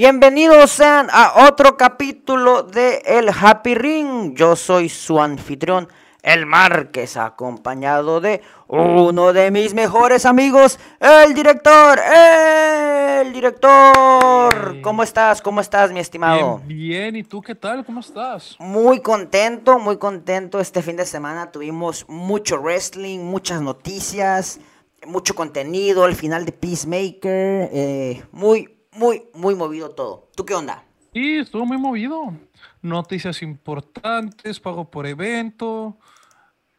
Bienvenidos sean a otro capítulo de El Happy Ring. Yo soy su anfitrión, El Márquez, acompañado de uno de mis mejores amigos, el director, el director. ¿Cómo estás? ¿Cómo estás, mi estimado? Bien, bien, ¿y tú qué tal? ¿Cómo estás? Muy contento, muy contento. Este fin de semana tuvimos mucho wrestling, muchas noticias, mucho contenido, el final de Peacemaker. eh, muy, muy, muy movido todo. ¿Tú qué onda? Sí, estuvo muy movido. Noticias importantes, pago por evento.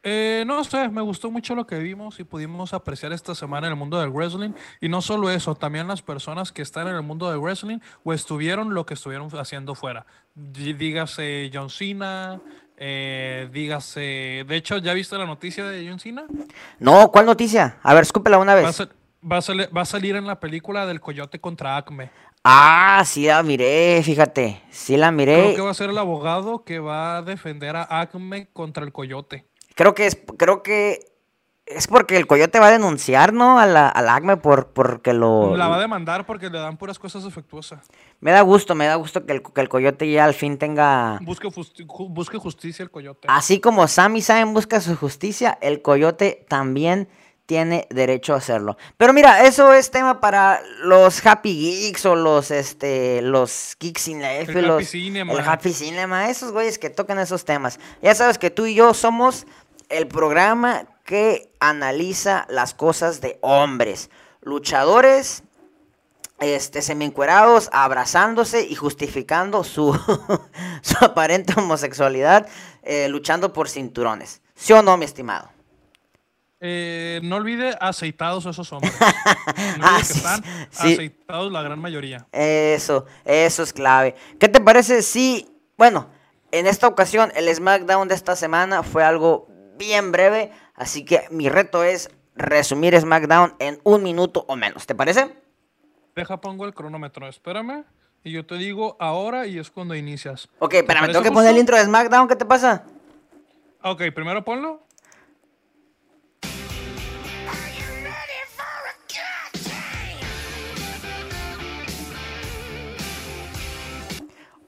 Eh, no sé, me gustó mucho lo que vimos y pudimos apreciar esta semana en el mundo del wrestling. Y no solo eso, también las personas que están en el mundo del wrestling o estuvieron lo que estuvieron haciendo fuera. Dí- Dígase John Cena, eh, dígase... De hecho, ¿ya viste la noticia de John Cena? No, ¿cuál noticia? A ver, escúpela una vez. Va a sali- va a salir en la película del Coyote contra Acme. Ah, sí la miré, fíjate. Sí la Creo miré. que va a ser el abogado que va a defender a Acme contra el Coyote. Creo que es, creo que es porque el coyote va a denunciar, ¿no? A la, al ACME por, porque lo... La va a demandar porque le dan puras cosas defectuosas. Me da gusto, me da gusto que el, que el coyote ya al fin tenga... Busque, justi- ju- busque justicia el Coyote. Así como Sami Zayn busca su justicia, el coyote también tiene derecho a hacerlo. Pero mira, eso es tema para los Happy Geeks o los este los Geeks sin la F, El los- Happy Cinema. el Happy Cinema, esos güeyes que tocan esos temas. Ya sabes que tú y yo somos el programa que analiza las cosas de hombres, luchadores este, semiencuerados, abrazándose y justificando su, su aparente homosexualidad, eh, luchando por cinturones. ¿Sí o no, mi estimado? Eh, no olvide aceitados esos hombres. No Ah, que están sí. aceitados la gran mayoría. Eso, eso es clave. ¿Qué te parece si, bueno, en esta ocasión el SmackDown de esta semana fue algo bien breve, así que mi reto es resumir SmackDown en un minuto o menos, ¿te parece? Deja, pongo el cronómetro. Espérame. Y yo te digo ahora y es cuando inicias. Ok, ¿Te espérame, parece tengo que poner el intro de SmackDown, ¿qué te pasa? Ok, primero ponlo.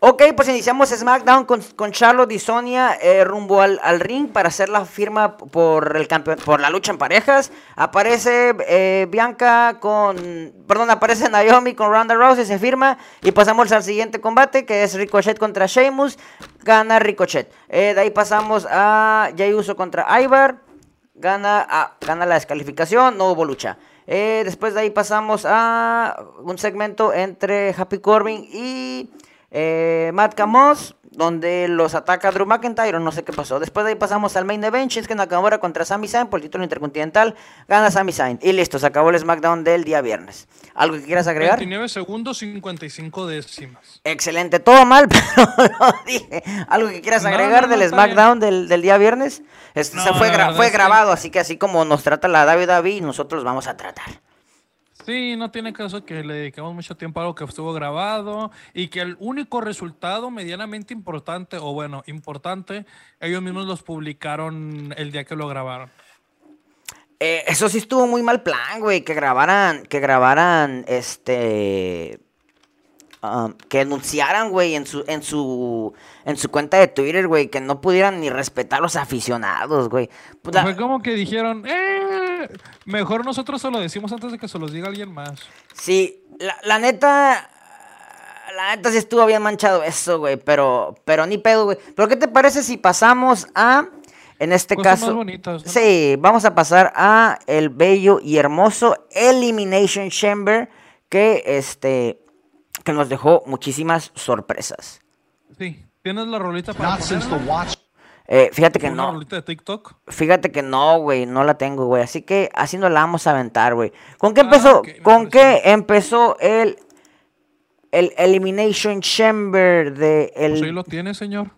Ok, pues iniciamos SmackDown con, con Charlotte y Sonia eh, rumbo al, al ring para hacer la firma por el campeón, por la lucha en parejas. Aparece eh, Bianca con, perdón, aparece Naomi con Ronda Rousey, se firma y pasamos al siguiente combate que es Ricochet contra Sheamus, gana Ricochet. Eh, de ahí pasamos a Jey Uso contra Ivar, gana, ah, gana la descalificación, no hubo lucha. Después de ahí pasamos a un segmento entre Happy Corbin y eh, Matt Camos, donde los ataca Drew McIntyre, no sé qué pasó. Después de ahí pasamos al main event, Shinsuke Nakamura contra Sami Zayn por el título intercontinental, gana Sami Zayn. Y listo, se acabó el SmackDown del día viernes. ¿Algo que quieras agregar? 29 segundos, 55 décimas. Excelente, todo mal, pero lo dije. ¿Algo que quieras No, agregar no, no, del SmackDown del, del día viernes? Este, se No, fue, gra- fue grabado, así que así como nos trata la WWE, nosotros vamos a tratar. Sí, no tiene caso que le dediquemos mucho tiempo a algo que estuvo grabado y que el único resultado medianamente importante, o bueno, importante, ellos mismos los publicaron el día que lo grabaron. Eh, eso sí estuvo muy mal plan, güey, que grabaran, que grabaran, este, um, que anunciaran, güey, en su, en su, en su cuenta de Twitter, güey, que no pudieran ni respetar a los aficionados, güey. Fue como que dijeron, eh, mejor nosotros se lo decimos antes de que se los diga alguien más. Sí, la, la neta, la neta sí estuvo bien manchado eso, güey, pero, pero ni pedo, güey. Pero ¿qué te parece si pasamos a, en este Cosas más caso, bonitas, ¿no? sí, vamos a pasar a el bello y hermoso Elimination Chamber que, este, que nos dejó muchísimas sorpresas. Sí, ¿tienes la rolita para Not Eh, fíjate que ¿Una no, rolita de TikTok? fíjate que no, güey, no la tengo, güey. Así que así nos la vamos a aventar, güey. ¿Con qué Ah, empezó? ¿Con qué empezó el, el Elimination Chamber de el... Pues ahí lo tiene, señor.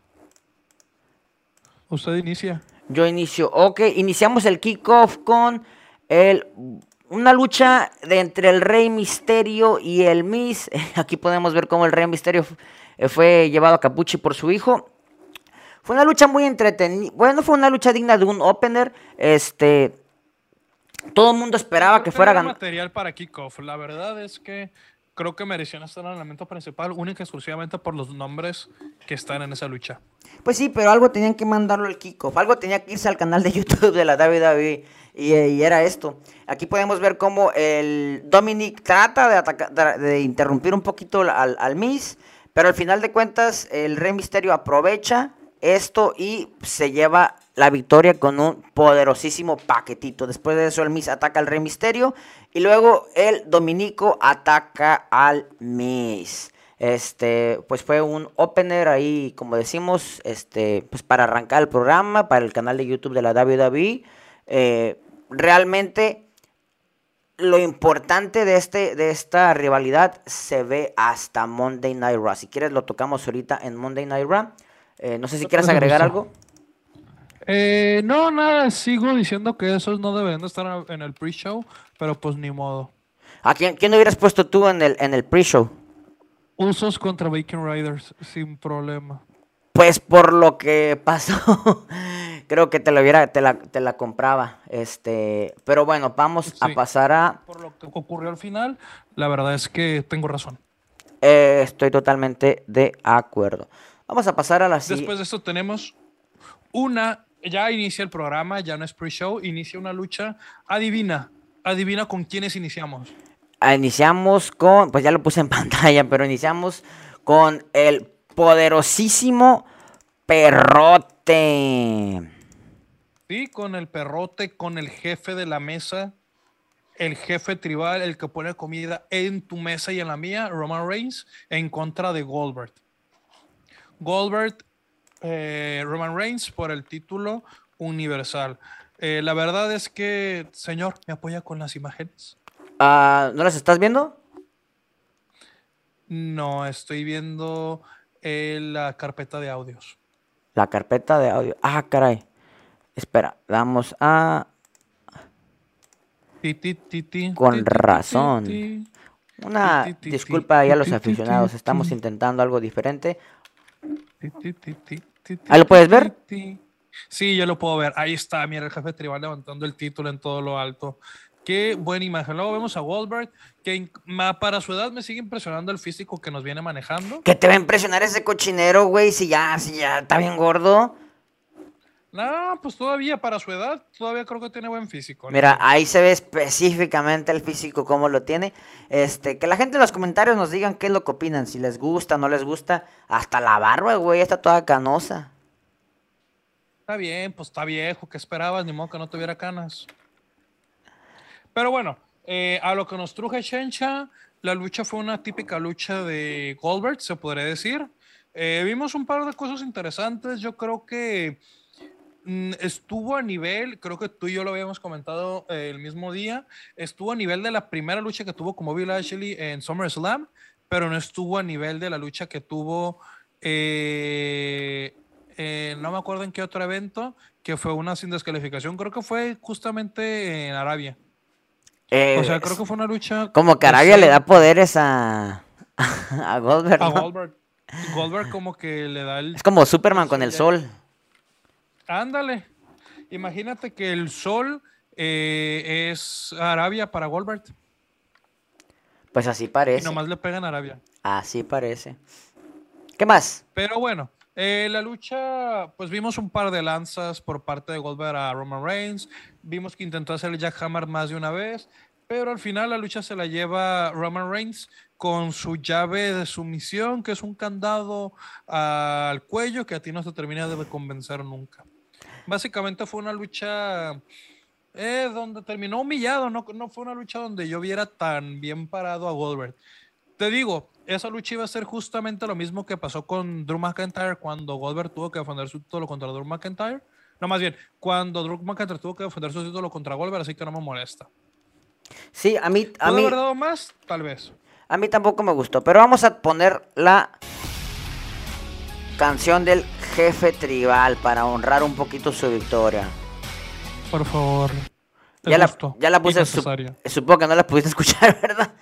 Usted inicia. Yo inicio. Ok, iniciamos el kickoff con el una lucha de entre el Rey Misterio y el Miss. Aquí podemos ver cómo el Rey Misterio fue llevado a Capuchi por su hijo. Fue una lucha muy entretenida. Bueno, fue una lucha digna de un opener. Este. Todo el mundo esperaba que fuera ganar. material para kickoff. La verdad es que creo que merecían estar en el elemento principal única y exclusivamente por los nombres que están en esa lucha. Pues sí, pero algo tenían que mandarlo al kickoff, algo tenía que irse al canal de YouTube de la WWE y, y era esto. Aquí podemos ver cómo el Dominic trata de, atacar, de interrumpir un poquito al, al Miz, pero al final de cuentas el Rey Misterio aprovecha esto y se lleva la victoria con un poderosísimo paquetito. Después de eso el Miz ataca al Rey Misterio y luego el Dominico ataca al Miz. Este, pues fue un opener ahí, como decimos, este, pues para arrancar el programa, para el canal de YouTube de la WWE. Eh, realmente lo importante de, este, de esta rivalidad se ve hasta Monday Night Raw. Si quieres lo tocamos ahorita en Monday Night Raw. Eh, no sé si quieres agregar algo. Eh, no, nada, sigo diciendo que esos no deberían de estar en el pre-show, pero pues ni modo. ¿A quién, quién hubieras puesto tú en el, en el pre-show? Usos contra Bacon Riders, sin problema. Pues por lo que pasó, creo que te la hubiera, te la, te la compraba. Este, pero bueno, vamos a pasar a. Por lo que ocurrió al final, la verdad es que tengo razón. Eh, estoy totalmente de acuerdo. Vamos a pasar a la siguiente. Después de esto tenemos una ya inicia el programa, ya no es pre-show, inicia una lucha. Adivina, adivina con quiénes iniciamos. Ah, iniciamos con, pues ya lo puse en pantalla, pero iniciamos con el poderosísimo perrote. Sí, con el perrote, con el jefe de la mesa, el jefe tribal, el que pone comida en tu mesa y en la mía, Roman Reigns, en contra de Goldberg. Goldberg eh, Roman Reigns por el título universal. Eh, la verdad es que, señor, ¿me apoya con las imágenes? Ah, ¿No las estás viendo? No, estoy viendo eh, la carpeta de audios. La carpeta de audio. Ah, caray. Espera, vamos a. Con razón. Una disculpa ahí a los aficionados. Estamos intentando algo diferente. ¿Ahí lo puedes ver? Sí, yo lo puedo ver. Ahí está, mira el jefe tribal levantando el título en todo lo alto. Qué buena imagen. Luego vemos a Goldberg, que para su edad me sigue impresionando el físico que nos viene manejando. ¿Qué te va a impresionar ese cochinero, güey? Si ya, si ya está bien gordo. No, pues todavía para su edad, todavía creo que tiene buen físico. Mira, ahí se ve específicamente el físico, cómo lo tiene. Este, que la gente en los comentarios nos digan qué es lo que opinan, si les gusta, no les gusta. Hasta la barba, güey, está toda canosa. Está bien, pues está viejo, ¿qué esperabas? Ni modo que no tuviera canas. Pero bueno, eh, a lo que nos truje Shencha, la lucha fue una típica lucha de Goldberg, se podría decir. Eh, vimos un par de cosas interesantes. Yo creo que estuvo a nivel, creo que tú y yo lo habíamos comentado eh, el mismo día, estuvo a nivel de la primera lucha que tuvo como Bill Ashley en SummerSlam, pero no estuvo a nivel de la lucha que tuvo, eh, no me acuerdo en qué otro evento, que fue una sin descalificación, creo que fue justamente en Arabia. o sea, creo que fue una lucha... Como que Arabia le da poderes a, a Goldberg. A Goldberg. Goldberg como que le da el... Es como Superman con el sol. Ándale. Imagínate que el sol eh, es Arabia para Goldberg. Pues así parece. Y nomás le pegan a Arabia. Así parece. ¿Qué más? Pero bueno, eh, la lucha, pues vimos un par de lanzas por parte de Goldberg a Roman Reigns. Vimos que intentó hacer el Jackhammer más de una vez. Pero al final la lucha se la lleva Roman Reigns con su llave de sumisión, que es un candado al cuello que a ti no se termina de convencer nunca. Básicamente fue una lucha eh, donde terminó humillado, no, no fue una lucha donde yo viera tan bien parado a Goldberg. Te digo, esa lucha iba a ser justamente lo mismo que pasó con Drew McIntyre cuando Goldberg tuvo que defender su título contra Drew McIntyre. No, más bien, cuando Drew McIntyre tuvo que defender su título contra Goldberg, así que no me molesta. Sí, a mí... A mí haber dado más? Tal vez. A mí tampoco me gustó, pero vamos a poner la canción del jefe tribal para honrar un poquito su victoria. Por favor. Ya la, ya la, puse. supongo que no la pudiste escuchar, ¿verdad?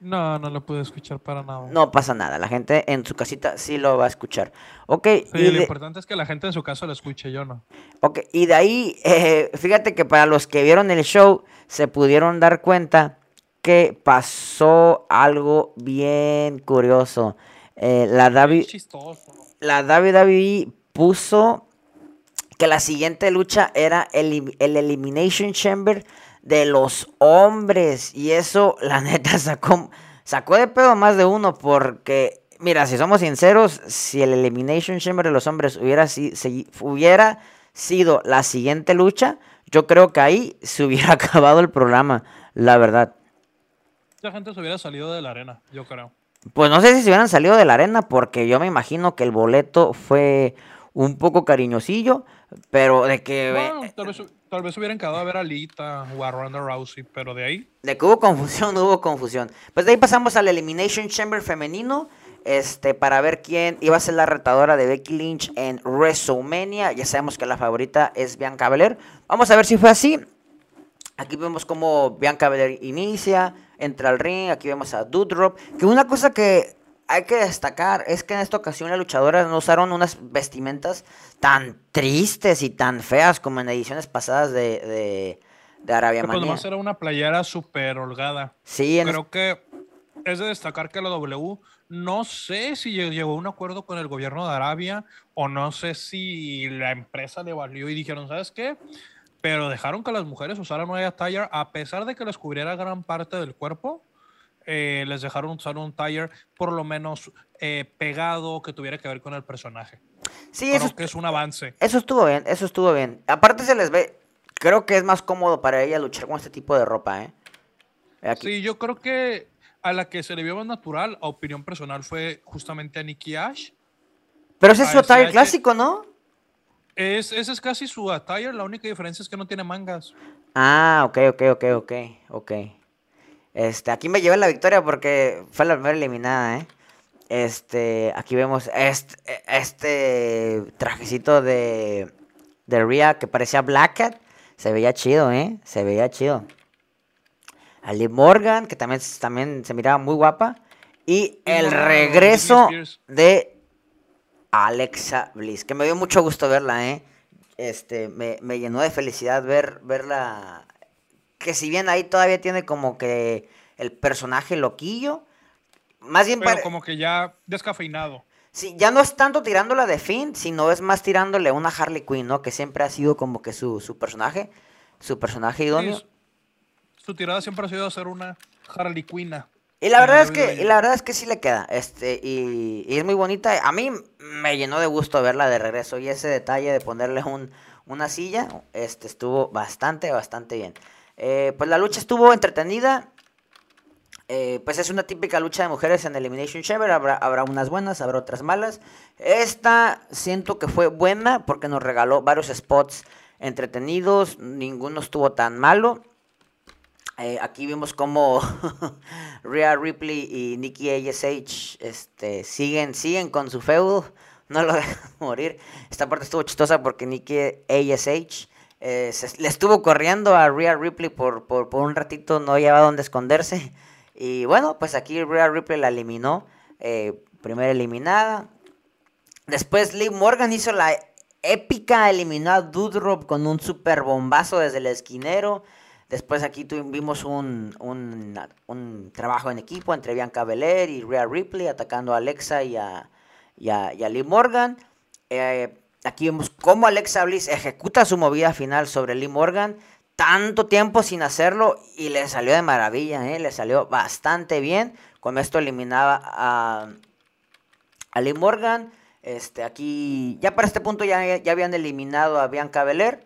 No, no la pude escuchar para nada. No pasa nada, la gente en su casita sí lo va a escuchar. Ok. y lo importante es que la gente en su casa lo escuche, yo no. Ok, y de ahí, eh, fíjate que para los que vieron el show se pudieron dar cuenta que pasó algo bien curioso. Eh, la David, la WWE puso que la siguiente lucha era el, el, Elimination Chamber de los hombres. Y eso, la neta, sacó, sacó de pedo más de uno. Porque, mira, si somos sinceros, si el Elimination Chamber de los hombres hubiera, si, hubiera sido la siguiente lucha, yo creo que ahí se hubiera acabado el programa, la verdad. La gente se hubiera salido de la arena, yo creo. Pues no sé si se hubieran salido de la arena, porque yo me imagino que el boleto fue un poco cariñosillo, pero de que... tal, vez, hubieran quedado a ver a Lita o a Ronda Rousey, pero de ahí... De que hubo confusión, hubo confusión. Pues de ahí pasamos al Elimination Chamber femenino, este, para ver quién iba a ser la retadora de Becky Lynch en WrestleMania. Ya sabemos que la favorita es Bianca Belair. Vamos a ver si fue así. Aquí vemos cómo Bianca Belair inicia, entra al ring. Aquí vemos a Doudrop. Que una cosa que hay que destacar es que en esta ocasión las luchadoras no usaron unas vestimentas tan tristes y tan feas como en ediciones pasadas de, de, Arabia Pero Pues era una playera súper holgada. Sí, Creo que es de destacar que la W no sé si llegó a un acuerdo con el gobierno de Arabia o no sé si la empresa le valió y dijeron, ¿sabes qué? Pero dejaron que las mujeres usaran una tire a pesar de que les cubriera gran parte del cuerpo eh, les dejaron usar un tire por lo menos eh, pegado que tuviera que ver con el personaje. Sí, eso que es un avance. Eso estuvo bien, eso estuvo bien. Aparte se les ve, creo que es más cómodo para ella luchar con este tipo de ropa, ¿eh? Sí, yo creo que a la que se le vio más natural, a opinión personal, fue justamente a Nikki Ash. Pero ese es su attire clásico, ¿no? Es, ese es casi su attire, la única diferencia es que no tiene mangas. Ah, ok, ok, ok, ok, ok. Este, aquí me llevé la victoria porque fue la primera eliminada, ¿eh? Este, aquí vemos este, este trajecito de, de Rhea que parecía Black Cat. Se veía chido, ¿eh? Se veía chido. Ali Morgan, que también, también se miraba muy guapa. Y el regreso de Alexa Bliss, que me dio mucho gusto verla, ¿eh? Este, me, me llenó de felicidad ver, verla que si bien ahí todavía tiene como que el personaje loquillo, más bien... Pero como que ya descafeinado. Sí, ya no es tanto tirándola de Finn, sino es más tirándole una Harley Quinn, ¿no? Que siempre ha sido como que su, personaje, su personaje idóneo. su tirada siempre ha sido hacer una Harley Quinn. Y la verdad es que, y la verdad es que sí le queda, este, y, y, es muy bonita. A mí me llenó de gusto verla de regreso y ese detalle de ponerle un, una silla, este, estuvo bastante, bastante bien. Eh, pues la lucha estuvo entretenida. Eh, pues es una típica lucha de mujeres en Elimination Chamber. Habrá, habrá unas buenas, habrá otras malas. Esta siento que fue buena porque nos regaló varios spots entretenidos. Ninguno estuvo tan malo. Eh, aquí vimos como Rhea Ripley y Nikki ASH este, siguen, siguen con su feudo. No lo dejan morir. Esta parte estuvo chistosa porque Nikki ASH eh, le estuvo corriendo a Rhea Ripley por, por, un ratito, no llevaba donde esconderse. Y bueno, pues aquí Rhea Ripley la eliminó. Eh, primera eliminada. Después Lee Morgan hizo la épica, eliminó a Dudrop con un super bombazo desde el esquinero. Después aquí tuvimos un, un, trabajo en equipo entre Bianca Belair y Rhea Ripley atacando a Alexa y a, y a, y a Lee Morgan. Eh, Aquí vemos cómo Alexa Bliss ejecuta su movida final sobre Lee Morgan. Tanto tiempo sin hacerlo y le salió de maravilla, ¿eh? le salió bastante bien. Con esto eliminaba a, a Lee Morgan. Este, aquí, ya para este punto ya, ya habían eliminado a Bianca Belair.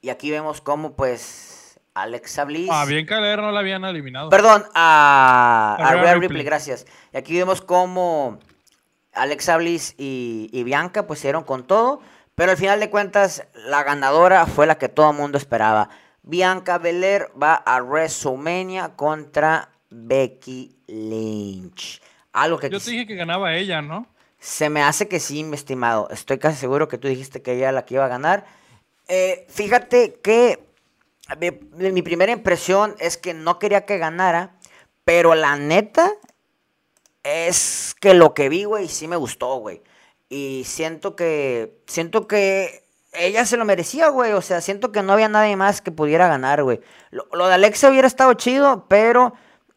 Y aquí vemos cómo pues Alexa Bliss. A Bianca Belair no la habían eliminado. Perdón, a, a, Rhea Ripley. gracias. Y aquí vemos cómo Alexa Bliss y, y Bianca pues hicieron con todo. Pero al final de cuentas, la ganadora fue la que todo el mundo esperaba. Bianca Belair va a WrestleMania contra Becky Lynch. Algo que Yo te dije que ganaba ella, ¿no? Se me hace que sí, mi estimado. Estoy casi seguro que tú dijiste que ella la que iba a ganar. Eh, fíjate que mi primera impresión es que no quería que ganara, pero la neta es que lo que vi, güey, sí me gustó, güey. Y siento que. Siento que ella se lo merecía, güey. O sea, siento que no había nadie más que pudiera ganar, güey. Lo, de Alexa hubiera estado chido, pero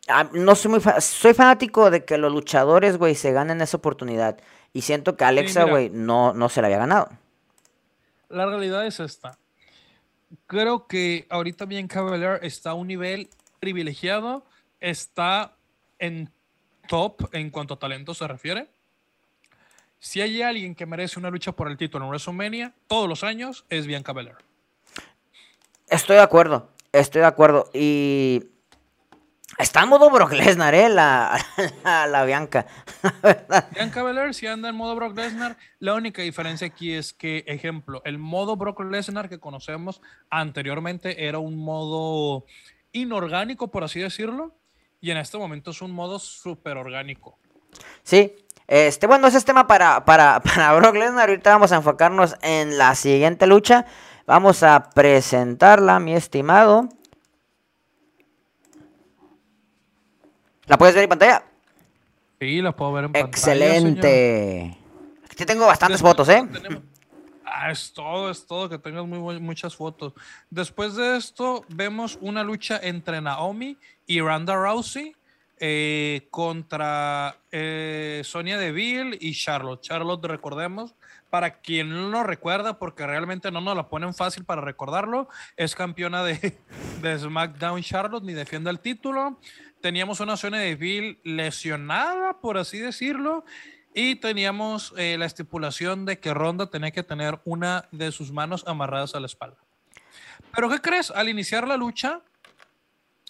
Ah, no soy muy soy fanático de que los luchadores, güey, se ganen esa oportunidad. Y siento que Alexa, güey, no, no se la había ganado. La realidad es esta. Creo que ahorita bien Cavalier está a un nivel privilegiado, está en top en cuanto a talento se refiere. Si hay alguien que merece una lucha por el título en WrestleMania, todos los años, es Bianca Belair. Estoy de acuerdo, estoy de acuerdo. Y Está en modo Brock Lesnar, ¿eh? La, la, Bianca. Bianca Belair si anda en modo Brock Lesnar. La única diferencia aquí es que, ejemplo, el modo Brock Lesnar que conocemos anteriormente era un modo inorgánico, por así decirlo. Y en este momento es un modo súper orgánico. Sí. Este, bueno, ese es tema para, para, para Brock Lesnar. Ahorita vamos a enfocarnos en la siguiente lucha. Vamos a presentarla, mi estimado. ¿La puedes ver en pantalla? Sí, la puedo ver en pantalla. Excelente. Aquí tengo bastantes fotos, ¿eh? Ah, es todo, es todo, que tengas muy, muchas fotos. Después de esto, vemos una lucha entre Naomi y Ronda Rousey eh, contra eh, Sonia Deville y Charlotte. Charlotte, recordemos, para quien no lo recuerda, porque realmente no nos la ponen fácil para recordarlo, es campeona de, de SmackDown Charlotte, ni defiende el título teníamos una zona de Bill lesionada, por así decirlo, y teníamos eh, la estipulación de que Ronda tenía que tener una de sus manos amarradas a la espalda. Pero ¿qué crees? Al iniciar la lucha,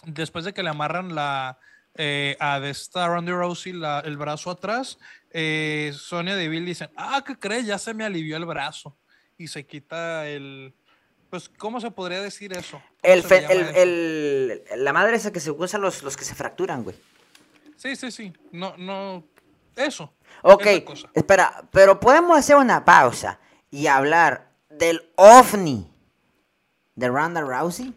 después de que le amarran la, eh, a esta Ronda Rousey el brazo atrás, eh, Sonia Deville dice, ah, ¿qué crees? Ya se me alivió el brazo. Y se quita el, pues, ¿cómo se podría decir eso? El, la madre esa que se usa los, los que se fracturan, güey. Sí, sí, sí. No, no. Eso. Ok, espera, pero podemos hacer una pausa y hablar del ovni de Ronda Rousey.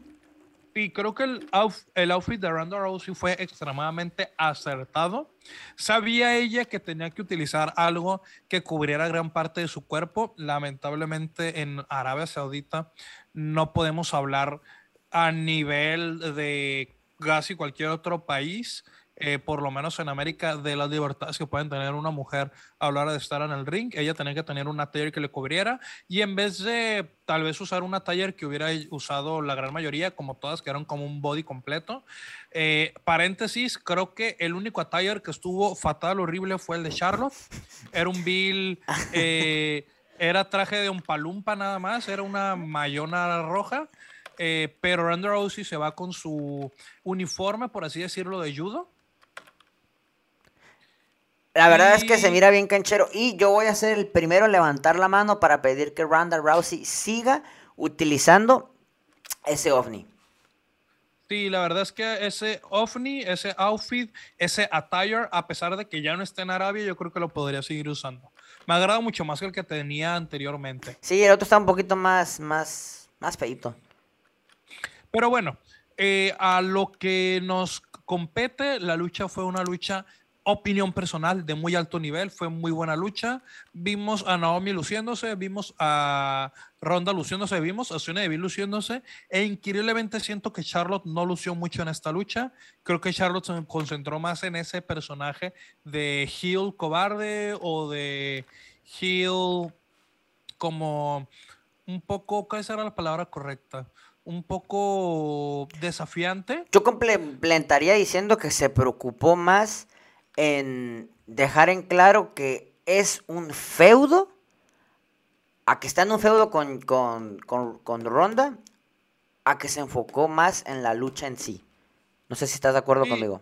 Sí, creo que el, el outfit de Ronda Rousey fue extremadamente acertado. Sabía ella que tenía que utilizar algo que cubriera gran parte de su cuerpo. Lamentablemente en Arabia Saudita no podemos hablar a nivel de casi cualquier otro país, eh, por lo menos en América, de las libertades que pueden tener una mujer a hablar de estar en el ring. Ella tenía que tener una taller que le cubriera y en vez de tal vez usar una taller que hubiera usado la gran mayoría, como todas, que eran como un body completo. Eh, paréntesis, creo que el único attire que estuvo fatal, horrible, fue el de Charlotte. Era un Bill... Eh, era traje de un palumpa nada más, era una mayona roja, eh, pero Ronda Rousey se va con su uniforme, por así decirlo, de judo. La verdad es que se mira bien canchero y yo voy a ser el primero en levantar la mano para pedir que Ronda Rousey siga utilizando ese ovni. Sí, la verdad es que ese ovni, ese outfit, ese attire, a pesar de que ya no está en Arabia, yo creo que lo podría seguir usando me agrada mucho más que el que tenía anteriormente. Sí, el otro está un poquito más, más, más feito. Pero bueno, eh, a lo que nos compete, la lucha fue una lucha opinión personal de muy alto nivel, fue muy buena lucha. Vimos a Naomi luciéndose, vimos a Ronda luciéndose, vimos a Sonya Deville luciéndose, e increíblemente siento que Charlotte no lució mucho en esta lucha. Creo que Charlotte se concentró más en ese personaje de heel cobarde o de heel como un poco, ¿cuál será la palabra correcta? un poco desafiante. Yo complementaría diciendo que se preocupó más en dejar en claro que es un feudo, a que está en un feudo con, con, Ronda, a que se enfocó más en la lucha en sí. No sé si estás de acuerdo conmigo.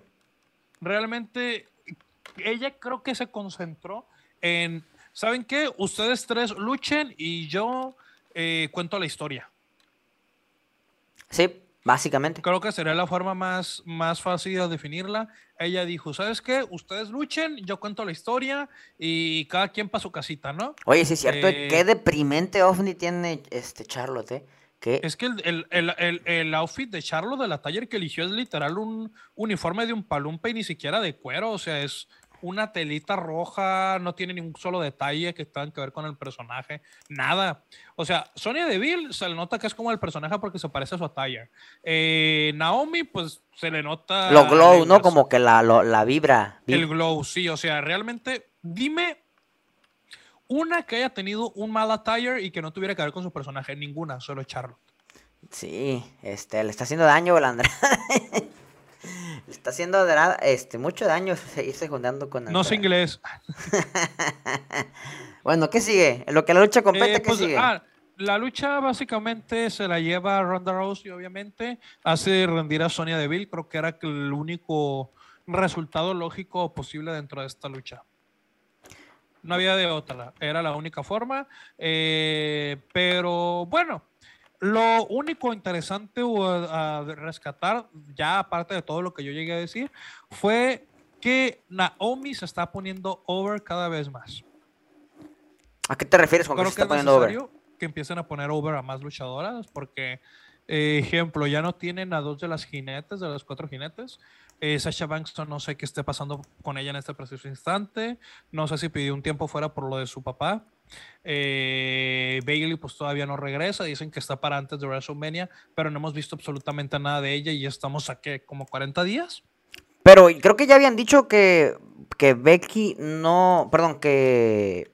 Realmente, ella creo que se concentró en, ¿saben qué? Ustedes tres luchen y yo eh, cuento la historia. Sí, Básicamente. Creo que sería la forma más, más fácil de definirla. Ella dijo, ¿sabes qué? Ustedes luchen, yo cuento la historia y cada quien para su casita, ¿no? Oye, sí es cierto, eh, qué deprimente ovni tiene este Charlotte, ¿eh? Es que el, el, el, outfit de Charlotte de la taller que eligió es literal un uniforme de un palumpa y ni siquiera de cuero, o sea, es una telita roja, no tiene ningún solo detalle que tenga que ver con el personaje, nada. O sea, Sonia Deville se le nota que es como el personaje porque se parece a su attire. Eh, Naomi, pues se le nota. Lo glow, ¿no? Como que la, la vibra. El glow, sí, o sea, realmente, dime una que haya tenido un mal attire y que no tuviera que ver con su personaje, ninguna, solo Charlotte. Sí, este, le está haciendo daño la Andrade. le está haciendo este, mucho daño seguirse juntando con No sé inglés. bueno, ¿qué sigue? lo que la lucha compete, eh, ¿qué pues, sigue? Ah, la lucha básicamente se la lleva Ronda Rousey, obviamente. Hace rendir a Sonia Deville. Creo que era el único resultado lógico posible dentro de esta lucha. No había de otra. Era la única forma. Eh, pero bueno, lo único interesante a, rescatar, ya aparte de todo lo que yo llegué a decir, fue que Naomi se está poniendo over cada vez más. ¿A qué te refieres con que se está poniendo over? Que empiecen a poner over a más luchadoras, porque, eh, ejemplo, ya no tienen a dos de las jinetes, de los cuatro jinetes. Eh, Sasha Banks no sé qué esté pasando con ella en este preciso instante. No sé si pidió un tiempo fuera por lo de su papá. Eh, Bailey pues todavía no regresa, dicen que está para antes de WrestleMania, pero no hemos visto absolutamente nada de ella y ya estamos a qué, como 40 días. Pero creo que ya habían dicho que, que Becky no, perdón, que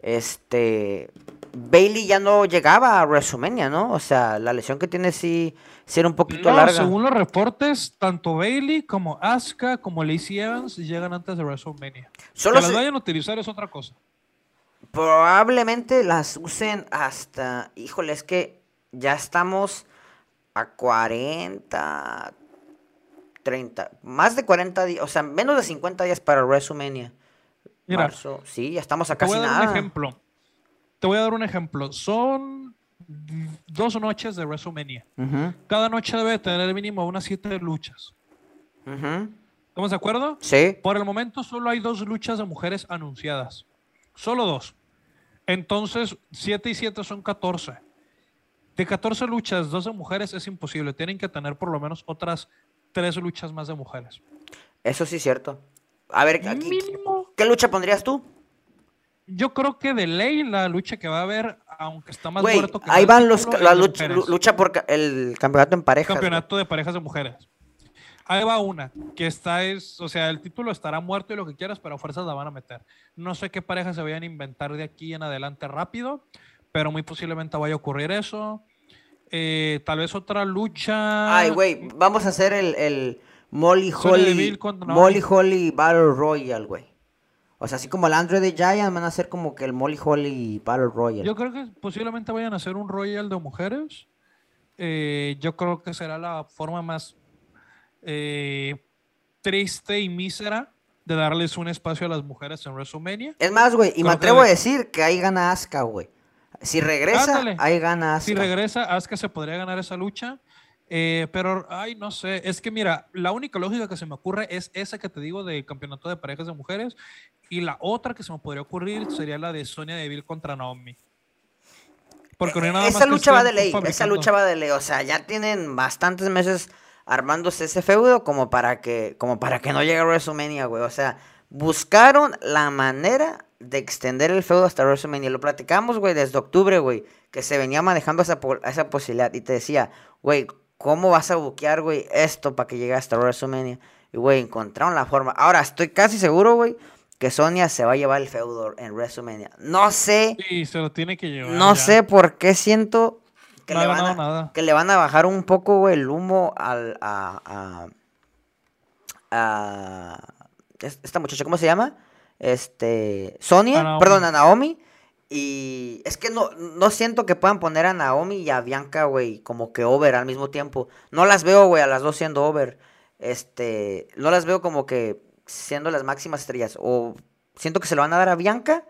este Bailey ya no llegaba a WrestleMania, ¿no? O sea, la lesión que tiene sí, sí era un poquito larga. Según los reportes, tanto Bailey como Asuka como Lacey Evans llegan antes de WrestleMania. Solo que las vayan a utilizar es otra cosa probablemente las usen hasta, híjole, es que ya estamos a 40, 30, más de 40 días, o sea, menos de 50 días para WrestleMania. Mira, sí, ya estamos a casi te voy a dar Un ejemplo. Te voy a dar un ejemplo. Son dos noches de WrestleMania. Cada noche debe tener mínimo unas siete luchas. ¿Estamos de acuerdo? Sí. Por el momento solo hay dos luchas de mujeres anunciadas. Solo dos. Entonces, 7 y 7 son 14. De 14 luchas, dos de mujeres es imposible. Tienen que tener por lo menos otras tres luchas más de mujeres. Eso sí es cierto. A ver, aquí, ¿qué lucha pondrías tú? Yo creo que de ley la lucha que va a haber, aunque está más muerto que Ahí van los, la lucha, lucha, por el campeonato en parejas. Campeonato de parejas de mujeres. Ahí va una, que está es, o sea, el título estará muerto y lo que quieras, pero fuerzas la van a meter. No sé qué parejas se vayan a inventar de aquí en adelante rápido, pero muy posiblemente vaya a ocurrir eso. Eh, tal vez otra lucha. Ay, güey, vamos a hacer el, el Molly Holly. Molly Holly Battle Royale, güey. O sea, así como el Android de Giant van a hacer como que el Molly Holly Battle Royale. Yo creo que posiblemente vayan a hacer un Royal de mujeres. Eh, yo creo que será la forma más eh, triste y mísera de darles un espacio a las mujeres en WrestleMania. Es más, güey, y me atrevo a decir que ahí gana Asuka, güey. Si regresa, ahí gana Asuka. Si regresa, Asuka se podría ganar esa lucha. Eh, pero, ay, no sé, es que mira, la única lógica que se me ocurre es esa que te digo del campeonato de parejas de mujeres y la otra que se me podría ocurrir sería la de Sonia Deville contra Naomi. Porque esa lucha va de ley, esa lucha va de ley, o sea, ya tienen bastantes meses armándose ese feudo como para que, como para que no llegue a WrestleMania, güey. O sea, buscaron la manera de extender el feudo hasta WrestleMania. Lo platicamos, güey, desde octubre, güey, que se venía manejando esa, esa posibilidad. Y te decía, güey, ¿cómo vas a buquear, güey, esto para que llegue hasta WrestleMania? Y, güey, encontraron la forma. Ahora, estoy casi seguro, güey, que Sonia se va a llevar el feudo en WrestleMania. No sé. Sí, se lo tiene que llevar. No sé por qué siento que, le van a, que le van a bajar un poco, güey, el humo al, a, a, esta muchacha, ¿cómo se llama? Este, Sonia, perdón, a Naomi. Y es que no, no siento que puedan poner a Naomi y a Bianca, güey, como que over al mismo tiempo. No las veo, güey, a las dos siendo over. Este, no las veo como que siendo las máximas estrellas. O siento que se lo van a dar a Bianca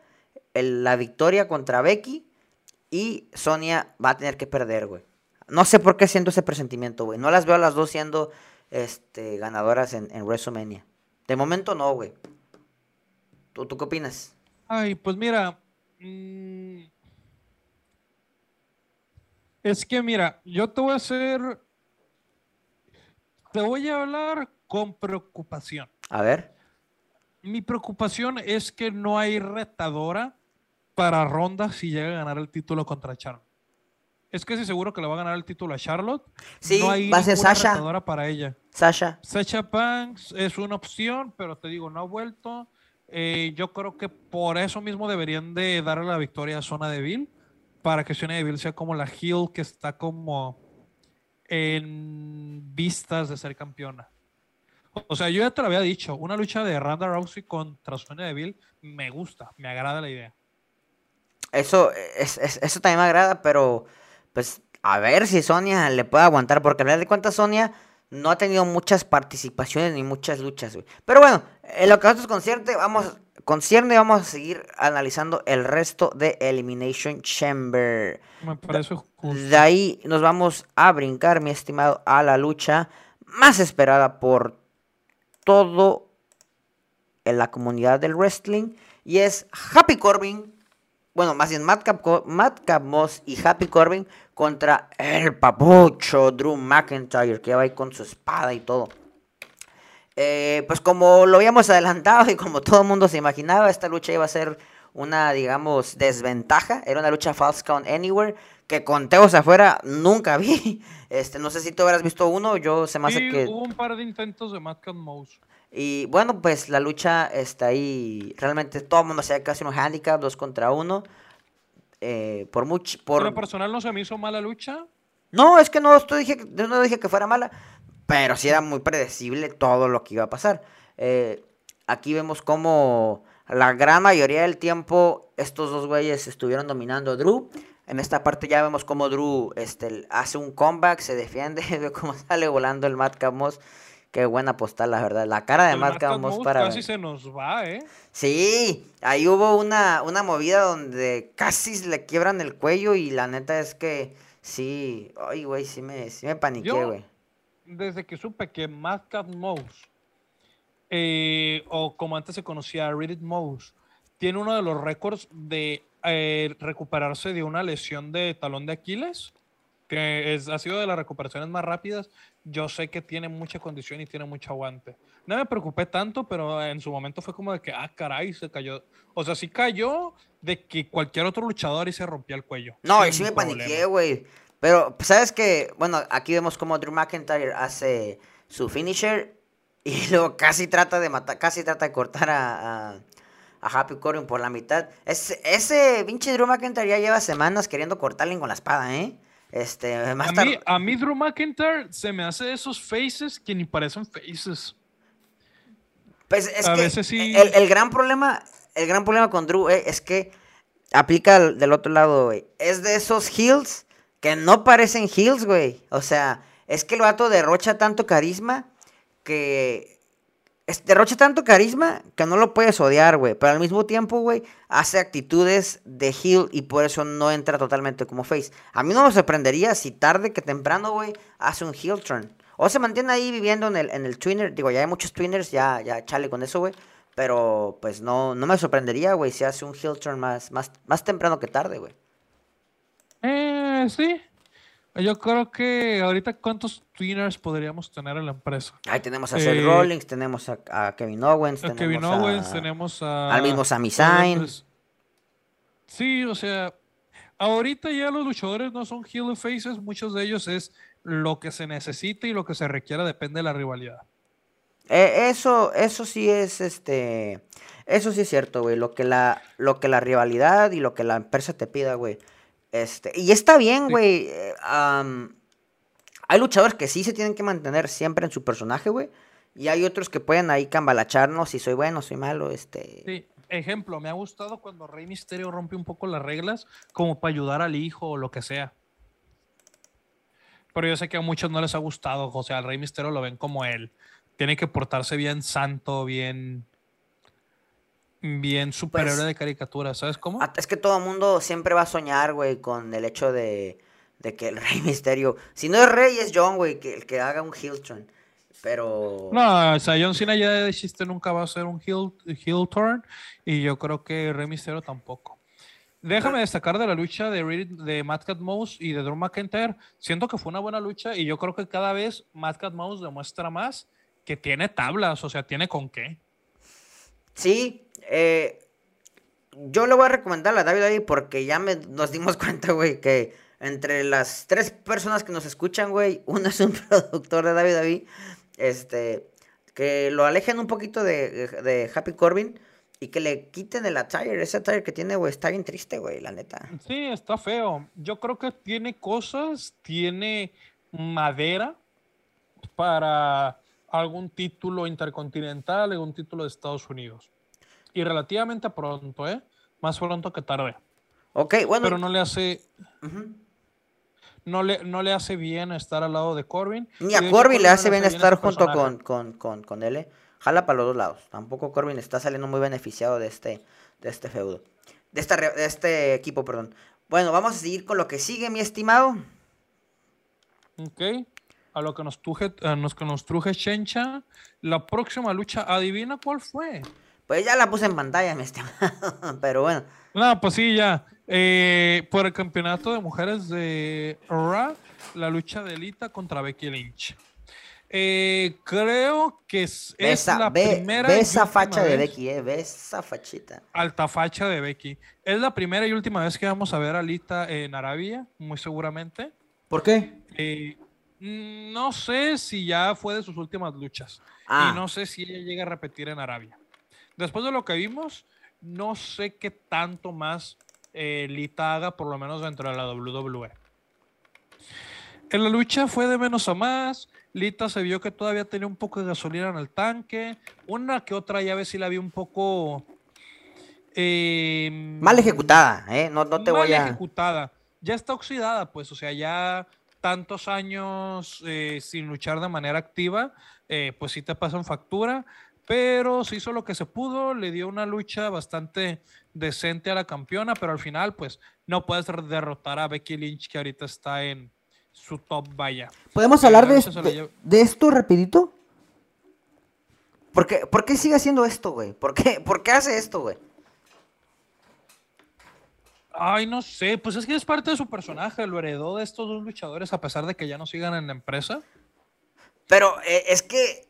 la victoria contra Becky y Sonia va a tener que perder, güey. No sé por qué siento ese presentimiento, güey. No las veo a las dos siendo este, ganadoras en, WrestleMania. De momento no, güey. ¿Tú, ¿Tú qué opinas? Ay, pues mira. Mm, es que mira, yo te voy a hacer. Te voy a hablar con preocupación. A ver. mi preocupación es que no hay retadora para Ronda si llega a ganar el título contra Charlotte. Es que sí seguro que le va a ganar el título a Charlotte. Sí, no hay va a ser Sasha. para ella. Sasha. Sacha Banks es una opción, pero te digo, no ha vuelto. Eh, yo creo que por eso mismo deberían de darle la victoria a Zona Deville para que Zona Deville sea como la heel que está como en vistas de ser campeona. O sea, yo ya te lo había dicho, una lucha de Ronda Rousey contra Sonya Deville me gusta, me agrada la idea. Eso, es, es- eso también me agrada, pero pues a ver si Sonia le puede aguantar, porque a final de cuentas Sonia no ha tenido muchas participaciones ni muchas luchas. Pero bueno, en lo que a nosotros concierne, vamos, concierne, vamos a seguir analizando el resto de Elimination Chamber. Me parece justo. De ahí nos vamos a brincar, mi estimado, a la lucha más esperada por todo en la comunidad del wrestling. Y es Happy Corbin. Bueno, más bien Madcap, Madcap Moss y Happy Corbin contra el papucho Drew McIntyre, que va ahí con su espada y todo. Eh, pues como lo habíamos adelantado y como todo el mundo se imaginaba, esta lucha iba a ser una, digamos, desventaja. Era una lucha False Count Anywhere que conteos afuera nunca vi. Este, no sé si tú habrás visto uno, yo se me hace Sí, que... hubo un par de intentos de Madcap Mouse. Y bueno, pues la lucha está ahí. Realmente todo el mundo se casi un handicap, dos contra uno. Eh, por mucho. Por lo personal no se me hizo mala lucha. No, es que no, estoy, dije, no dije que fuera mala. Pero sí era muy predecible todo lo que iba a pasar. Eh, aquí vemos como la gran mayoría del tiempo estos dos güeyes estuvieron dominando a Drew. En esta parte ya vemos como Drew este, hace un comeback, se defiende, ve cómo sale volando el Madcap Moss. Qué buena postal, la verdad. La cara de Madcap Moss Mouse para... casi se nos va, ¿eh? Sí, ahí hubo una, una movida donde casi le quiebran el cuello y la neta es que sí, ay güey, sí me, sí me paniqué, güey. Desde que supe que Madcap Mouse, eh, o como antes se conocía, Reddit Mouse, tiene uno de los récords de eh, recuperarse de una lesión de talón de Aquiles, que es, ha sido de las recuperaciones más rápidas. Yo sé que tiene mucha condición y tiene mucho aguante. No me preocupé tanto, pero en su momento fue como de que, ah, caray, se cayó. O sea, sí cayó de que cualquier otro luchador y se rompía el cuello. No, y sin sí me paniqué, güey. Pero, ¿sabes que Bueno, aquí vemos como Drew McIntyre hace su finisher y luego casi trata de matar, casi trata de cortar a, a, a Happy Corbin por la mitad. Ese, ese pinche Drew McIntyre ya lleva semanas queriendo cortarle con la espada, ¿eh? Este, más A mí, a mí Drew McIntyre se me hace esos faces que ni parecen faces. Pues es A que veces sí- el, el gran problema, el gran problema con Drew eh, es que aplica al- del otro lado, güey. Es de esos heels que no parecen heels, güey. O sea, es que el vato derrocha tanto carisma que derrocha tanto carisma que no lo puedes odiar, güey. Pero al mismo tiempo, güey, hace actitudes de heel y por eso no entra totalmente como face. A mí no me sorprendería si tarde que temprano, güey, hace un heel turn. O se mantiene ahí viviendo en el, en el twinner. Digo, ya hay muchos twinners, ya, ya chale con eso, güey. Pero pues no, no me sorprendería, güey, si hace un heel turn más, más, más temprano que tarde, güey. Eh, sí. Yo creo que ahorita cuántos tweeners podríamos tener en la empresa. Ahí tenemos a Seth Eh, Rollins, tenemos a, a Kevin Owens, A tenemos Kevin a- Owens, tenemos a... al mismo Sami Zayn. Sí, o sea, ahorita ya los luchadores no son heel faces, muchos de ellos es lo que se necesita y lo que se requiera, depende de la rivalidad. Eh, eso, eso sí es, este, eso sí es cierto, güey. Lo que la, lo que la rivalidad y lo que la empresa te pida, güey. Este, y está bien, güey. eh, hay luchadores que sí se tienen que mantener siempre en su personaje, güey. Y hay otros que pueden ahí cambalacharnos si soy bueno, soy malo, este. Sí, ejemplo, me ha gustado cuando Rey Misterio rompe un poco las reglas como para ayudar al hijo o lo que sea. Pero yo sé que a muchos no les ha gustado, o sea, al Rey Misterio lo ven como él. Tiene que portarse bien santo, bien bien superhéroe Pues, de caricatura, ¿sabes cómo? Ah, Es que todo el mundo siempre va a soñar, güey, con el hecho de, de que el Rey Misterio. Si no es Rey, es John, güey, que el que haga un heel turn. Pero. No, o sea, John Cena ya de chiste nunca va a ser un heel, heel turn y yo creo que Rey Mysterio tampoco. Déjame destacar de la lucha de, Reed- de Matt Cat Mouse y de Drew McIntyre. Siento que fue una buena lucha y yo creo que cada vez Matt Cat Mouse demuestra más que tiene tablas, o sea, tiene con qué. Sí, eh, yo le voy a recomendar a David ahí porque ya me, nos dimos cuenta, güey, que entre las tres personas que nos escuchan, güey, uno es un productor de David David, este, que lo alejen un poquito de, de Happy Corbin y que le quiten el attire, ese attire que tiene, güey, está bien triste, güey, la neta. Sí, está feo. Yo creo que tiene cosas, tiene madera para algún título intercontinental, algún título de Estados Unidos. Y relativamente pronto, ¿eh? Más pronto que tarde. Ok, bueno. Pero no le hace. no, le, no le hace bien estar al lado de Corbin. Ni a Corbin le hace bien estar junto con, con, con, con él. ¿eh? Jala para los dos lados. Tampoco Corbin está saliendo muy beneficiado de este, de este feudo. De, esta, de este equipo, perdón. Bueno, vamos a seguir con lo que sigue, mi estimado. Ok. A lo que nos truje, a los que nos truje Chencha. La próxima lucha, adivina cuál fue. Pues ya la puse en pantalla, mi estimado. Pero bueno. No, pues sí, ya. Eh, por el campeonato de mujeres de Raw, la lucha de Lita contra Becky Lynch. Eh, creo que es, la primera. Ve esa facha de Becky, eh, ve esa fachita. Alta facha de Becky. Es la primera y última vez que vamos a ver a Lita en Arabia, muy seguramente. ¿Por qué? Eh, no sé si ya fue de sus últimas luchas. Ah. Y no sé si ella llega a repetir en Arabia. Después de lo que vimos, no sé qué tanto más eh, Lita haga, por lo menos dentro de la WWE. En la lucha fue de menos a más. Lita se vio que todavía tenía un poco de gasolina en el tanque. Una que otra llave sí la vi un poco. Em, mal ejecutada, ¿eh? No, no te voy a. Mal ejecutada. Ya está oxidada, pues, o sea, ya tantos años eh, sin luchar de manera activa, eh, pues sí te pasan factura. Pero se hizo lo que se pudo, le dio una lucha bastante decente a la campeona, pero al final, pues, no puedes derrotar a Becky Lynch, que ahorita está en, su top vaya. ¿Podemos hablar de, de, esto rapidito? ¿Por qué, ¿Por qué sigue haciendo esto, güey? ¿Por qué, ¿Por qué hace esto, güey? Ay, no sé, pues es que es parte de su personaje, lo heredó de estos dos luchadores a pesar de que ya no sigan en la empresa. Pero eh, es que,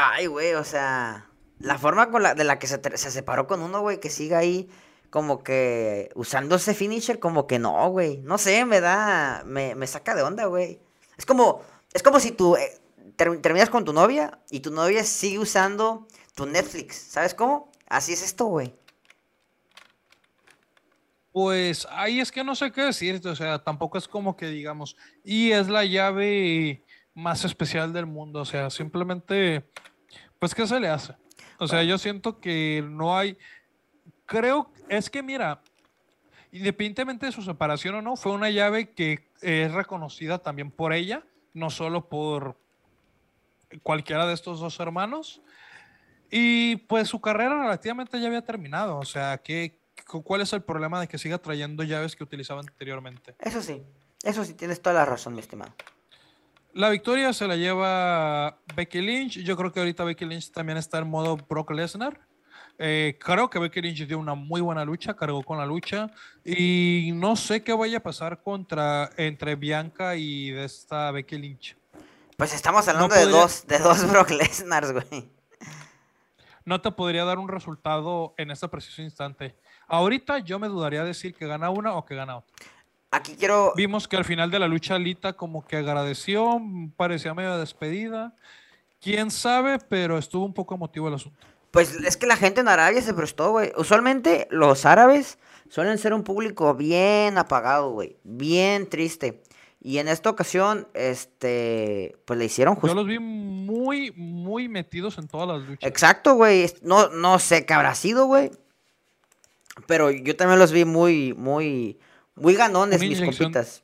ay, güey, o sea, la forma con la, de la que se, se separó con uno, güey, que siga ahí como que usando ese finisher, como que no, güey. No sé, me da, me, me saca de onda, güey. Es como, es como si tú eh, terminas con tu novia y tu novia sigue usando tu Netflix. ¿Sabes cómo? Así es esto, güey. Pues ahí es que no sé qué decirte, o sea, tampoco es como que digamos, y es la llave más especial del mundo, o sea, simplemente, pues, ¿qué se le hace? O sea, yo siento que no hay, creo, es que mira, independientemente de su separación o no, fue una llave que es reconocida también por ella, no solo por cualquiera de estos dos hermanos. Y pues su carrera relativamente ya había terminado. O sea, ¿qué, ¿cuál es el problema de que siga trayendo llaves que utilizaba anteriormente? Eso sí, eso sí, tienes toda la razón, mi estimado. La victoria se la lleva Becky Lynch. Yo creo que ahorita Becky Lynch también está en modo Brock Lesnar. Eh, creo que Becky Lynch dio una muy buena lucha, cargó con la lucha y no sé qué vaya a pasar contra entre Bianca y de esta Becky Lynch. Pues estamos hablando de dos de dos Brock Lesnar, güey. No te podría dar un resultado en este preciso instante. Ahorita yo me dudaría decir que gana una o que gana otra. Aquí quiero. Vimos que al final de la lucha Lita como que agradeció, parecía medio despedida. Quién sabe, pero estuvo un poco emotivo el asunto. Pues es que la gente en Arabia se prestó, güey. Usualmente los árabes suelen ser un público bien apagado, güey. Bien triste. Y en esta ocasión, este, pues le hicieron justo. Yo los vi muy, muy metidos en todas las luchas. Exacto, güey. No, no sé qué habrá sido, güey. Pero yo también los vi muy, muy, muy ganones, mis compitas.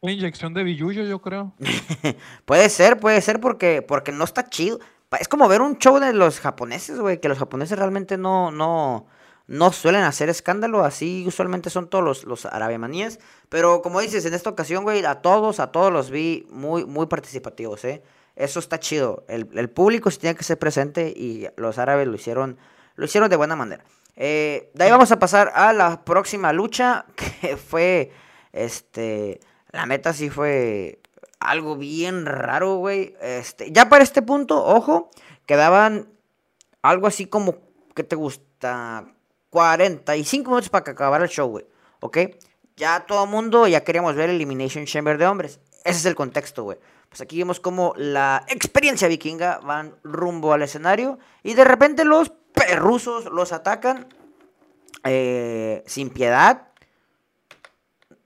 Una inyección de billuyo, yo creo. puede ser, puede ser porque, porque no está chido. Es como ver un show de los japoneses, güey, que los japoneses realmente no, no, no suelen hacer escándalo, así usualmente son todos los, los arabiamaníes. Pero como dices, en esta ocasión, güey, a todos, a todos los vi muy, muy participativos, ¿eh? Eso está chido. El, público sí tiene que ser presente y los árabes lo hicieron, lo hicieron de buena manera. Eh, de ahí vamos a pasar a la próxima lucha, que fue, este, la meta sí fue algo bien raro, güey. Este, ya para este punto, ojo, quedaban algo así como, ¿qué te gusta? 45 minutos para que acabara el show, güey. ¿Ok? Ya todo el mundo ya queríamos ver Elimination Chamber de hombres. Ese es el contexto, güey. Pues aquí vemos como la experiencia vikinga van rumbo al escenario y de repente los perrusos los atacan eh, sin piedad.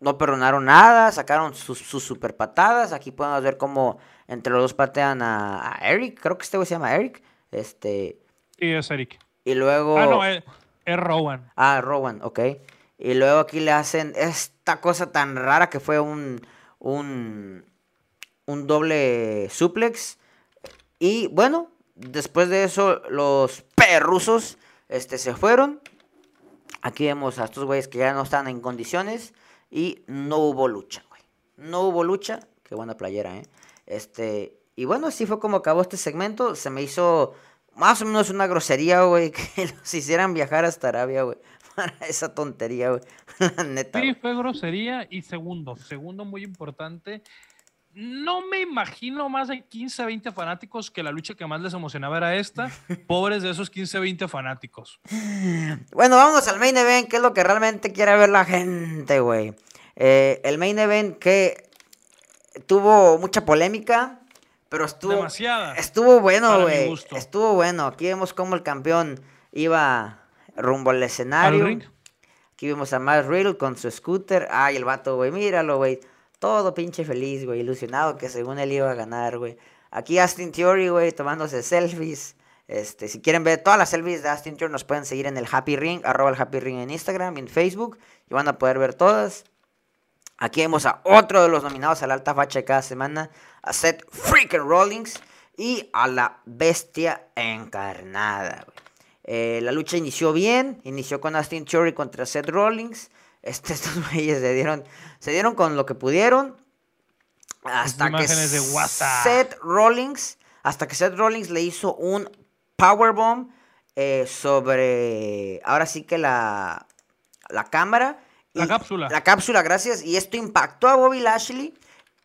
No perdonaron nada, sacaron sus, super patadas. Aquí podemos ver cómo entre los dos patean a, Eric. Creo que este güey se llama Eric. Este. Sí, es Eric. Y luego. Ah, no, es, Rowan. Ah, Rowan, ok. Y luego aquí le hacen esta cosa tan rara que fue un. un. un doble suplex. Y bueno, después de eso, los perrusos este, se fueron. Aquí vemos a estos güeyes que ya no están en condiciones. Y no hubo lucha, güey. No hubo lucha. Qué buena playera, ¿eh? Este. Y bueno, así fue como acabó este segmento. Se me hizo más o menos una grosería, güey, que los hicieran viajar hasta Arabia, güey. Para esa tontería, güey. La neta. Sí, fue grosería. Y segundo, segundo muy importante, no me imagino más de 15, 20 fanáticos que la lucha que más les emocionaba era esta. Pobres de esos 15, 20 fanáticos. Bueno, vamos al main event, que es lo que realmente quiere ver la gente, güey. Eh, el main event que tuvo mucha polémica, pero estuvo. Demasiada. Estuvo bueno, güey. Estuvo bueno. Aquí vemos cómo el campeón iba rumbo al escenario. Aquí vemos a Matt Riddle con su scooter. Ay, el vato, güey. Míralo, güey todo pinche feliz, güey, ilusionado que según él iba a ganar, güey. Aquí Austin Theory, güey, tomándose selfies. Este, si quieren ver todas las selfies de Austin Theory, nos pueden seguir en el Happy Ring, arroba el Happy Ring en Instagram y en Facebook, y van a poder ver todas. Aquí vemos a otro de los nominados a la alta facha de cada semana, a Seth Freaking Rollins y a la bestia encarnada. Eh, la lucha inició bien, inició con Austin Theory contra Seth Rollins. Este, estos güeyes se dieron, se dieron con lo que pudieron. Hasta que Seth Rollins, hasta que Seth Rollins le hizo un powerbomb eh, sobre, ahora sí que la, la cámara. La cápsula. La cápsula, gracias. Y esto impactó a Bobby Lashley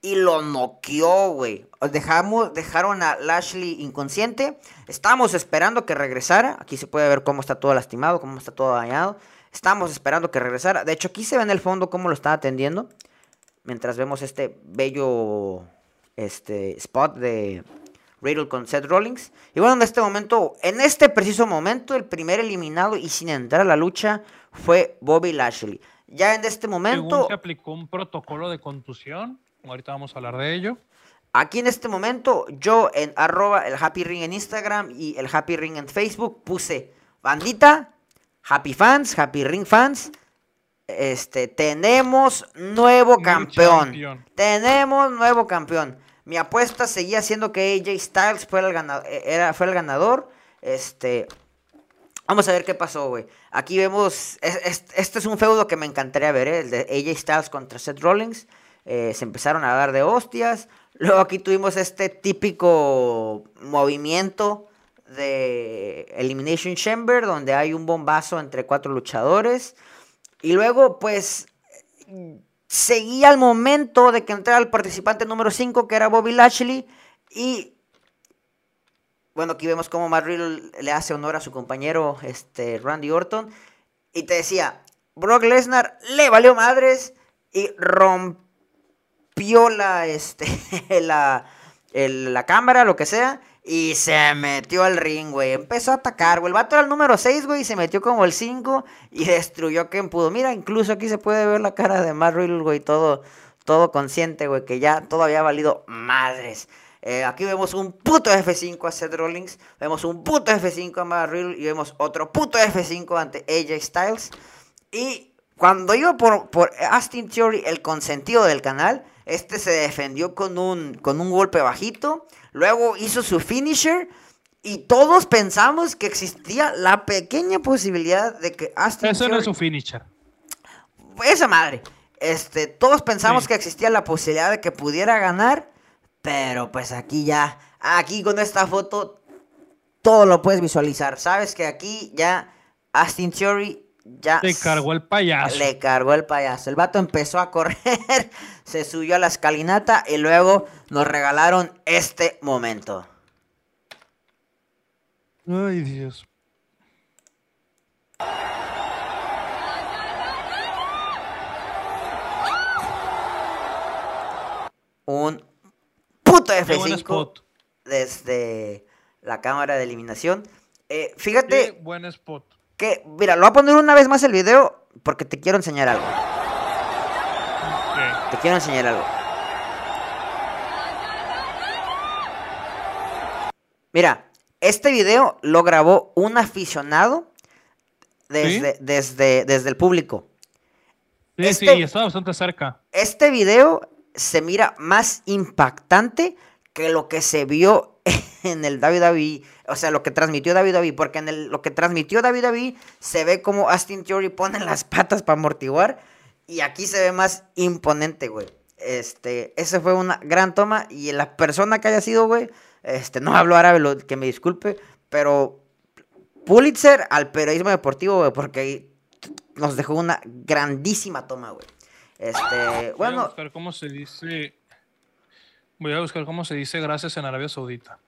y lo noqueó, güey. Dejamos, dejaron a Lashley inconsciente. Estábamos esperando que regresara. Aquí se puede ver cómo está todo lastimado, cómo está todo dañado. Estábamos esperando que regresara. De hecho, aquí se ve en el fondo cómo lo está atendiendo. Mientras vemos este bello este, spot de Riddle con Seth Rollins. Y bueno, en este momento, en este preciso momento, el primer eliminado y sin entrar a la lucha fue Bobby Lashley. Ya en este momento... se aplicó un protocolo de contusión. Ahorita vamos a hablar de ello. Aquí en este momento, yo en arroba el Happy Ring en Instagram y el Happy Ring en Facebook puse bandita, Happy fans, Happy Ring fans, este, tenemos nuevo campeón. Tenemos nuevo campeón. Mi apuesta seguía siendo que AJ Styles fuera el ganador, eh, era, fue el ganador. Este, vamos a ver qué pasó, güey. Aquí vemos, este es un feudo que me encantaría ver, ¿eh? el de AJ Styles contra Seth Rollins. Eh, se empezaron a dar de hostias. Luego aquí tuvimos este típico movimiento de Elimination Chamber, donde hay un bombazo entre cuatro luchadores. Y luego, pues, seguía el momento de que entrara el participante número 5, que era Bobby Lashley. Y, bueno, aquí vemos cómo Matt le hace honor a su compañero, este, Randy Orton. Y te decía, Brock Lesnar le valió madres y rompió la, este, la, la cámara, lo que sea. Y se metió al ring, güey. Empezó a atacar, güey. El vato era el número 6, güey. Y se metió como el 5 y destruyó a quien pudo. Mira, incluso aquí se puede ver la cara de Matt Riddle, güey. Todo, todo consciente, güey. Que ya todo había valido madres. Eh, aquí vemos un puto F5 a Seth Rollins. Vemos un puto F5 a Matt Riddle. Y vemos otro puto F5 ante AJ Styles. Y cuando iba por, por Austin Theory, el consentido del canal, este se defendió con un, con un golpe bajito. Luego hizo su finisher. Y todos pensamos que existía la pequeña posibilidad de que Austin Eso no es su finisher. Esa madre. Este, todos pensamos que existía la posibilidad de que pudiera ganar. Pero pues aquí ya. Aquí con esta foto. Todo lo puedes visualizar. Sabes que aquí ya. Austin Theory ya. Le cargó el payaso. Le cargó el payaso. El vato empezó a correr, se subió a la escalinata y luego nos regalaron este momento. Ay, Dios. Un puto Qué buen F5 spot. desde la cámara de eliminación. Eh, Qué fíjate buen spot. Que, mira, lo voy a poner una vez más el video porque te quiero enseñar algo. Te quiero enseñar algo. Mira, este video lo grabó un aficionado desde, desde, desde el público. Sí, Este- sí, está bastante cerca. Este video se mira más impactante que lo que se vio en el WWE. O sea, lo que transmitió WWE. Porque en el- lo que transmitió WWE se ve como Austin Theory pone las patas para amortiguar. Y aquí se ve más imponente, güey. Este, esa fue una gran toma. Y la persona que haya sido, güey, este, no hablo árabe, lo- que me disculpe. Pero Pulitzer al periodismo deportivo, güey, porque ahí nos dejó una grandísima toma, güey. Este, Voy a bueno, buscar cómo se dice. Voy a buscar cómo se dice gracias en Arabia Saudita.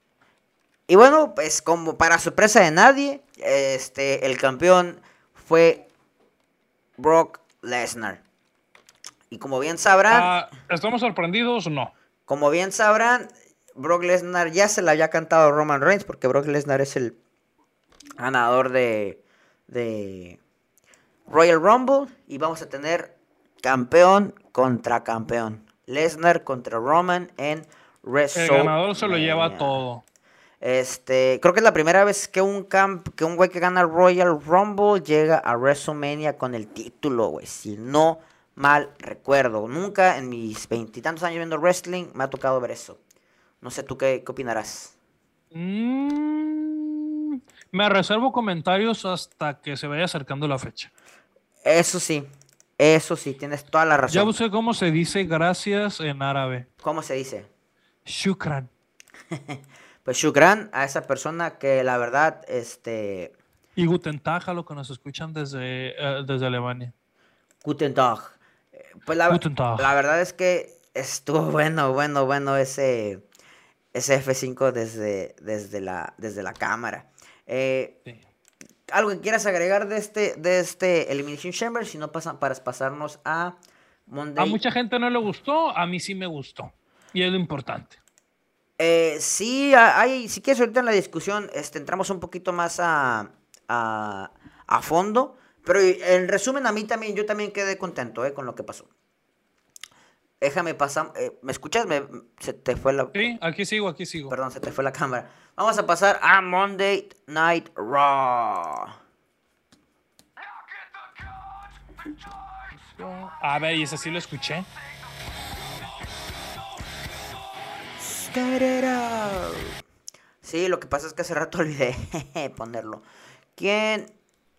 Y bueno, pues como para sorpresa de nadie, este, el campeón fue Brock Lesnar. Y como bien sabrán, Ah, ¿Estamos sorprendidos o no? como bien sabrán, Brock Lesnar ya se la había cantado Roman Reigns, porque Brock Lesnar es el ganador de, de Royal Rumble. Y vamos a tener campeón contra campeón. Lesnar contra Roman en El WrestleMania. ganador se lo lleva todo. Este, creo que es la primera vez que un camp, que un güey que gana Royal Rumble llega a WrestleMania con el título, güey. Si no mal recuerdo. Nunca en mis veintitantos años viendo wrestling me ha tocado ver eso. No sé tú qué, qué opinarás. Mm, me reservo comentarios hasta que se vaya acercando la fecha. Eso sí, eso sí, tienes toda la Ya razón. busqué cómo se dice gracias en árabe. ¿Cómo se dice? Shukran. Pues shukran a esa persona que la verdad, este, Y Guten Tag a los que nos escuchan desde, eh, desde Alemania. Guten Tag. Eh, Pues la, Guten Tag. la verdad es que estuvo bueno, bueno, bueno ese, ese F5 desde, desde, la, desde la cámara. Eh, Sí. ¿Algo que quieras agregar de este, de este Elimination Chamber? Si no, pasan para pasarnos a Monday. A mucha gente no le gustó, a mí sí me gustó. Y es lo importante. Eh, sí, hay, si quieres ahorita en la discusión, este, entramos un poquito más a, a, a fondo. Pero en resumen, a mí también, yo también quedé contento eh, con lo que pasó. Déjame pasar. eh, ¿Me escuchas? Me- se te fue la. Sí, aquí sigo, aquí sigo. Perdón, se te fue la cámara. Vamos a pasar a Monday Night Raw. A ver, y ese sí lo escuché. Get it out. Sí, lo que pasa es que hace rato olvidé ponerlo. ¿Quién,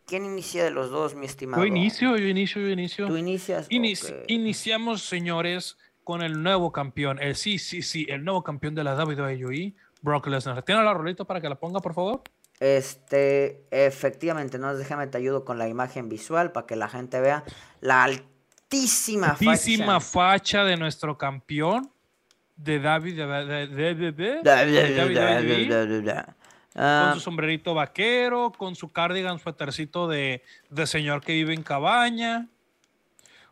¿Quién inicia de los dos, mi estimado? Yo inicio, yo inicio, yo inicio. ¿Tú inicias? Inici-. Iniciamos, señores, con el nuevo campeón. El sí, sí, sí, el nuevo campeón de la WWE, Brock Lesnar. ¿Tiene la rolita para que la ponga, por favor? Este, efectivamente, no déjame te ayudo con la imagen visual para que la gente vea la altísima Altísima facha. facha de nuestro campeón de David de, de- de- de- de- Da- da- de da- da- WWE, da- da- da. con su sombrerito vaquero, con su cardigan, suétercito de, de señor que vive en cabaña,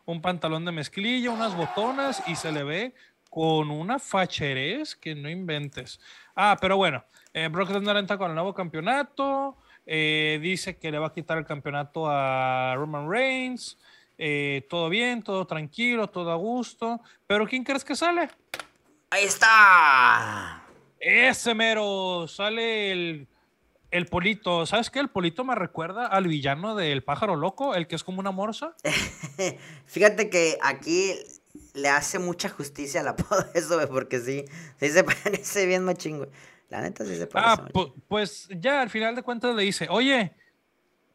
un pantalón de mezclilla, unas botonas y se le ve con una facherez que no inventes. Ah, pero bueno, eh, Brock Lesnar entra con el nuevo campeonato, eh, dice que le va a quitar el campeonato a Roman Reigns, eh, todo bien, todo tranquilo, todo a gusto, pero ¿quién crees que sale? Ahí está. Ese mero, sale el, el polito. ¿Sabes qué? El polito me recuerda al villano del pájaro loco, el que es como una morsa. Fíjate que aquí le hace mucha justicia al apodo de eso, güey, porque sí, sí se parece bien machín, güey. La neta sí se parece. Ah, pues ya al final de cuentas le dice, oye,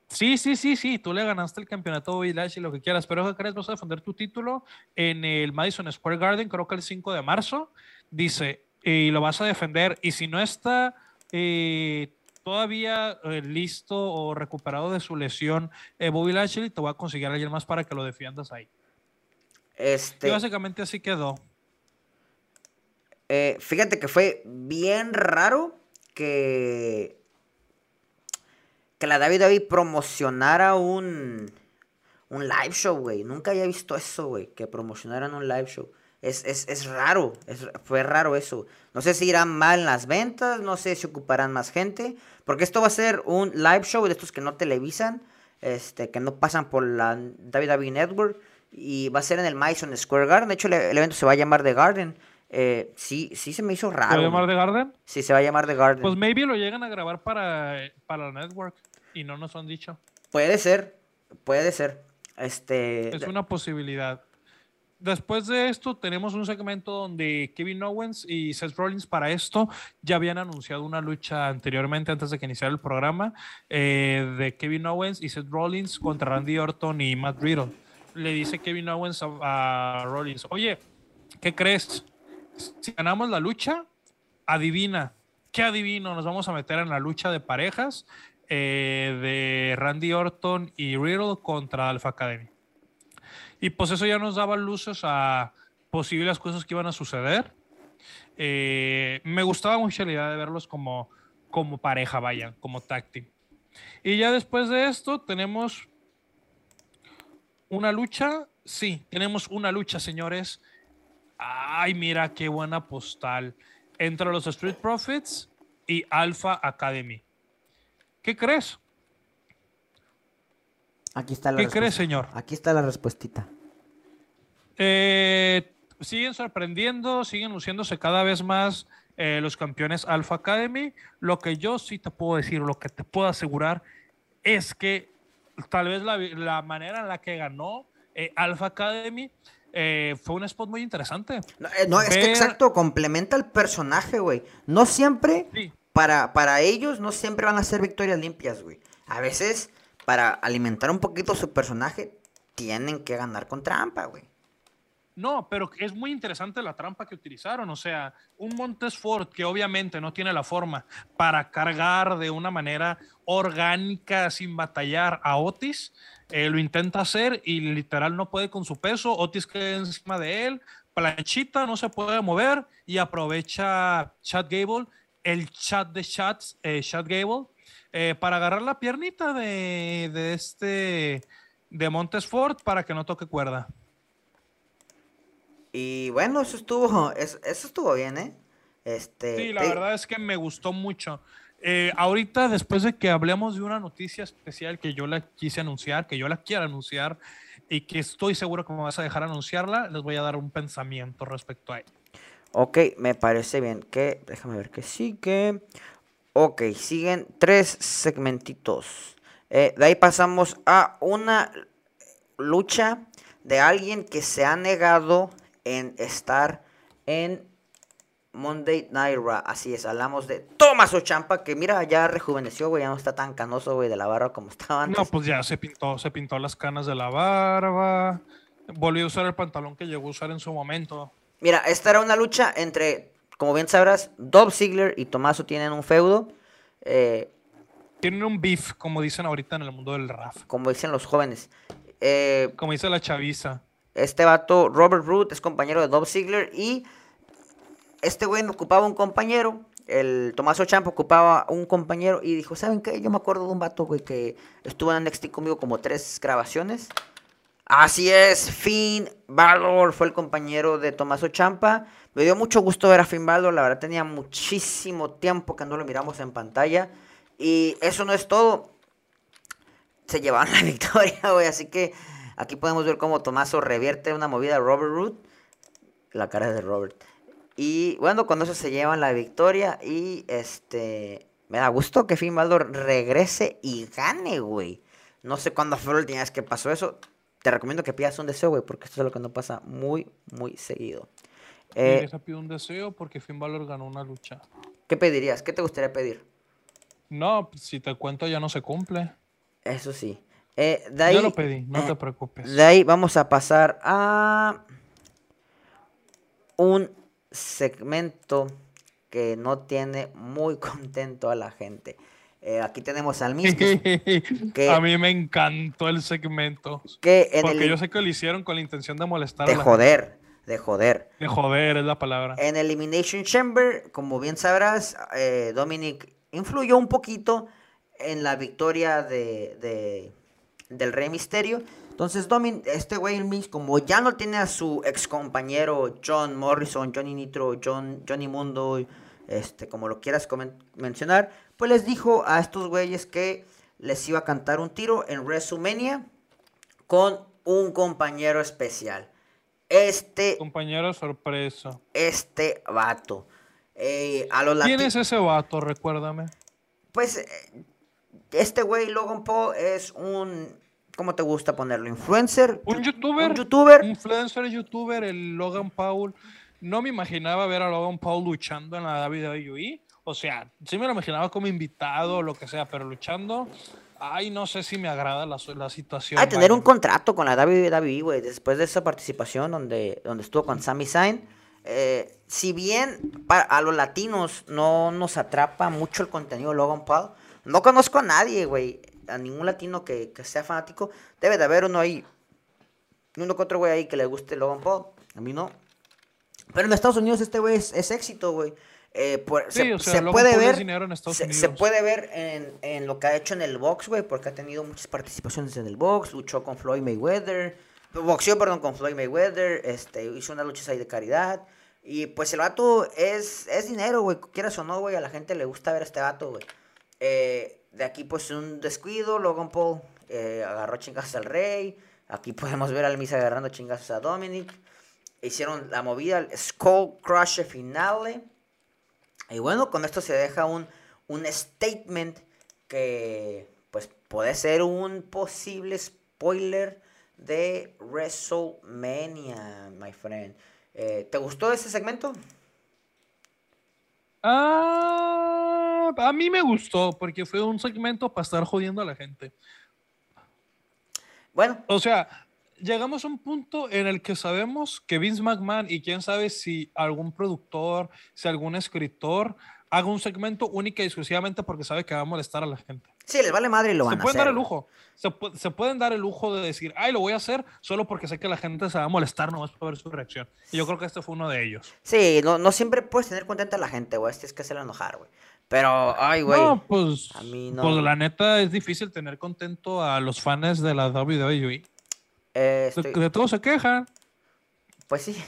sí, sí, sí, sí, tú le ganaste el campeonato a Bobby Lashley, lo que quieras, pero ¿qué crees? Vas a defender tu título en el Madison Square Garden, creo que el 5 de marzo. Dice, y lo vas a defender, y si no está eh, todavía eh, listo o recuperado de su lesión eh, Bobby Lashley, te voy a conseguir a alguien más para que lo defiendas ahí. Este, Y básicamente así quedó. eh, fíjate que fue bien raro que que la WWE promocionara un, un live show, güey. Nunca había visto eso, güey, que promocionaran un live show. Es, es, es raro, fue raro eso. No sé si irán mal las ventas, no sé si ocuparán más gente, porque esto va a ser un live show de estos que no televisan, este, que no pasan por la WWE Network, y va a ser en el Madison Square Garden. De hecho, el evento se va a llamar The Garden. Eh, sí, sí se me hizo raro. ¿Se va a llamar The Garden? Sí, se va a llamar The Garden. Pues maybe lo llegan a grabar para, para la network y no nos han dicho. Puede ser, puede ser. Este... Es una posibilidad. Después de esto tenemos un segmento donde Kevin Owens y Seth Rollins para esto ya habían anunciado una lucha anteriormente antes de que iniciara el programa eh, de Kevin Owens y Seth Rollins contra Randy Orton y Matt Riddle. Le dice Kevin Owens a, a Rollins, oye, ¿qué crees? Si ganamos la lucha, adivina, ¿qué adivino? Nos vamos a meter en la lucha de parejas eh, de Randy Orton y Riddle contra Alpha Academy. Y pues eso ya nos daba luces a posibles cosas que iban a suceder. Eh, me gustaba mucho la idea de verlos como, como pareja, vaya, como tag. Y ya después de esto tenemos una lucha. Sí, tenemos una lucha, señores, Ay, mira qué buena postal. Entre los Street Profits y Alpha Academy. ¿Qué crees? Aquí está la ¿Qué crees, señor? Aquí está la respuestita. Eh, siguen sorprendiendo, siguen luciéndose cada vez más eh, los campeones Alpha Academy. Lo que yo sí te puedo decir, lo que te puedo asegurar es que tal vez la, manera en la que ganó eh, Alpha Academy eh, fue un spot muy interesante. No, eh, es que exacto, complementa el personaje, güey. No siempre, para, para ellos, no siempre van a ser victorias limpias, güey. A veces, para alimentar un poquito su personaje, tienen que ganar con trampa, güey. No, pero es muy interesante la trampa que utilizaron. O sea, un Montesfort que obviamente no tiene la forma para cargar de una manera orgánica sin batallar a Otis, eh, lo intenta hacer y literal no puede con su peso. Otis queda encima de él, planchita, no se puede mover y aprovecha Chad Gable, el chat de chats, eh, Chad Gable, eh, para agarrar la piernita de, de este de Montesfort para que no toque cuerda. Y bueno, eso estuvo, eso, estuvo bien, ¿eh? Este, sí, la verdad es que me gustó mucho. Eh, ahorita, después de que hablemos de una noticia especial que yo la quise anunciar, que yo la quiero anunciar y que estoy seguro que me vas a dejar anunciarla, les voy a dar un pensamiento respecto a ella. Ok, me parece bien. Que, déjame ver que sigue. Ok, siguen tres segmentitos. Eh, de ahí pasamos a una lucha de alguien que se ha negado en estar en Monday Night Raw. Así es, hablamos de Tomás Ochampa, que mira, ya rejuveneció, güey, ya no está tan canoso, güey, de la barba como estaba antes. No, pues ya se pintó, se pintó las canas de la barba. Volvió a usar el pantalón que llegó a usar en su momento. Mira, esta era una lucha entre, como bien sabrás, Dolph Ziggler y Tomaso tienen un feudo. Eh, tienen un beef, como dicen ahorita en el mundo del RAF. Como dicen los jóvenes. Eh, como dice la chaviza. Este vato, Robert Root, es compañero de Dolph Ziggler y este güey ocupaba un compañero. El Tomaso Champ ocupaba un compañero y dijo, ¿saben qué? Yo me acuerdo de un vato, güey, que estuvo en NXT conmigo como tres grabaciones. Así es, Finn Balor fue el compañero de Tomaso Champa. Me dio mucho gusto ver a Finn Balor, la verdad tenía muchísimo tiempo que no lo miramos en pantalla. Y eso no es todo. Se llevaron la victoria, güey, así que Aquí podemos ver cómo Tomaso revierte una movida a Robert Root. La cara de Robert. Y bueno, con eso se llevan la victoria. Y este. Me da gusto que Finn Balor regrese y gane, güey. No sé cuándo fue la última vez que pasó eso. Te recomiendo que pidas un deseo, güey, porque esto es lo que no pasa muy, muy seguido. Eh, pido un deseo porque Finn Balor ganó una lucha. ¿Qué pedirías? ¿Qué te gustaría pedir? No, si te cuento ya no se cumple. Eso sí. Eh, de ahí, Yo lo pedí, no te preocupes. De ahí vamos a pasar a un segmento que no tiene muy contento a la gente. Eh, aquí tenemos al mismo. que, a mí me encantó el segmento. Que porque yo sé que lo hicieron con la intención de molestar de joder, De joder. De joder es la palabra. En Elimination Chamber, como bien sabrás, eh, Dominic influyó un poquito en la victoria de, de- del Rey Misterio. Entonces, Domin, este güey Miz, como ya no tiene a su ex compañero John Morrison, Johnny Nitro, John, Johnny Mundo, este, como lo quieras mencionar, pues les dijo a estos güeyes que les iba a cantar un tiro en WrestleMania con un compañero especial. Este, Compañero sorpresa. este vato. Eh, a los ¿Quién es ese vato? Recuérdame. Pues eh, este güey, Logan Paul, es un. ¿Cómo te gusta ponerlo? ¿Influencer? Un youtuber. Un youtuber. Influencer, youtuber, el Logan Paul. No me imaginaba ver a Logan Paul luchando en la WWE. O sea, sí me lo imaginaba como invitado o lo que sea, pero luchando. Ay, no sé si me agrada la, la situación. Que tener un contrato con la WWE, güey. Después de esa participación donde, donde estuvo con Sami Zayn. eh, si bien a los latinos no nos atrapa mucho el contenido de Logan Paul, no conozco a nadie, güey. A ningún latino que, que sea fanático. Debe de haber uno ahí. Uno que otro güey ahí que le guste Logan Paul. A mí no. Pero en Estados Unidos este güey es, es éxito, güey. Eh, por- Sí, se, o sea, se Logan puede ver. se, puede ver en, en lo que ha hecho en el box, güey, porque ha tenido muchas participaciones en el box. Luchó con Floyd Mayweather. Boxeó, perdón, con Floyd Mayweather. Este, hizo unas luchas ahí de caridad. Y pues el vato es, es dinero, güey. Quieras o no, güey. A la gente le gusta ver a este vato, güey. Eh, de aquí, pues, un descuido. Logan Paul eh, agarró chingazos al Rey. Aquí podemos ver al Misa agarrando chingazos a Dominic. Hicieron la movida, el Skull Crusher finale. Y bueno, con esto se deja un, un statement que, pues, puede ser un posible spoiler de WrestleMania, my friend. Eh, ¿Te gustó ese segmento? Ah, a mí me gustó porque fue un segmento para estar jodiendo a la gente. Bueno, O sea, llegamos a un punto en el que sabemos que Vince McMahon y quién sabe si algún productor, si algún escritor haga un segmento única y exclusivamente porque sabe que va a molestar a la gente. sí, les vale madre y lo Se van a pueden hacer. dar el lujo. Se, se pueden dar el lujo de decir, ay, lo voy a hacer solo porque sé que la gente se va a molestar nomás para ver su reacción. Y yo creo que este fue uno de ellos. Sí, no, no siempre puedes tener contenta a la gente, güey. Tienes que hacerla enojar, güey. Pero, ay, güey. No, pues, a mí no. pues la neta es difícil tener contento a los fans de la WWE. eh, De, estoy- de todo se quejan. Pues sí.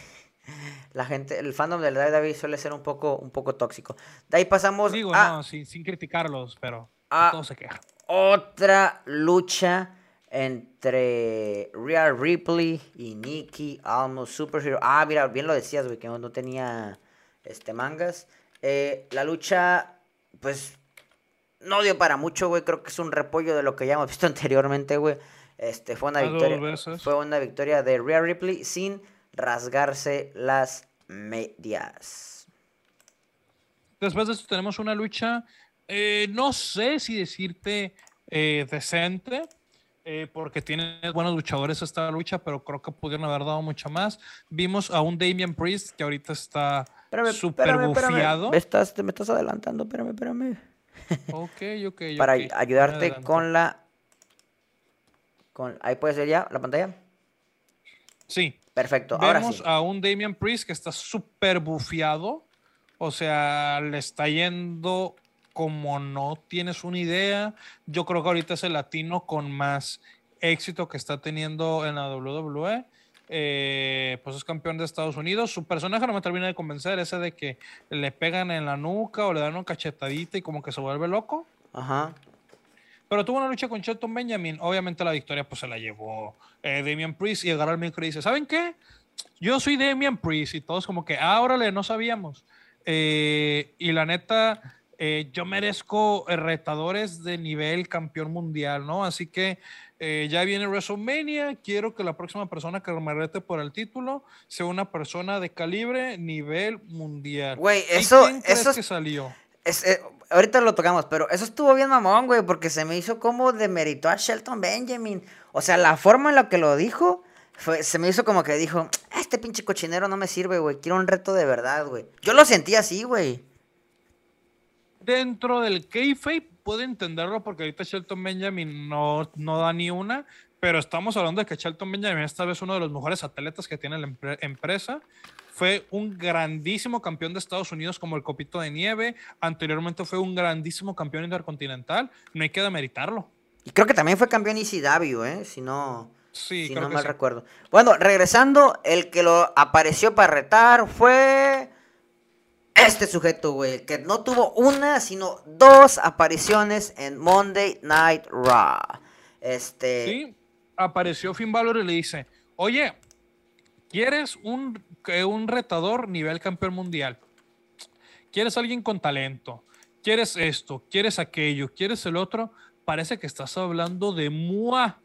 La gente, el fandom de la WWE suele ser un poco, un poco tóxico. De ahí pasamos Digo, a no, sin, sin criticarlos, pero Ah. todos se quejan. otra lucha entre Rhea Ripley y Nikki Almost Superhero. Ah, mira, bien lo decías, güey, que no, no tenía este mangas. Eh, la lucha, pues, no dio para mucho, güey. Creo que es un repollo de lo que ya hemos visto anteriormente, güey. Este, fue una victoria. veces. Fue una victoria de Rhea Ripley sin rasgarse las medias. Después de esto tenemos una lucha, eh, no sé si decirte eh, decente, eh, porque tiene buenos luchadores esta lucha, pero creo que pudieron haber dado mucho más. Vimos a un Damian Priest que ahorita está Espérame, súper espérame, espérame. bufiado. Me estás, te me estás adelantando, espérame, espérame. Ok, ok. Para ayudarte con la... Con, ahí puedes ver ya la pantalla. Sí. Perfecto, ahora Vemos sí. a un Damian Priest que está súper bufiado. O sea, le está yendo como no tienes una idea. Yo creo que ahorita es el latino con más éxito que está teniendo en la WWE. Eh, pues es campeón de Estados Unidos. Su personaje no me termina de convencer, ese de que le pegan en la nuca o le dan una cachetadita y como que se vuelve loco. Ajá. Pero tuvo una lucha con Shelton Benjamin. Obviamente la victoria pues se la llevó eh, Damian Priest y agarra el micro y dice, ¿saben qué? Yo soy Damian Priest y todos como que, ah, órale, no sabíamos. Eh, y la neta, eh, yo merezco retadores de nivel campeón mundial, ¿no? Así que eh, ya viene WrestleMania, quiero que la próxima persona que me rete por el título sea una persona de calibre nivel mundial. Güey, ¿Y eso- quién eso es- que salió? Es, eh, ahorita lo tocamos, pero eso estuvo bien mamón, güey, porque se me hizo como demeritó a Shelton Benjamin. O sea, la forma en la que lo dijo, fue, se me hizo como que dijo, "Ah, este pinche cochinero no me sirve, güey, quiero un reto de verdad, güey. Yo lo sentí así, güey. dentro del kayfabe puede entenderlo porque ahorita Shelton Benjamin no, no da ni una, pero estamos hablando de que Shelton Benjamin esta vez uno de los mejores atletas que tiene la empresa. Fue un grandísimo campeón de Estados Unidos como el Copito de Nieve. Anteriormente fue un grandísimo campeón intercontinental. No hay que demeritarlo. Y creo que también fue campeón ECW, ¿eh? Si no, sí, si no mal recuerdo. Bueno, regresando, el que lo apareció para retar fue este sujeto, güey, que no tuvo una, sino dos apariciones en Monday Night Raw. Este. Sí, apareció Finn Balor y le dice: Oye, ¿quieres un, un retador nivel campeón mundial? ¿Quieres alguien con talento? ¿Quieres esto? ¿Quieres aquello? ¿Quieres el otro? parece que estás hablando de Mua.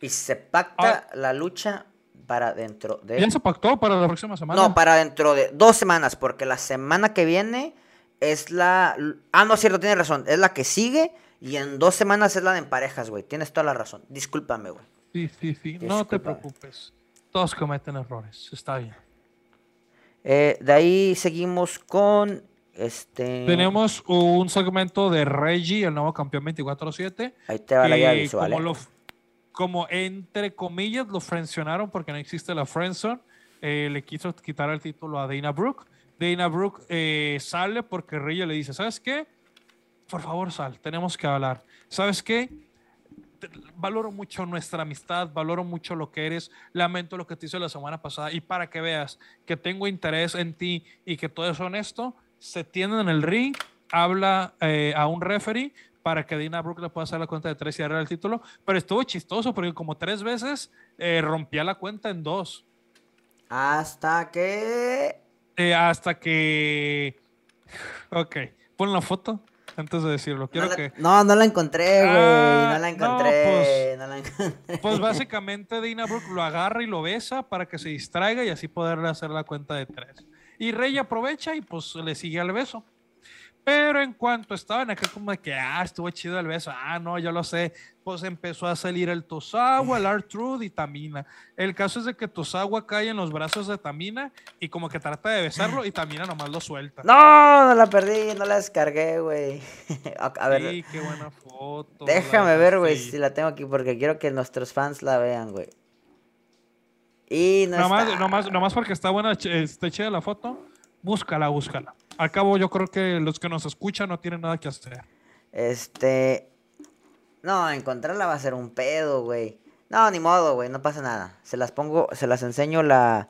Y se pacta ah. la lucha para dentro de. ¿Ya se pactó para la próxima semana? No, para dentro de dos semanas, porque la semana que viene es la. Ah, no, cierto, tienes razón. Es la que sigue y en dos semanas es la de en parejas, güey. Tienes toda la razón. Discúlpame, güey. Sí, sí, sí. No te preocupes. Todos cometen errores. Está bien. Eh, de ahí seguimos con este... Tenemos un segmento de Reggie, el nuevo campeón 24-7. Ahí te va la guía visual. Como, ¿eh? Como, entre comillas lo frencionaron porque no existe la friendzone, eh, le quiso quitar el título a Dana Brooke. Dana Brooke eh, sale porque Reggie le dice, ¿sabes qué? Por favor, sal, tenemos que hablar. ¿Sabes qué? valoro mucho nuestra amistad, valoro mucho lo que eres, lamento lo que te hice la semana pasada y para que veas que tengo interés en ti y que todo es honesto, se tiende en el ring, habla eh, a un referee para que Dina Brooke le pueda hacer la cuenta de tres y darle el título, pero estuvo chistoso porque como tres veces eh, rompía la cuenta en dos. Hasta que... Eh, hasta que... Ok, pon la foto antes de decirlo. Quiero no, que... no, no la encontré, güey. no la encontré. pues, no la encontré. Pues básicamente Dina Brooke lo agarra y lo besa para que se distraiga y así poderle hacer la cuenta de tres. Y Rey aprovecha y pues le sigue al beso. Pero en cuanto estaba en aquel como de que, ah, estuvo chido el beso, ah, no, yo lo sé, pues empezó a salir el Tosawa, el R-Truth y Tamina. El caso es de que Tosawa cae en los brazos de Tamina y como que trata de besarlo y Tamina nomás lo suelta. No, no la perdí, no la descargué, güey. a ver. Sí, qué buena foto. Déjame ver, güey, si la tengo aquí porque quiero que nuestros fans la vean, güey. Y no nomás, nomás, porque está buena, este, chida la foto, búscala, búscala. Al cabo, yo creo que los que nos escuchan no tienen nada que hacer. Este. No, encontrarla va a ser un pedo, güey. No, ni modo, güey, no pasa nada. Se las pongo, se las enseño la.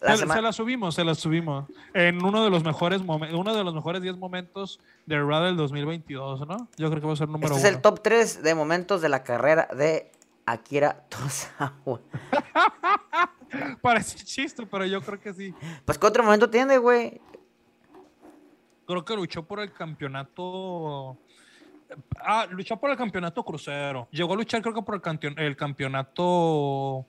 se, las subimos, se las subimos. En uno de los mejores momentos, uno de los mejores 10 momentos de del 2022, ¿no? Yo creo que va a ser el número este es el top 3 de momentos de la carrera de Akira Tosawa. Parece chiste, pero yo creo que sí. Pues, ¿qué otro momento tiene, güey? Creo que luchó por el campeonato. Ah, luchó por el campeonato crucero. Llegó a luchar, creo que por el, el campeonato.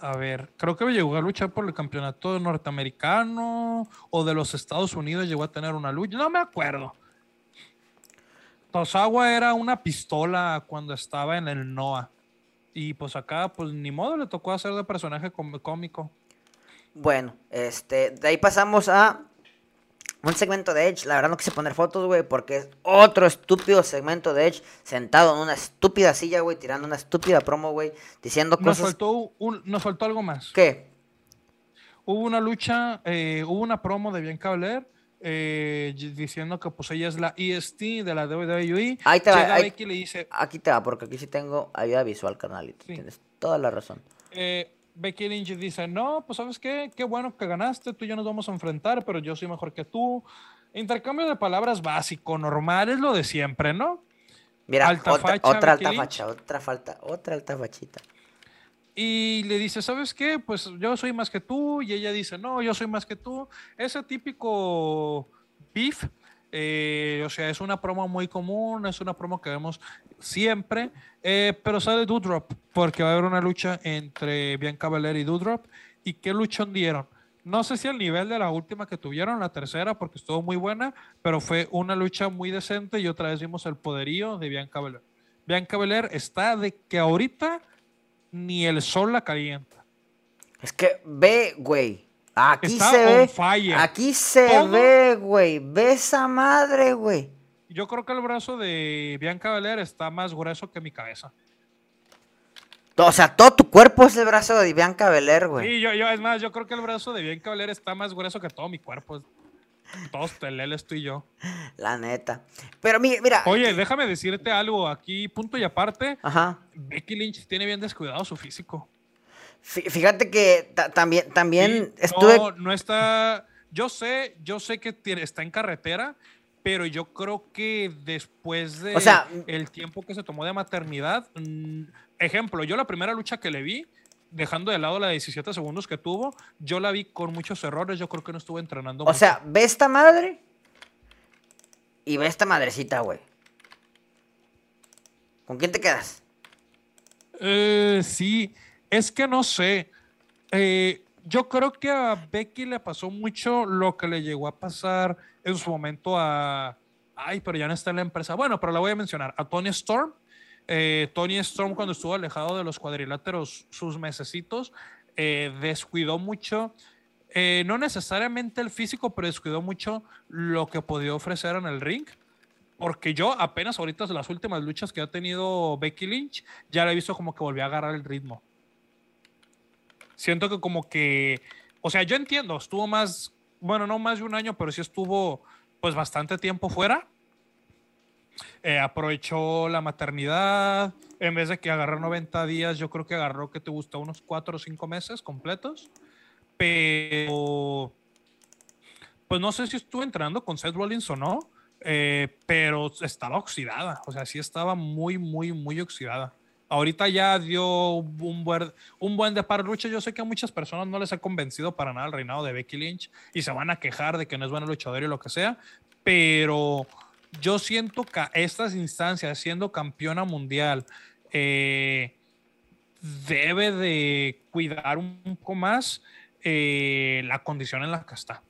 A ver, creo que llegó a luchar por el campeonato norteamericano o de los Estados Unidos. Llegó a tener una lucha. No me acuerdo. Tosawa era una pistola cuando estaba en el NOAH. Y pues acá, pues ni modo, le tocó hacer de personaje cómico. Bueno, este, de ahí pasamos a un segmento de Edge. La verdad no quise poner fotos, güey, porque es otro estúpido segmento de Edge sentado en una estúpida silla, güey, tirando una estúpida promo, güey, diciendo cosas. Nos faltó, un, nos faltó algo más. ¿Qué? Hubo una lucha, eh, hubo una promo de Bianca Belair eh, diciendo que pues ella es la EST de la WWE. Ahí te va. le dice, aquí te va, porque aquí sí tengo ayuda visual, carnal. Tienes toda la razón. Eh, Becky Lynch dice, no, pues sabes qué, qué bueno que ganaste, tú y yo nos vamos a enfrentar, pero yo soy mejor que tú. Intercambio de palabras básico, normal, es lo de siempre, ¿no? Mira, otra, otra alta facha, otra falta, otra alta fachita y le dice, ¿sabes qué? Pues yo soy más que tú, y ella dice, no, yo soy más que tú. Ese típico beef, eh, o sea, es una promo muy común, es una promo que vemos siempre, eh, pero sale Doudrop, porque va a haber una lucha entre Bianca Belair y Doudrop. ¿Y qué luchón dieron? No sé si al nivel de la última que tuvieron, la tercera, porque estuvo muy buena, pero fue una lucha muy decente y otra vez vimos el poderío de Bianca Belair. Bianca Belair está de que ahorita ni el sol la calienta. Es que ve, güey. Aquí se ve. Aquí se ve, güey. Ve esa madre, güey. Yo creo que el brazo de Bianca Belair está más grueso que mi cabeza. O sea, todo tu cuerpo es el brazo de Bianca Belair, güey. Sí, yo, yo, es más, yo creo que el brazo de Bianca Belair está más grueso que todo mi cuerpo. Todos teleles tú y yo. La neta. Pero mi- mira. Oye, déjame decirte algo aquí, punto y aparte. Ajá. Becky Lynch tiene bien descuidado su físico. Fí- Fíjate que ta- también, también Sí, estuve. No, no está. Yo sé, yo sé que tiene- está en carretera, pero yo creo que después de O sea, el tiempo que se tomó de maternidad, ejemplo, yo la primera lucha que le vi, dejando de lado la de 17 segundos que tuvo, yo la vi con muchos errores. Yo creo que no estuvo entrenando. O mucho. sea, ve esta madre y ve esta madrecita, güey. ¿Con quién te quedas? Eh, sí, es que no sé. Eh, yo creo que a Becky le pasó mucho lo que le llegó a pasar en su momento a. Ay, pero ya no está en la empresa. Bueno, pero la voy a mencionar. A Tony Storm. Eh, Tony Storm, cuando estuvo alejado de los cuadriláteros sus mesecitos, eh, descuidó mucho. eh, no necesariamente el físico, pero descuidó mucho lo que podía ofrecer en el ring. Porque yo apenas ahorita las últimas luchas que ha tenido Becky Lynch, ya la he visto como que volvió a agarrar el ritmo. Siento que como que, o sea, yo entiendo, estuvo más, bueno, no más de un año, pero sí estuvo pues bastante tiempo fuera. Eh, aprovechó la maternidad, en vez de que agarrar 90 días, yo creo que agarró que te gustó unos 4 o 5 meses completos. Pero, pues no sé si estuvo entrenando con Seth Rollins o no, eh, pero estaba oxidada, o sea, sí estaba muy, muy, muy oxidada. Ahorita ya dio un buen, un buen de par de luchas. Yo sé que a muchas personas no les ha convencido para nada el reinado de Becky Lynch y se van a quejar de que no es buena luchadora y lo que sea, pero yo siento que estas instancias, siendo campeona mundial, eh, debe de cuidar un poco más eh, la condición en la que está.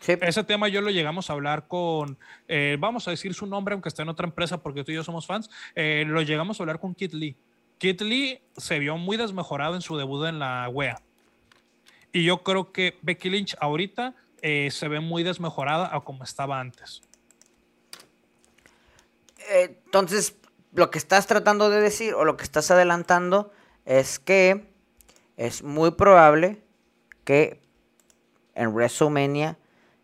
Sí. Ese tema yo lo llegamos a hablar con, eh, vamos a decir su nombre, aunque esté en otra empresa, porque tú y yo somos fans, lo llegamos a hablar con Kit Lee. Kit Lee se vio muy desmejorado en su debut en la WEA. Y yo creo que Becky Lynch ahorita se ve muy desmejorada a como estaba antes. Eh, entonces, lo que estás tratando de decir o lo que estás adelantando es que es muy probable que en WrestleMania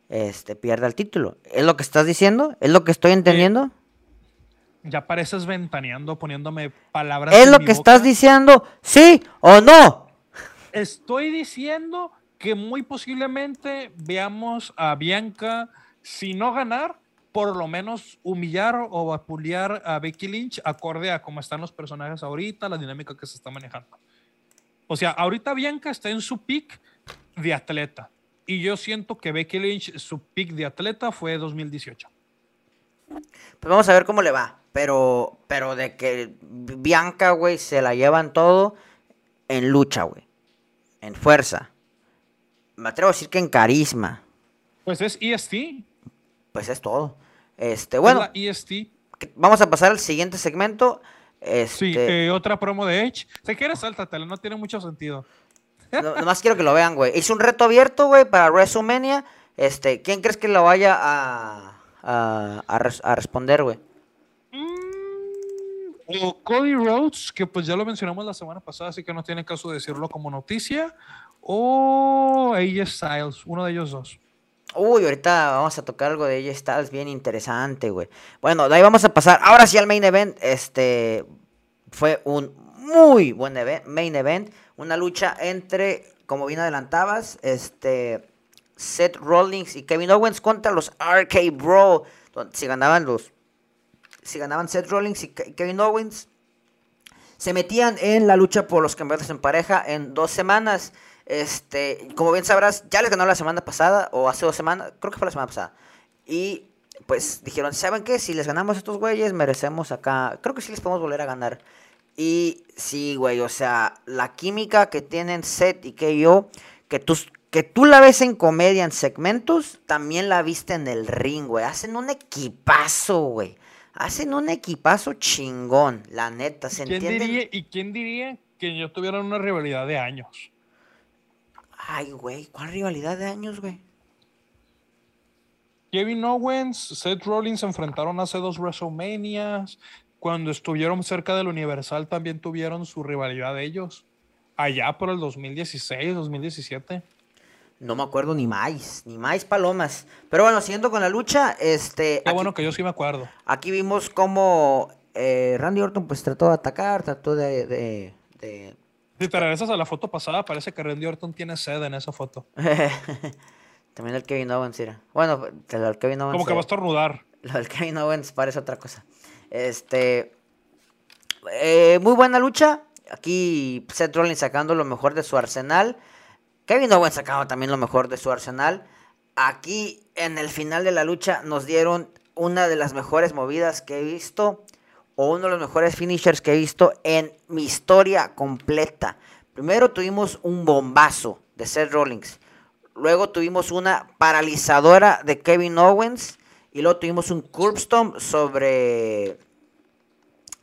este, pierda el título. ¿Es lo que estás diciendo? ¿Es lo que estoy entendiendo? Ya pareces ventaneando, poniéndome palabras. ¿Es en lo mi que boca. estás diciendo? ¿Sí o no? Estoy diciendo que muy posiblemente veamos a Bianca, si no ganar, por lo menos humillar o vapulear a Becky Lynch acorde a cómo están los personajes ahorita, la dinámica que se está manejando. O sea, ahorita Bianca está en su pick de atleta. Y yo siento que Becky Lynch, su pick de atleta fue 2018. Pues vamos a ver cómo le va. Pero, pero de que Bianca, güey, se la llevan todo en lucha, güey. En fuerza. Me atrevo a decir que en carisma. Pues es EST. Pues es todo. Este, bueno, la EST. vamos a pasar al siguiente segmento. Este, Sí, eh, otra promo de Edge. Si quieres, sáltatela, no tiene mucho sentido. no- nomás quiero que lo vean, güey. Hice un reto abierto, güey, para WrestleMania. Este, ¿quién crees que lo vaya a, a, a res- a responder, güey? Mm, O Cody Rhodes, que pues ya lo mencionamos la semana pasada, así que no tiene caso decirlo como noticia. O AJ Styles, uno de ellos dos. Uy, ahorita vamos a tocar algo de ella Styles bien interesante, güey. Bueno, de ahí vamos a pasar. Ahora sí al main event. Este fue un muy buen main event. Una lucha entre, como bien adelantabas, este Seth Rollins y Kevin Owens contra los RK Bro. Si ganaban los. Si ganaban Seth Rollins y Ke- Kevin Owens. Se metían en la lucha por los campeonatos en pareja en dos semanas. Este, como bien sabrás, ya les ganó la semana pasada, o hace dos semanas, creo que fue la semana pasada. Y pues dijeron, ¿saben qué? Si les ganamos a estos güeyes, merecemos acá. Creo que sí les podemos volver a ganar. Y sí, güey, o sea, la química que tienen Seth y que yo, que tú, que tú la ves en comedia, en segmentos, también la viste en el ring, güey. Hacen un equipazo, güey. Hacen un equipazo chingón, la neta, ¿se ¿Quién entiende? ¿Y quién diría que yo tuviera una rivalidad de años? Ay, güey, ¿cuál rivalidad de años, güey? Kevin Owens, Seth Rollins se enfrentaron hace dos WrestleManias. cuando estuvieron cerca del Universal también tuvieron su rivalidad ellos. Allá por el 2016, 2017. No me acuerdo ni más, ni más palomas. Pero bueno, siguiendo con la lucha, este... Qué bueno que yo sí me acuerdo. Aquí vimos cómo eh, Randy Orton pues trató de atacar, trató de... de, de... Si te regresas a la foto pasada, parece que Randy Orton tiene sed en esa foto. También el Kevin Owens, era. Bueno, el Kevin Owens... Como que va a estornudar. Lo del Kevin Owens parece otra cosa. Este... Eh, muy buena lucha. Aquí Seth Rollins sacando lo mejor de su arsenal. Kevin Owens sacaba también lo mejor de su arsenal. Aquí en el final de la lucha nos dieron una de las mejores movidas que he visto o uno de los mejores finishers que he visto en mi historia completa. Primero tuvimos un bombazo de Seth Rollins. Luego tuvimos una paralizadora de Kevin Owens. Y luego tuvimos un curb sobre,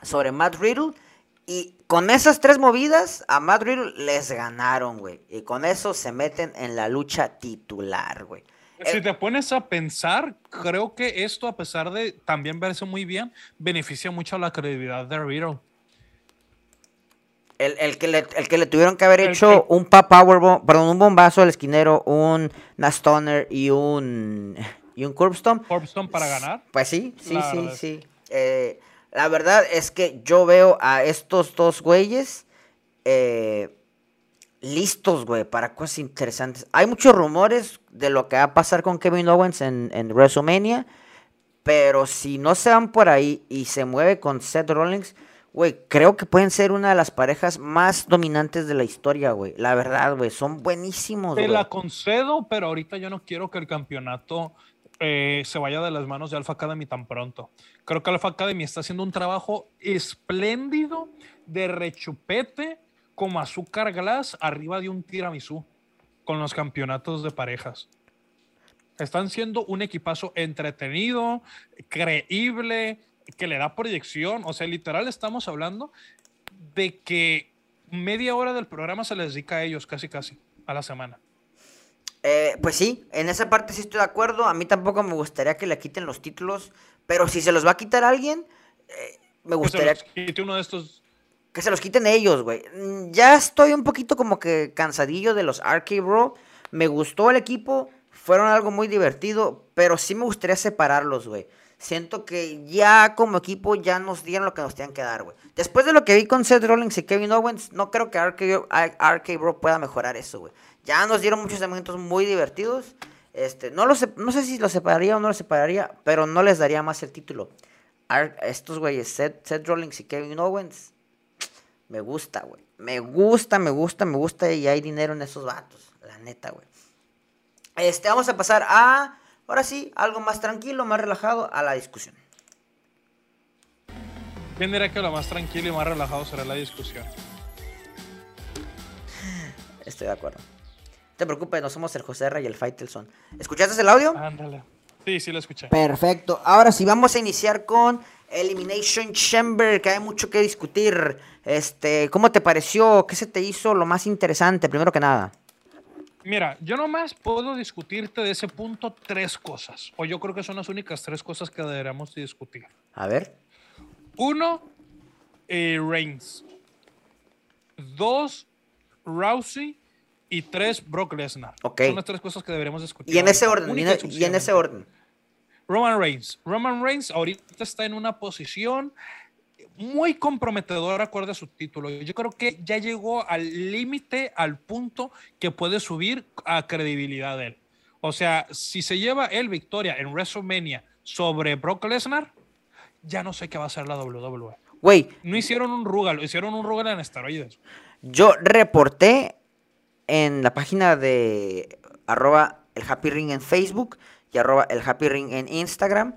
sobre Matt Riddle. Y con esas tres movidas, a Madrid les ganaron, güey. Y con eso se meten en la lucha titular, güey. Si te pones a pensar, creo que esto, a pesar de también verse muy bien, beneficia mucho a la credibilidad de Riddle. El, que, le, el que le tuvieron que haber hecho un pop powerbomb, perdón, un bombazo al esquinero, un Nastoner y un y un Curbstone. para ganar? Pues sí, sí, sí, sí. Eh, la verdad es que yo veo a estos dos güeyes eh, listos, güey, para cosas interesantes. Hay muchos rumores de lo que va a pasar con Kevin Owens en, en WrestleMania. Pero si no se van por ahí y se mueve con Seth Rollins, güey, creo que pueden ser una de las parejas más dominantes de la historia, güey. La verdad, güey, son buenísimos. Te la concedo, pero ahorita yo no quiero que el campeonato eh, se vaya de las manos de Alpha Academy tan pronto. Creo que Alpha Academy está haciendo un trabajo espléndido de rechupete como azúcar glass arriba de un tiramisú con los campeonatos de parejas. Están siendo un equipazo entretenido, creíble, que le da proyección. O sea, literal estamos hablando de que media hora del programa se les dedica a ellos casi casi a la semana. Eh, pues sí, en esa parte sí estoy de acuerdo. A mí tampoco me gustaría que le quiten los títulos. Pero si se los va a quitar alguien, eh, me gustaría. Que se los quite uno de estos. Que se los quiten ellos, güey. Mm, ya estoy un poquito como que cansadillo de los Arcade Bro. Me gustó el equipo. Fueron algo muy divertido. Pero sí me gustaría separarlos, güey. Siento que ya como equipo ya nos dieron lo que nos tenían que dar, güey. Después de lo que vi con Seth Rollins y Kevin Owens, no creo que Arcade Bro pueda mejorar eso, güey. Ya nos dieron muchos momentos muy divertidos. Este, no, lo no sé si lo separaría o no lo separaría, pero no les daría más el título. estos güeyes, Seth, Seth Rollins y Kevin Owens, me gusta, güey. Me gusta, me gusta, me gusta y hay dinero en esos vatos. La neta, güey. Este, vamos a pasar a, ahora sí, algo más tranquilo, más relajado, a la discusión. ¿Quién dirá que lo más tranquilo y más relajado será la discusión? Estoy de acuerdo te preocupes, no somos el José R y el Faitelson. ¿Escuchaste el audio? Ándale. Sí, sí lo escuché. Perfecto. Ahora sí, vamos a iniciar con Elimination Chamber, que hay mucho que discutir. Este, ¿cómo te pareció? ¿Qué se te hizo lo más interesante, primero que nada? Mira, yo nomás puedo discutirte de ese punto tres cosas. O yo creo que son las únicas tres cosas que deberíamos discutir. A ver. Uno, eh, Reigns. Dos, Rousey y tres, Brock Lesnar. Son las tres cosas que deberemos discutir. Y en ese orden, y en, ese orden. Roman Reigns. Roman Reigns ahorita está en una posición muy comprometedora acorde a su título. Yo creo que ya llegó al límite, al punto que puede subir a credibilidad de él. O sea, si se lleva él victoria en WrestleMania sobre Brock Lesnar, ya no sé qué va a hacer la WWE. Güey. No hicieron un Rugal, hicieron un Rugal en esteroides. Yo reporté en la página de arroba el Happy Ring en Facebook y arroba el Happy Ring en Instagram,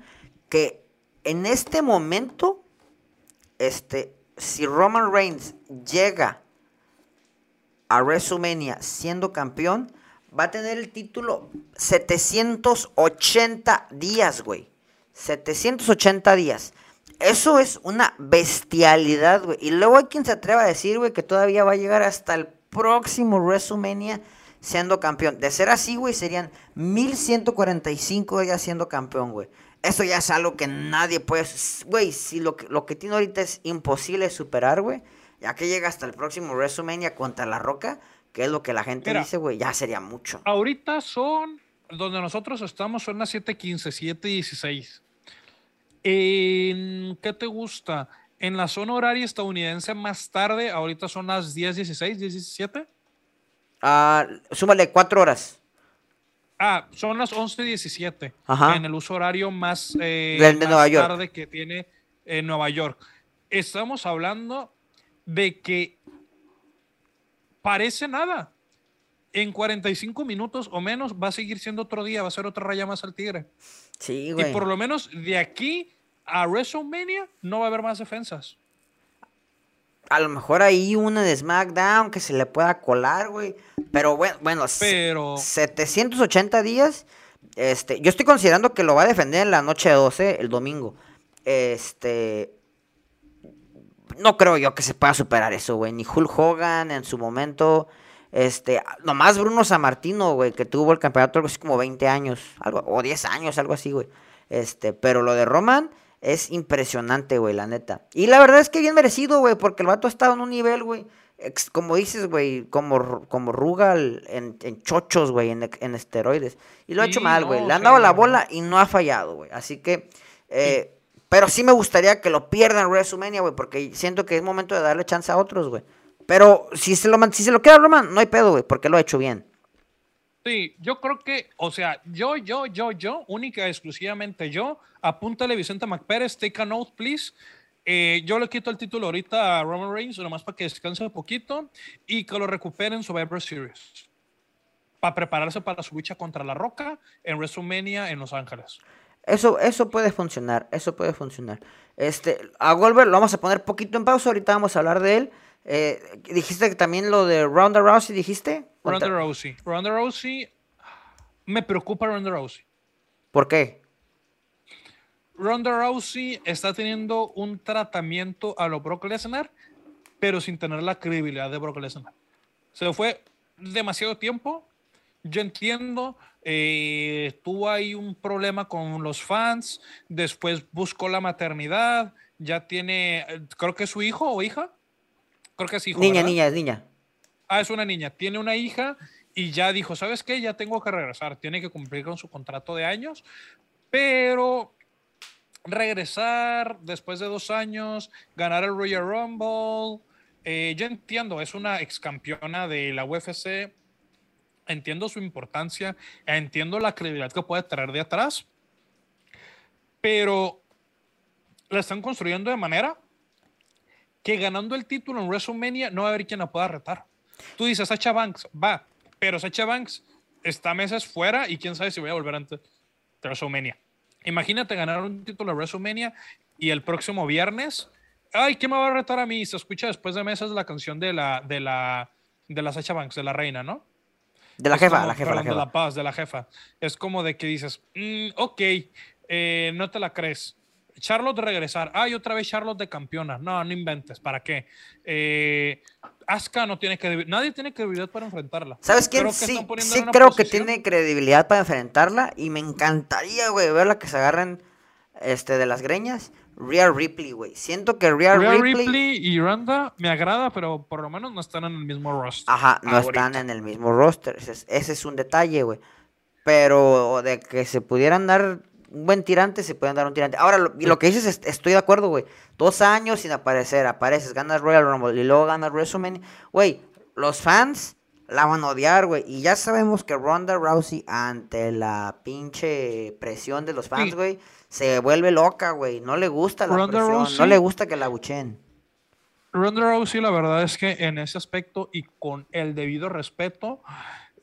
que en este momento, este, si Roman Reigns llega a WrestleMania siendo campeón, va a tener el título 780 días, güey. 780 días. Eso es una bestialidad, güey. Y luego hay quien se atreva a decir, güey, que todavía va a llegar hasta el próximo WrestleMania siendo campeón. De ser así, güey, serían 1145 días siendo campeón, güey. eso ya es algo que nadie puede. Güey, si lo que, lo que tiene ahorita es imposible superar, güey, ya que llega hasta el próximo WrestleMania contra La Roca, que es lo que la gente dice, güey, ya sería mucho. Ahorita son, donde nosotros estamos, son las 7:15, 7:16. ¿En qué te gusta? En la zona horaria estadounidense más tarde, ahorita son las 10:16, 10:17. Ah, súmale cuatro horas. Ah, son las 11:17 en el uso horario más, eh, de Nueva York. tarde que tiene en Nueva York. Estamos hablando de que parece nada. En 45 minutos o menos va a seguir siendo otro día, va a ser otra raya más al Tigre. Sí, güey. Y por lo menos de aquí a WrestleMania no va a haber más defensas. A lo mejor ahí una de SmackDown que se le pueda colar, güey. Pero bueno, bueno Pero... 780 días. Este, yo estoy considerando que lo va a defender en la noche 12, el domingo. Este. No creo yo que se pueda superar eso, güey. Ni Hulk Hogan en su momento. Este, nomás Bruno Sammartino, güey, que tuvo el campeonato algo así como 20 años, algo, o 10 años, algo así, güey. Este, pero lo de Roman, es impresionante, güey, la neta. Y la verdad es que bien merecido, güey, porque el vato ha estado en un nivel, güey, como dices, güey, como, como Rugal en, chochos, güey, en, esteroides. Y lo ha hecho mal, güey. Le han dado la bola y no ha fallado, güey. Así que, eh, pero sí me gustaría que lo pierdan WrestleMania, güey, porque siento que es momento de darle chance a otros, güey. Pero si se lo, si se lo queda Roman, no hay pedo, güey, porque lo ha hecho bien. Sí, yo creo que, o sea, yo, yo, yo, yo, única, exclusivamente yo, apúntale Vicente McPérez, take a note, please. Eh, yo le quito el título ahorita a Roman Reigns, nomás para que descanse un poquito y que lo recuperen en Survivor Series. Para prepararse para su lucha contra La Roca en WrestleMania en Los Ángeles. Eso, eso puede funcionar, eso puede funcionar. Este, a Goldberg lo vamos a poner poquito en pausa, ahorita vamos a hablar de él. Eh, dijiste que también lo de Ronda Rousey, dijiste. Ronda Rousey. Ronda Rousey. Me preocupa Ronda Rousey. ¿Por qué? Ronda Rousey está teniendo un tratamiento a lo Brock Lesnar, pero sin tener la credibilidad de Brock Lesnar. Se fue demasiado tiempo. Yo entiendo, eh, tuvo ahí un problema con los fans, después buscó la maternidad, ya tiene, creo que es su hijo o hija, creo que es hijo. Niña, niña, es niña. Ah, es una niña. Tiene una hija y ya dijo, ¿sabes qué? Ya tengo que regresar. Tiene que cumplir con su contrato de años. Pero regresar después de dos años, ganar el Royal Rumble. Eh, yo entiendo, es una ex campeona de la UFC. Entiendo su importancia, entiendo la credibilidad que puede traer de atrás, pero la están construyendo de manera que ganando el título en WrestleMania no va a haber quien la pueda retar. Tú dices, Sacha Banks, va, pero Sacha Banks está meses fuera y quién sabe si voy a volver antes de WrestleMania. Imagínate ganar un título de WrestleMania y el próximo viernes, ay, ¿quién me va a retar a mí? Se escucha después de meses la canción de la, de la, de la Sacha Banks, de la reina, ¿no? De la jefa, la jefa, la jefa. De la paz, de la jefa. Es como de que dices, mm, ok, eh, no te la crees. Charlotte regresar. Ay, otra vez Charlotte de campeona. No, no inventes. ¿Para qué? Eh, Asuka no tiene credibilidad. Nadie tiene credibilidad para enfrentarla. ¿Sabes quién? sí, sí creo que tiene credibilidad para enfrentarla. Y me encantaría, güey, verla que se agarren este, de las greñas. Real Ripley, güey. Siento que Real, Real Ripley... y Ronda me agrada, pero por lo menos no están en el mismo roster. Ajá, no están en el mismo roster. Ese es, ese es un detalle, güey. Pero de que se pudieran dar un buen tirante, se pueden dar un tirante. Ahora, lo, lo que dices, estoy de acuerdo, güey. Dos años sin aparecer, apareces, ganas Royal Rumble y luego ganas WrestleMania. Güey, los fans la van a odiar, güey. Y ya sabemos que Ronda Rousey, ante la pinche presión de los fans, güey, se vuelve loca, güey. No le gusta la presión, no le gusta que la buchen. Ronda Rousey, la verdad es que en ese aspecto y con el debido respeto,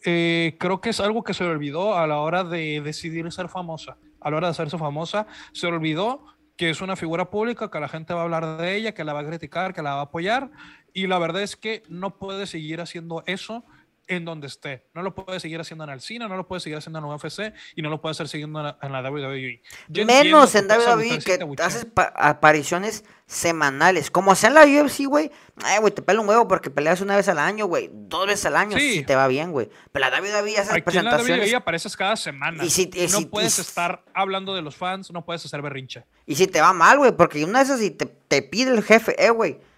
eh, creo que es algo que se le olvidó a la hora de decidir ser famosa a la hora de hacerse famosa, se olvidó que es una figura pública, que la gente va a hablar de ella, que la va a criticar, que la va a apoyar, y la verdad es que no puede seguir haciendo eso en donde esté. No lo puede seguir haciendo en el cine, no lo puede seguir haciendo en UFC y no lo puede hacer siguiendo en la, WWE. Menos en WWE que haces apariciones semanales. Como sea en la UFC, güey. Ay, güey, te pela un huevo porque peleas una vez al año, güey. Dos veces al año si te va bien, güey. Pero la WWE hace Aquí presentaciones. En la WWE apareces cada semana. Y si, no puedes estar hablando de los fans, no puedes hacer berrinche. Y si te va mal, güey, porque una esas y te, te pide el jefe, eh, güey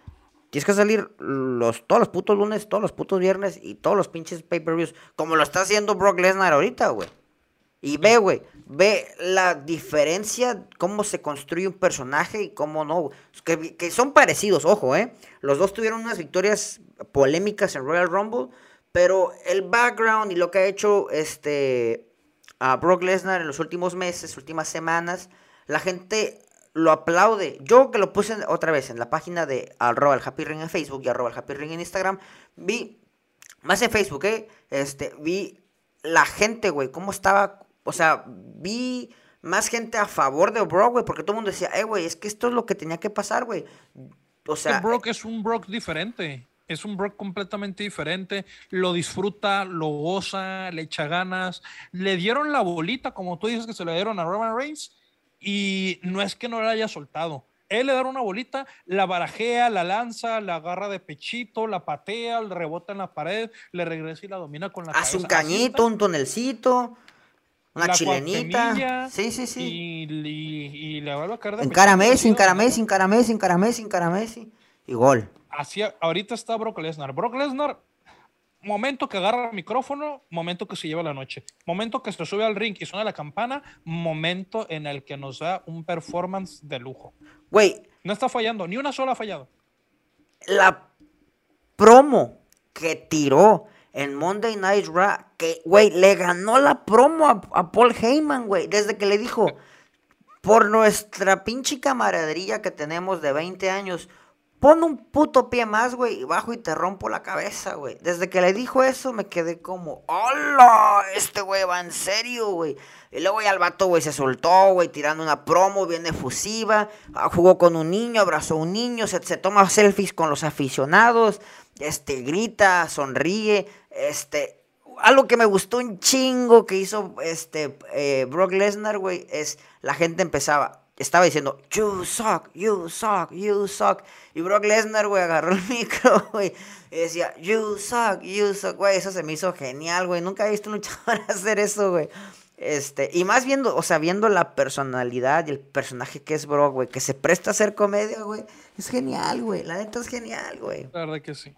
Tienes que salir los, todos los putos lunes, todos los putos viernes y todos los pinches pay-per-views. Como lo está haciendo Brock Lesnar ahorita, güey. Y ve, güey, ve la diferencia, cómo se construye un personaje y cómo no. Que, que, son parecidos, ojo, ¿eh? Los dos tuvieron unas victorias polémicas en Royal Rumble, pero el background y lo que ha hecho este, a Brock Lesnar en los últimos meses, últimas semanas, la gente lo aplaude. Yo que lo puse otra vez en la página de arroba el Happy Ring en Facebook y arroba el Happy Ring en Instagram, vi, más en Facebook, ¿eh? Este, vi la gente, güey, cómo estaba, o sea, vi más gente a favor de Brock, porque todo el mundo decía, eh, güey, es que esto es lo que tenía que pasar, güey. O sea... Brock es un Brock diferente. Es un Brock completamente diferente. Lo disfruta, lo goza, le echa ganas. Le dieron la bolita, como tú dices que se le dieron a Roman Reigns y no es que no la haya soltado. Él le da una bolita, la barajea, la lanza, la agarra de pechito, la patea, le rebota en la pared, le regresa y la domina con la Hace un cañito, un tonelcito, una chilenita. Sí, sí, sí. Y, le vuelve a caer de Encaramesi, encaramesi, encaramesi, encaramesi, encaramesi. Y gol. Así, ahorita está Brock Lesnar. Brock Lesnar momento que agarra el micrófono, momento que se lleva la noche. Momento que se sube al ring y suena la campana, momento en el que nos da un performance de lujo. Güey. No está fallando, ni una sola ha fallado. La promo que tiró en Monday Night Raw, que, güey, le ganó la promo a, a Paul Heyman, güey, desde que le dijo, por nuestra pinche camaradería que tenemos de 20 años, Pon un puto pie más, güey, y bajo y te rompo la cabeza, güey. Desde que le dijo eso me quedé como, ¡hola! Este güey va en serio, güey. Y luego ya el vato, güey, se soltó, güey, tirando una promo bien efusiva. Ah, jugó con un niño, abrazó a un niño, se, se toma selfies con los aficionados. Este, grita, sonríe. Este, algo que me gustó un chingo que hizo este eh, Brock Lesnar, güey, es la gente empezaba, estaba diciendo, you suck, you suck, you suck. Y Brock Lesnar, güey, agarró el micro, güey, y decía, you suck, you suck, güey, eso se me hizo genial, güey. Nunca he visto un luchador hacer eso, güey. Este, y más viendo, o sea, viendo la personalidad y el personaje que es Brock, güey, que se presta a hacer comedia, güey. Es genial, güey. La neta es genial, güey. La verdad que sí.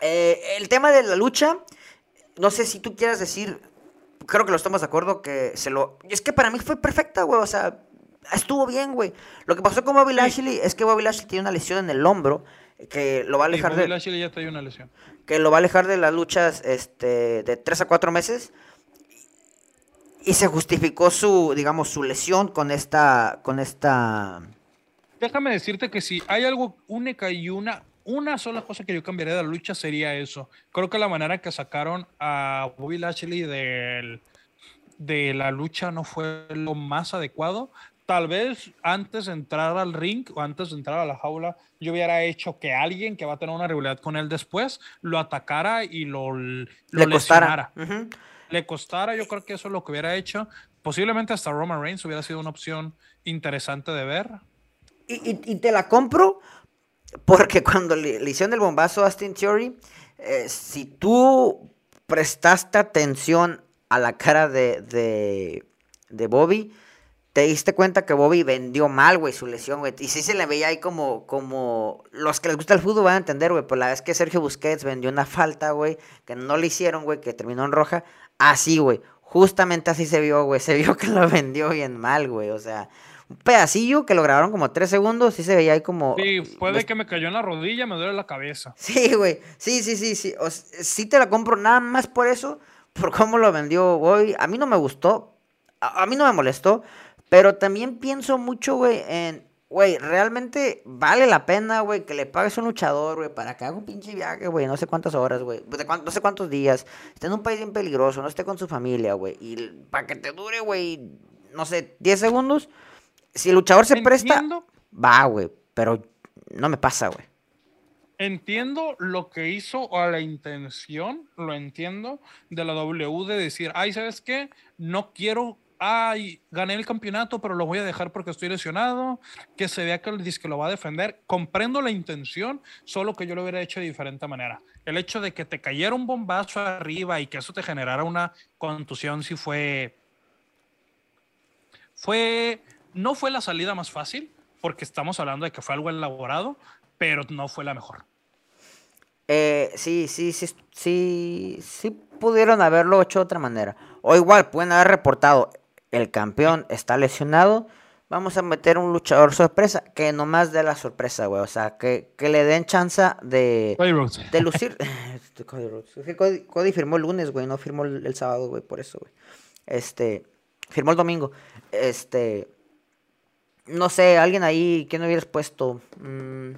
Eh, el tema de la lucha, no sé si tú quieras decir, creo que lo estamos de acuerdo que se lo... Es que para mí fue perfecta, güey, o sea, estuvo bien, güey. Lo que pasó con Bobby Lashley es que Bobby Lashley tiene una lesión en el hombro que lo va a alejar Bobby Lashley ya trae una lesión. Que lo va a alejar de las luchas este, de 3 a 4 meses. Y se justificó su, digamos, su lesión con esta, con esta... Déjame decirte que si hay algo única y una, una sola cosa que yo cambiaría de la lucha sería eso. Creo que la manera que sacaron a Bobby Lashley del, de la lucha no fue lo más adecuado tal vez antes de entrar al ring o antes de entrar a la jaula, yo hubiera hecho que alguien que va a tener una rivalidad con él después lo atacara y lo, lo le costara. Le costara, yo creo que eso es lo que hubiera hecho. Posiblemente hasta Roman Reigns hubiera sido una opción interesante de ver. Y, te la compro porque cuando le, hicieron el bombazo a Austin Theory, eh, si tú prestaste atención a la cara de, de, de Bobby, te diste cuenta que Bobby vendió mal, güey, su lesión, güey. Y sí se le veía ahí como, como, los que les gusta el fútbol van a entender, güey, pues la vez que Sergio Busquets vendió una falta, güey, que no le hicieron, güey, que terminó en roja, así, güey. Justamente así se vio, güey. Se vio que lo vendió bien mal, güey. O sea, un pedacillo que lo grabaron como tres segundos, sí se veía ahí como. Sí, puede que me cayó en la rodilla, me duele la cabeza. Sí, güey. Sí, sí, sí, sí. O sí te la compro nada más por eso, por cómo lo vendió, güey. A mí no me gustó. a mí no me molestó. Pero también pienso mucho, güey, en, güey, realmente vale la pena, güey, que le pagues a un luchador, güey, para que haga un pinche viaje, güey, no sé cuántas horas, güey, no sé cuántos días, esté en un país bien peligroso, no esté con su familia, güey, y para que te dure, güey, no sé, 10 segundos. Si el luchador se presta, va, güey, pero no me pasa, güey. entiendo lo que hizo o la intención, lo entiendo, de la W de decir, ay, ¿sabes qué? No quiero, ay, gané el campeonato, pero lo voy a dejar porque estoy lesionado, que se vea que el disque lo va a defender. Comprendo la intención, solo que yo lo hubiera hecho de diferente manera. El hecho de que te cayera un bombazo arriba y que eso te generara una contusión, sí fue, fue, no fue la salida más fácil, porque estamos hablando de que fue algo elaborado, pero no fue la mejor. Eh, sí, sí, sí, sí, sí pudieron haberlo hecho de otra manera. O igual, pueden haber reportado, el campeón está lesionado, vamos a meter un luchador sorpresa, que nomás dé la sorpresa, güey. O sea, que, que le den chance de, de lucir. Este, Cody, Cody, firmó el lunes, güey, no firmó el, sábado, güey, por eso, güey. Este, firmó el domingo. Este, no sé, alguien ahí, ¿quién hubieras puesto? Mm,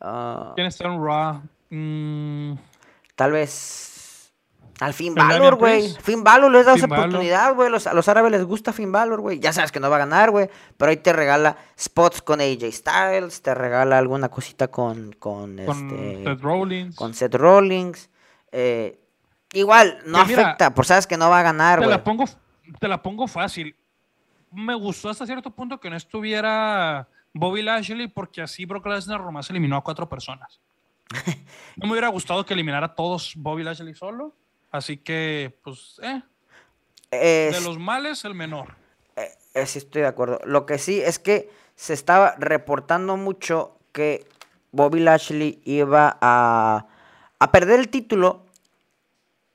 uh, ¿Quién está en Raw? Mm. Tal vez. Al Fin Valor, güey. Fin Valor les da esa oportunidad, güey. a los árabes les gusta Fin Valor, güey. Ya sabes que no va a ganar, güey. Pero ahí te regala spots con AJ Styles. Te regala alguna cosita con. Con, este, Seth Rollins. Con Seth Rollins. Eh, igual, no afecta. por sabes que no va a ganar, güey. Te, la pongo, te la pongo fácil. Me gustó hasta cierto punto que no estuviera Bobby Lashley porque así Brock Lesnar nomás eliminó a cuatro personas. no me hubiera gustado que eliminara a todos Bobby Lashley solo. Así que, pues, eh. de los males, el menor. Eh, eh, sí, estoy de acuerdo. Lo que sí es que se estaba reportando mucho que Bobby Lashley iba a, a perder el título.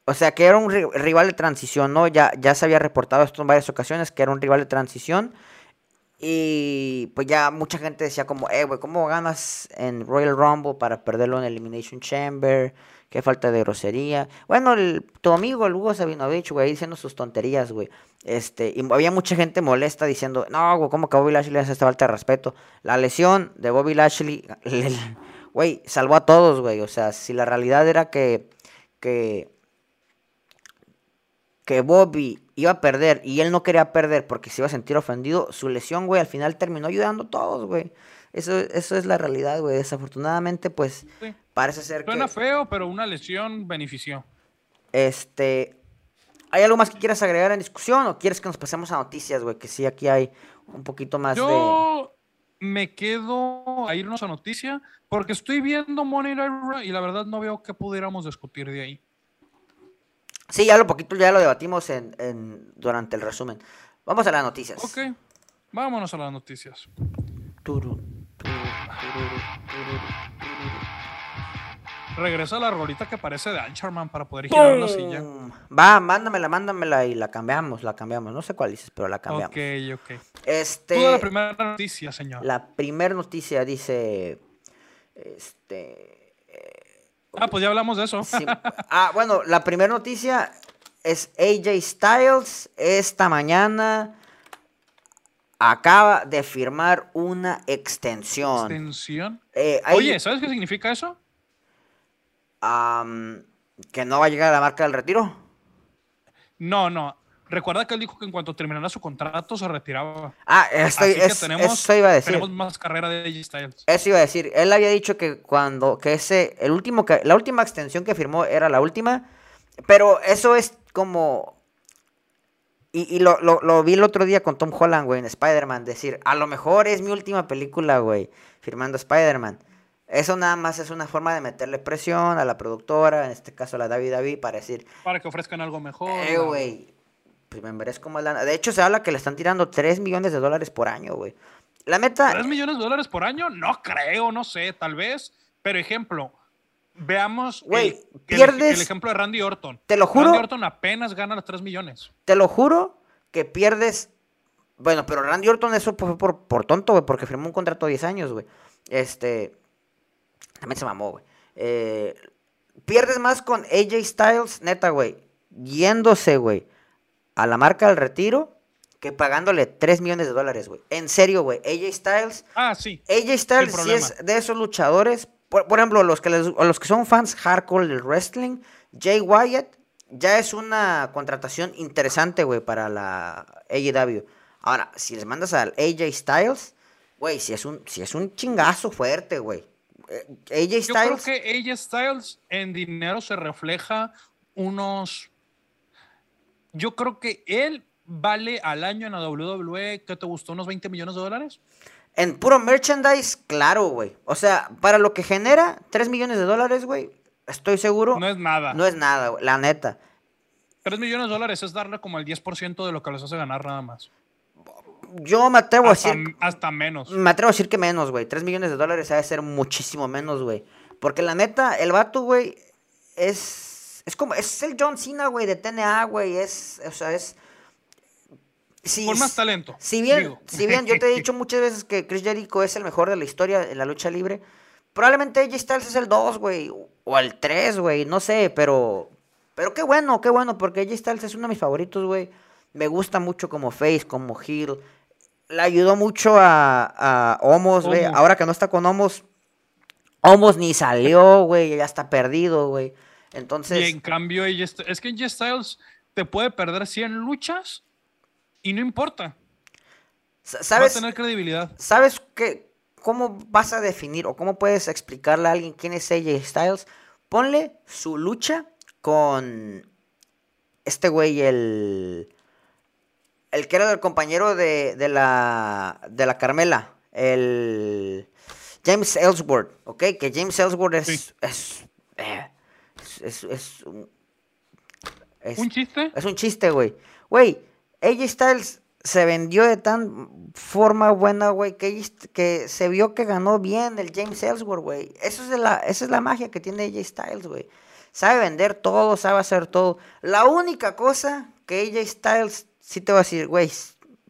O sea, que era un rival de transición, ¿no? Ya, ya se había reportado esto en varias ocasiones, que era un rival de transición. Y pues ya mucha gente decía como, eh, güey, ¿cómo ganas en Royal Rumble para perderlo en Elimination Chamber? Qué falta de grosería. Bueno, tu amigo, el Hugo Sabinovich, güey, diciendo sus tonterías, güey. Este, y había mucha gente molesta diciendo, no, güey, ¿cómo que Bobby Lashley le hace esta falta de respeto? La lesión de Bobby Lashley, güey, salvó a todos, güey. O sea, si la realidad era que, que, que Bobby iba a perder y él no quería perder porque se iba a sentir ofendido, su lesión, güey, al final terminó ayudando a todos, güey. Eso, eso es la realidad, güey. Desafortunadamente, pues, parece ser que... Suena feo, pero una lesión benefició. Este... ¿Hay algo más que quieras agregar en discusión o quieres que nos pasemos a noticias, güey? Que sí, aquí hay un poquito más Yo me quedo a irnos a noticia porque estoy viendo Money y la verdad no veo que pudiéramos discutir de ahí. Sí, ya lo poquito ya lo debatimos en, durante el resumen. Vamos a las noticias. Ok, vámonos a las noticias. Regresa la rolita que parece de Anchorman para poder girar la silla. Va, mándamela, mándamela y la cambiamos, la cambiamos. No sé cuál dices, pero la cambiamos. Ok, ok. Este, la primera noticia, señor. La primera noticia dice. Este. Ah, pues ya hablamos de eso. Ah, bueno, la primera noticia es AJ Styles. Esta mañana acaba de firmar una extensión. ¿Extensión? Eh, Oye, ¿sabes qué significa eso? Que no va a llegar a la marca del retiro. No, no. Recuerda que él dijo que en cuanto terminara su contrato se retiraba. Ah, estoy, tenemos, eso iba a decir. Tenemos más carrera de AJ Styles. Eso iba a decir. Él había dicho que cuando, que ese, el último, que, la última extensión que firmó era la última, pero eso es como, y, y lo, lo, lo, vi el otro día con Tom Holland, güey, en Spider-Man, decir, a lo mejor es mi última película, güey, firmando Spider-Man. Eso nada más es una forma de meterle presión a la productora, en este caso a la David David, para decir... Para que ofrezcan algo mejor. Eh, güey, pues me merezco más lana. De hecho, se habla que le están tirando 3 millones de dólares por año, güey. La meta. ¿3 millones de dólares por año? No creo, no sé, tal vez. Pero ejemplo, veamos güey, pierdes, el, ejemplo de Randy Orton. Te lo juro. Randy Orton apenas gana los 3 millones. Te lo juro que pierdes. Bueno, pero Randy Orton eso fue por, por tonto, güey, porque firmó un contrato de 10 años, güey. Este. También se mamó, güey. Eh, pierdes más con AJ Styles, neta, güey. Yéndose, güey a la marca del retiro que pagándole 3 millones de dólares, güey. En serio, güey. AJ Styles. Ah, sí. AJ Styles sí es de esos luchadores. Por, ejemplo, los que, los que son fans hardcore del wrestling, Jay Wyatt ya es una contratación interesante, güey, para la AEW. Ahora, si les mandas al AJ Styles, güey, si es un, si es un chingazo fuerte, güey. Eh, AJ Yo creo Styles. que AJ Styles en dinero se refleja unos. Yo creo que él vale al año en la WWE, ¿qué te gustó? ¿Unos 20 millones de dólares? En puro merchandise, claro, güey. O sea, para lo que genera 3 millones de dólares, güey, estoy seguro. No es nada. No es nada, güey, la neta. 3 millones de dólares es darle como el 10% de lo que les hace ganar nada más. Yo me atrevo a decir. hasta menos. Me atrevo a decir que menos, güey. 3 millones de dólares ha de ser muchísimo menos, güey. Porque la neta, el vato, güey, es. Es como. Es el John Cena, güey, de TNA, güey. Es. O sea, es. Con más talento. Si bien, digo. si bien yo te he dicho muchas veces que Chris Jericho es el mejor de la historia en la lucha libre, probablemente AJ Styles es el 2, güey, o el 3, güey, no sé, pero pero qué bueno, qué bueno, porque AJ Styles es uno de mis favoritos, güey. Me gusta mucho como face, como heel. Le ayudó mucho a, a Homos, güey. Ahora que no está con Homos, Homos ni salió, güey, ya está perdido, güey. Entonces, Y en cambio, es que AJ Styles te puede perder 100 luchas y no importa. sa- Va a ¿sabes? tener credibilidad. ¿Sabes qué? ¿Cómo vas a definir o cómo puedes explicarle a alguien quién es AJ Styles? Ponle su lucha con este güey, el. El que era el compañero de, de la. de la Carmela. El. James Ellsworth, ¿ok? Que James Ellsworth es. Sí. Es, eh, es, es- un- es- ¿Un chiste? es un chiste, güey. Güey, AJ Styles se vendió de tan forma buena, güey, que, que se vio que ganó bien el James Ellsworth, güey. Eso es la, esa es la magia que tiene AJ Styles, güey. Sabe vender todo, sabe hacer todo. La única cosa que AJ Styles, sí te voy a decir, güey,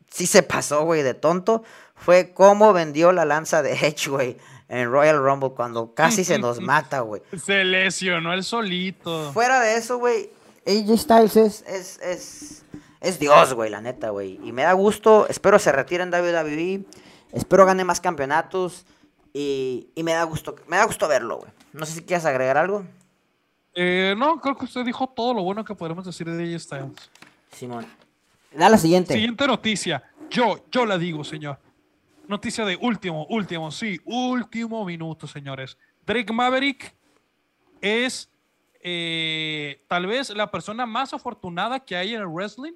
sí se pasó, güey, de tonto, fue cómo vendió la lanza de Edge, güey, en Royal Rumble cuando casi se nos mata, güey. Se lesionó el solito. Fuera de eso, güey, AJ Styles es, es, es, es Dios, güey, la neta, güey. Y me da gusto, espero se retire en WWE, espero gane más campeonatos y, y me da gusto, me da gusto verlo, güey. No sé si quieres agregar algo, Eh, no, creo que usted dijo todo lo bueno que podemos decir de AJ Styles. Simón. Da la siguiente. Siguiente noticia. Yo, yo la digo, señor. Noticia de último, último, sí, último minuto, señores. Drake Maverick es eh, tal vez la persona más afortunada que hay en el wrestling.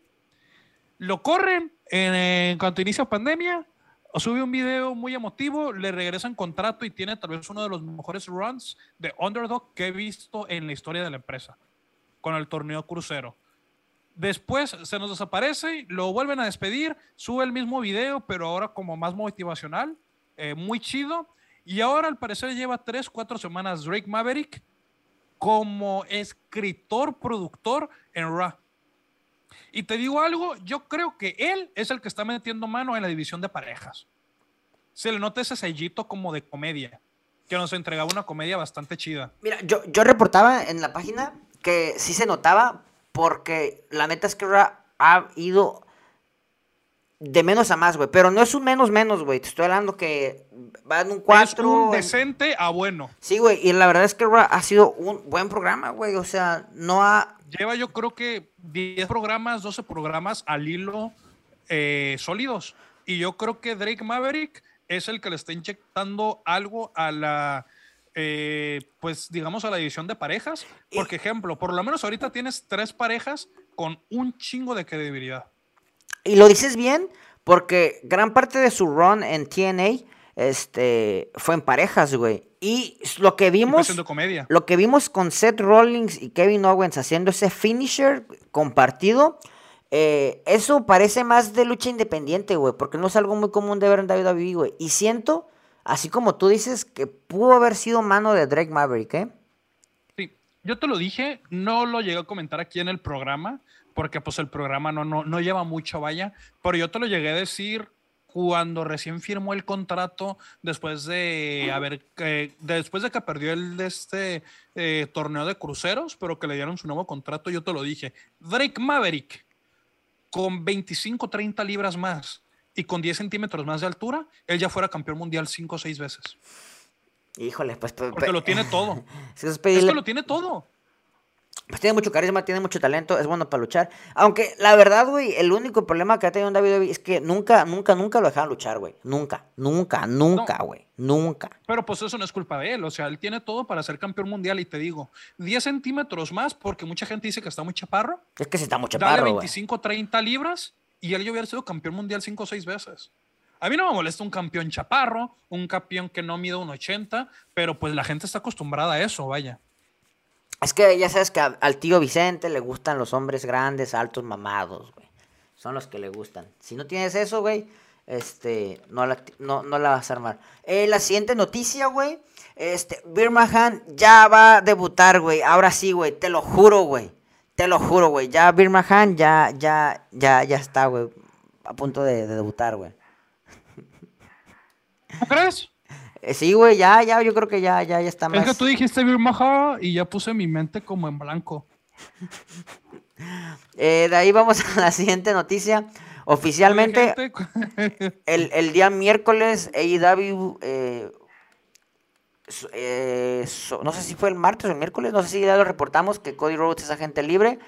Lo corren en, en cuanto inicia pandemia. Sube un video muy emotivo, le regresan contrato y tiene tal vez uno de los mejores runs de underdog que he visto en la historia de la empresa con el torneo crucero. Después se nos desaparece, lo vuelven a despedir, sube el mismo video, pero ahora como más motivacional, eh, muy chido. Y ahora al parecer lleva tres, cuatro semanas Drake Maverick como escritor, productor en Raw. Y te digo algo, yo creo que él es el que está metiendo mano en la división de parejas. Se le nota ese sellito como de comedia, que nos entregaba una comedia bastante chida. Mira, yo, yo reportaba en la página que sí se notaba porque la neta es que Ra ha ido de menos a más, güey. Pero no es un menos menos, güey. Te estoy hablando que va en un 4. es un decente a bueno. Sí, güey. Y la verdad es que Ra ha sido un buen programa, güey. O sea, no ha... Lleva yo creo que 10 programas, 12 programas al hilo eh, sólidos. Y yo creo que Drake Maverick es el que le está inyectando algo a la, eh, pues digamos, a la división de parejas. Por ejemplo, por lo menos ahorita tienes tres parejas con un chingo de credibilidad. Y lo dices bien porque gran parte de su run en TNA este, fue en parejas, güey. Y lo que vimos... comedia. Lo que vimos con Seth Rollins y Kevin Owens haciendo ese finisher compartido, eh, eso parece más de lucha independiente, güey, porque no es algo muy común de ver en WWE, güey. Y siento, así como tú dices, que pudo haber sido mano de Drake Maverick, ¿eh? Sí, yo te lo dije, no lo llegué a comentar aquí en el programa, porque pues el programa no, no, no lleva mucho, vaya, pero yo te lo llegué a decir cuando recién firmó el contrato después de haber eh, después de que perdió el este eh, torneo de cruceros, pero que le dieron su nuevo contrato, yo te lo dije. Drake Maverick con 25 30 libras más y con 10 centímetros más de altura, él ya fuera campeón mundial 5 o 6 veces. Híjole, pues... pe- Porque pe- lo tiene todo. Eso es que lo tiene todo. Pues tiene mucho carisma, tiene mucho talento, es bueno para luchar. Aunque la verdad, güey, el único problema que ha tenido David es que nunca, nunca, nunca lo dejaron luchar, güey. Nunca, nunca, nunca, güey. Nunca. Pero pues eso no es culpa de él. O sea, él tiene todo para ser campeón mundial y te digo, 10 centímetros más porque mucha gente dice que está muy chaparro. Es que si está muy chaparro, Dale 25, 30 libras y él ya hubiera sido campeón mundial 5 o 6 veces. A mí no me molesta un campeón chaparro, un campeón que no mide un 80, pero pues la gente está acostumbrada a eso, vaya. Es que ya sabes que al tío Vicente le gustan los hombres grandes, altos, mamados, güey. Son los que le gustan. Si no tienes eso, güey, este, no la, no, la vas a armar. Eh, la siguiente noticia, güey. Este, Birmahan ya va a debutar, güey. Ahora sí, güey. Te lo juro, güey. Te lo juro, güey. Ya Birmahan ya, ya, ya, ya está, güey. A punto de, de debutar, güey. ¿No crees? Eh, sí, güey, ya, ya, yo creo que ya, ya, ya está más. Es que tú dijiste Birmaha y ya puse mi mente como en blanco. Eh, de ahí vamos a la siguiente noticia. Oficialmente, el, día miércoles, AEW, eh, no sé si fue el martes o el miércoles, no sé si ya lo reportamos, que Cody Rhodes es agente libre.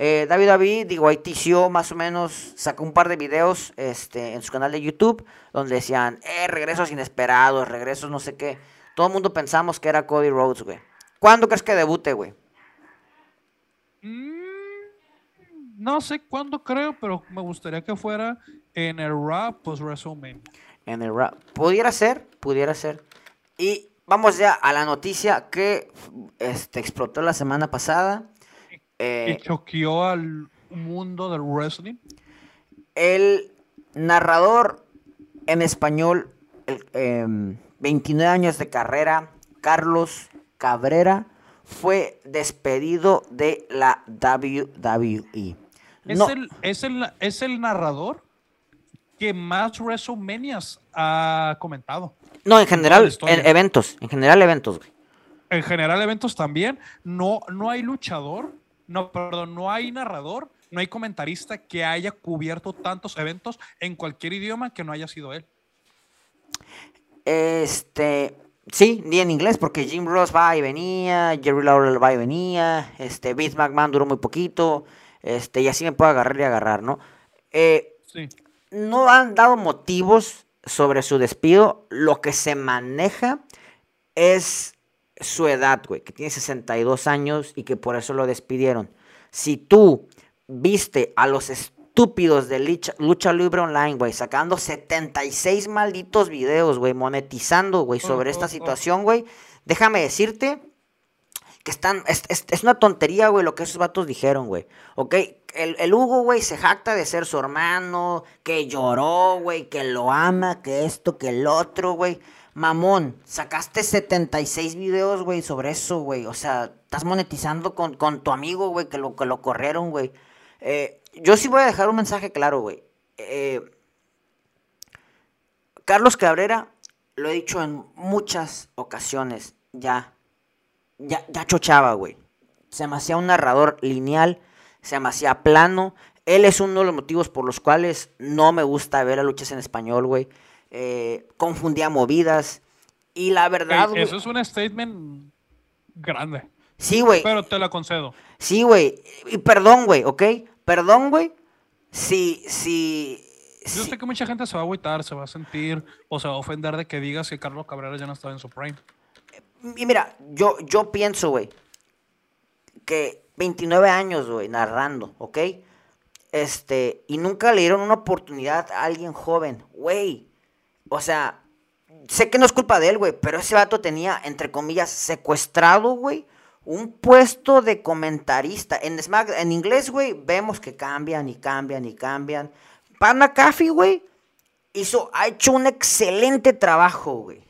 Eh, David David, digo, Tició más o menos sacó un par de videos este, en su canal de YouTube donde decían, eh, regresos inesperados, regresos no sé qué. Todo el mundo pensamos que era Cody Rhodes, güey. ¿Cuándo crees que debute, güey? Mm, no sé cuándo creo, pero me gustaría que fuera en el rap post WrestleMania. En el rap. Pudiera ser, pudiera ser. Y vamos ya a la noticia que este, explotó la semana pasada. Eh, y choqueó al mundo del wrestling. El narrador en español, 29 em, años de carrera, Carlos Cabrera, fue despedido de la WWE. ¿Es, el, es, el, ¿Es el narrador que más WrestleManias ha comentado? No, en general, en eventos, en general eventos, En general eventos también. No, no hay luchador no, perdón, no hay narrador, no hay comentarista que haya cubierto tantos eventos en cualquier idioma que no haya sido él. Este, sí, ni en inglés, porque Jim Ross va y venía, Jerry Lawler va y venía, este, Vince McMahon duró muy poquito, este, y así me puedo agarrar y agarrar, ¿no? Eh, sí. No han dado motivos sobre su despido, lo que se maneja es su edad, güey, que tiene 62 años y que por eso lo despidieron. Si tú viste a los estúpidos de Lucha, Libre Online, güey, sacando 76 malditos videos, güey, monetizando, güey, sobre esta situación, güey, déjame decirte que están, es, una tontería, güey, lo que esos vatos dijeron, güey, ¿ok? El, el Hugo, güey, se jacta de ser su hermano, que lloró, güey, que lo ama, que esto, que el otro, güey. Mamón, sacaste 76 videos, güey, sobre eso, güey. O sea, estás monetizando con, tu amigo, güey, que lo, que lo corrieron, güey. Eh, yo sí voy a dejar un mensaje claro, güey. Eh, Carlos Cabrera, lo he dicho en muchas ocasiones, ya, ya, ya chochaba, güey. Se me hacía un narrador lineal, se me hacía plano. Él es uno de los motivos por los cuales no me gusta ver a luchas en español, güey. Eh, confundía movidas. Y la verdad, Eso es un statement grande. Sí, güey. Pero te la concedo. Sí, güey. Y perdón, güey, ¿ok? Perdón, güey. Si, si, Yo sé que mucha gente se va a agüitar, se va a sentir o se va a ofender de que digas que Carlos Cabrera ya no estaba en su prime. Y mira, yo, yo pienso, güey, que 29 años, güey, narrando, ¿ok? Este, y nunca le dieron una oportunidad a alguien joven, güey. O sea, sé que no es culpa de él, güey, pero ese vato tenía, entre comillas, secuestrado, güey, un puesto de comentarista. En Smack, en inglés, güey, vemos que cambian y cambian y cambian. Pan McAfee, güey, hizo, ha hecho un excelente trabajo, güey.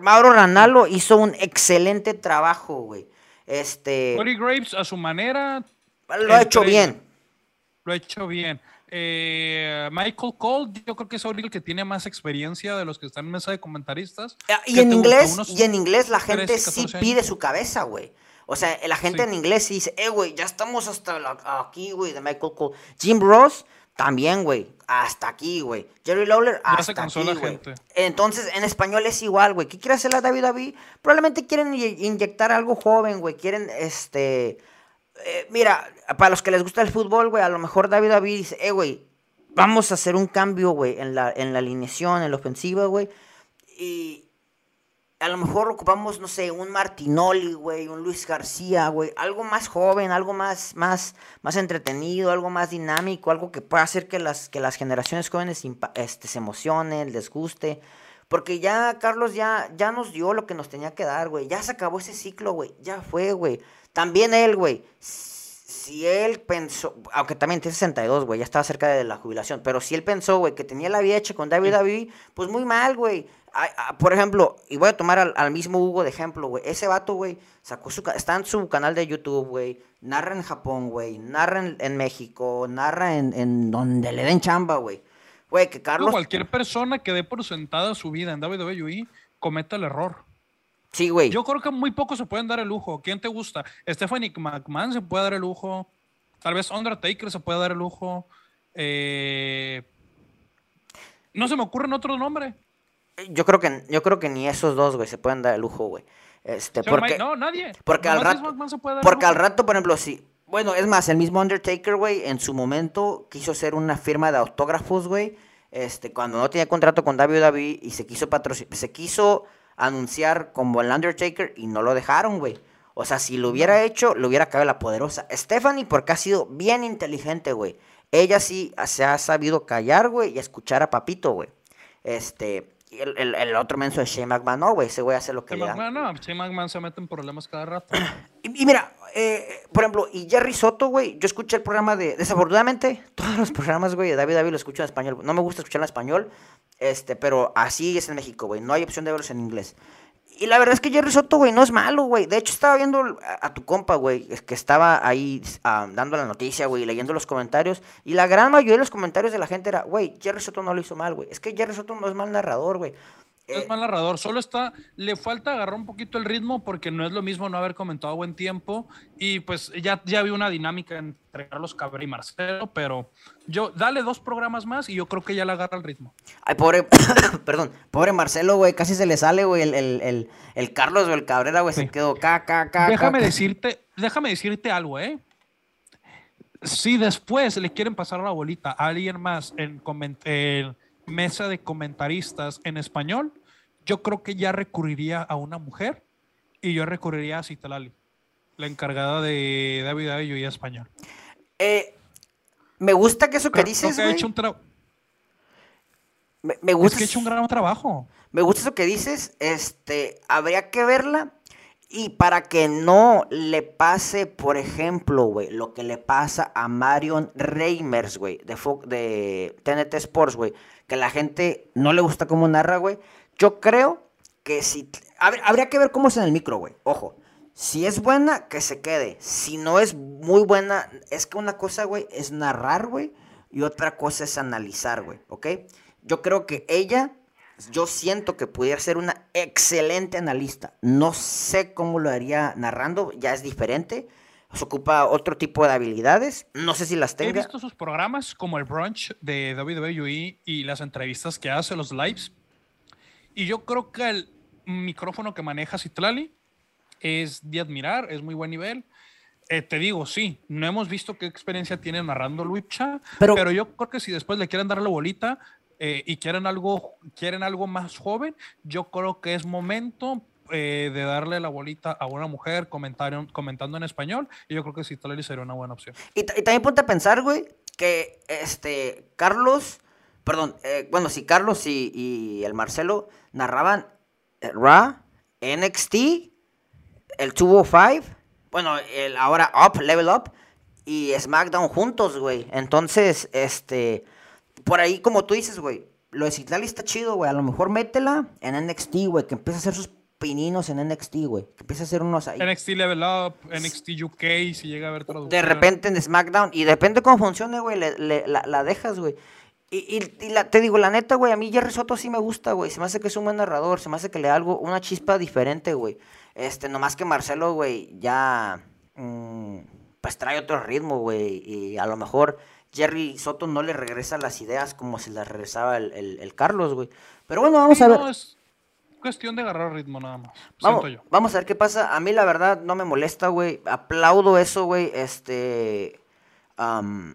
Mauro Ranalo hizo un excelente trabajo, güey. Este. Cody Graves, a su manera. Lo ha hecho bien. Lo ha hecho bien. Eh, Michael Cole, yo creo que es el que tiene más experiencia de los que están en mesa de comentaristas. Ah, y en inglés, y en inglés la gente sí pide su cabeza, güey. O sea, la gente en inglés sí dice, eh, güey, ya estamos hasta aquí, güey, de Michael Cole. Jim Ross, también, güey, hasta aquí, güey. Jerry Lawler, hasta aquí, güey. Entonces, en español es igual, güey. ¿Qué quiere hacer la David David? Probablemente quieren inyectar algo joven, güey. Quieren, este eh, mira, para los que les gusta el fútbol, güey, a lo mejor David David dice, eh, güey, vamos a hacer un cambio, güey, en la, en la alineación, en la ofensiva, güey. Y a lo mejor ocupamos, no sé, un Martinoli, güey, un Luis García, güey, algo más joven, algo más, más, más entretenido, algo más dinámico, algo que pueda hacer que las, que las generaciones jóvenes este, se emocionen, les guste. Porque ya Carlos ya, ya nos dio lo que nos tenía que dar, güey. Ya se acabó ese ciclo, güey. Ya fue, güey. También él, güey. Si él pensó, aunque también tiene 62, güey, ya estaba cerca de la jubilación, pero si él pensó, güey, que tenía la vida hecha con David David, pues muy mal, güey. Por ejemplo, y voy a tomar al, mismo Hugo de ejemplo, güey. Ese vato, güey, sacó su, está en su canal de YouTube, güey. Narra en Japón, güey. Narra en, México. Narra en, en donde le den chamba, güey. Güey, que Carlos. cualquier persona que dé por sentada su vida en WWE cometa el error. Sí, güey. Yo creo que muy pocos se pueden dar el lujo. ¿Quién te gusta? Stephanie McMahon se puede dar el lujo. Tal vez Undertaker se puede dar el lujo. Eh, no se me ocurren otro nombre. Yo creo que, yo creo que ni esos dos, güey, se pueden dar el lujo, güey. Este, porque, no, nadie. Porque, al rato, porque al rato, por ejemplo, sí. Bueno, es más, el mismo Undertaker, güey, en su momento quiso hacer una firma de autógrafos, güey. Este, cuando no tenía contrato con WWE y se quiso patrocinar, se quiso anunciar como el Undertaker y no lo dejaron, güey. O sea, si lo hubiera hecho, le hubiera caído la poderosa. Stephanie, porque ha sido bien inteligente, güey. Ella sí se ha sabido callar, güey, y escuchar a Papito, güey. Este, el, el, otro menso es Shane McMahon, no, güey, ese güey hace lo que Shane McMahon, no, Shane McMahon se mete en problemas cada rato. y, mira, eh, por ejemplo, y Jerry Soto, güey, yo escuché el programa de, desafortunadamente, todos los programas, güey, de David David lo escucho en español. No me gusta escuchar en español, este, pero así es en México, güey. No hay opción de verlos en inglés. Y la verdad es que Jerry Soto, güey, no es malo, güey. De hecho, estaba viendo a, tu compa, güey, que estaba ahí ah, dando la noticia, güey, leyendo los comentarios. Y la gran mayoría de los comentarios de la gente era, güey, Jerry Soto no lo hizo mal, güey. Es que Jerry Soto no es mal narrador, güey es mal narrador, solo está, le falta agarrar un poquito el ritmo porque no es lo mismo no haber comentado a buen tiempo y pues ya, ya vi una dinámica entre Carlos Cabrera y Marcelo, pero yo, dale dos programas más y yo creo que ya le agarra el ritmo. Ay, pobre, perdón, pobre Marcelo, güey, casi se le sale, güey, el, el, el, Carlos o el Cabrera, güey, se quedó ca, ca, ca. Déjame decirte, déjame decirte algo, ¿eh? Si después le quieren pasar la bolita a alguien más en, en mesa de comentaristas en español, yo creo que ya recurriría a una mujer y yo recurriría a Citalali, la encargada de David Avello y español. Eh, me gusta que eso que dices, que hecho un me, gusta. Es que ha hecho un gran trabajo. Me gusta eso que dices. Este, habría que verla. Y para que no le pase, por ejemplo, güey, lo que le pasa a Marion Reimers, güey, de, de TNT Sports, güey, que la gente no le gusta cómo narra, güey. Yo creo que si. Habría que ver cómo es en el micro, güey. Ojo. Si es buena, que se quede. Si no es muy buena, es que una cosa, güey, es narrar, güey. Y otra cosa es analizar, güey. ¿Ok? Yo creo que ella, yo siento que pudiera ser una excelente analista. No sé cómo lo haría narrando, ya es diferente. Se ocupa otro tipo de habilidades. No sé si las tenga. He visto sus programas como el brunch de WWE y las entrevistas que hace, los lives. Y yo creo que el micrófono que maneja Citlali es de admirar, es muy buen nivel. Eh, te digo, sí, no hemos visto qué experiencia tiene narrando Lucha, pero, pero yo creo que si después le quieren dar la bolita eh, y quieren algo, quieren algo más joven, yo creo que es momento eh, de darle la bolita a una mujer comentando en español y yo creo que Citlali sería una buena opción. Y, también ponte a pensar, güey, que este Carlos perdón, eh, bueno, si Carlos y, el Marcelo narraban eh, Raw, NXT, el 205, bueno, el ahora Up, Level Up y SmackDown juntos, güey. Entonces, este, por ahí, como tú dices, güey, lo de Citlali está chido, güey. A lo mejor métela en NXT, güey, que empiece a hacer sus pininos en NXT, güey. Que empiece a hacer unos ahí. NXT Level Up, NXT UK, si llega a haber traducción. De repente en SmackDown, y depende cómo funcione, güey, la, la, dejas, güey. Y, te digo, la neta, güey, a mí Jerry Soto sí me gusta, güey. Se me hace que es un buen narrador, se me hace que le da algo, una chispa diferente, güey. Este, nomás que Marcelo, güey, ya. Mm, pues trae otro ritmo, güey. Y a lo mejor Jerry Soto no le regresa las ideas como se las regresaba el, Carlos, güey. Pero bueno, vamos a ver. Cuestión de agarrar ritmo nada más. Vamos, yo. vamos a ver qué pasa. A mí la verdad no me molesta, güey. Aplaudo eso, güey. Este... am,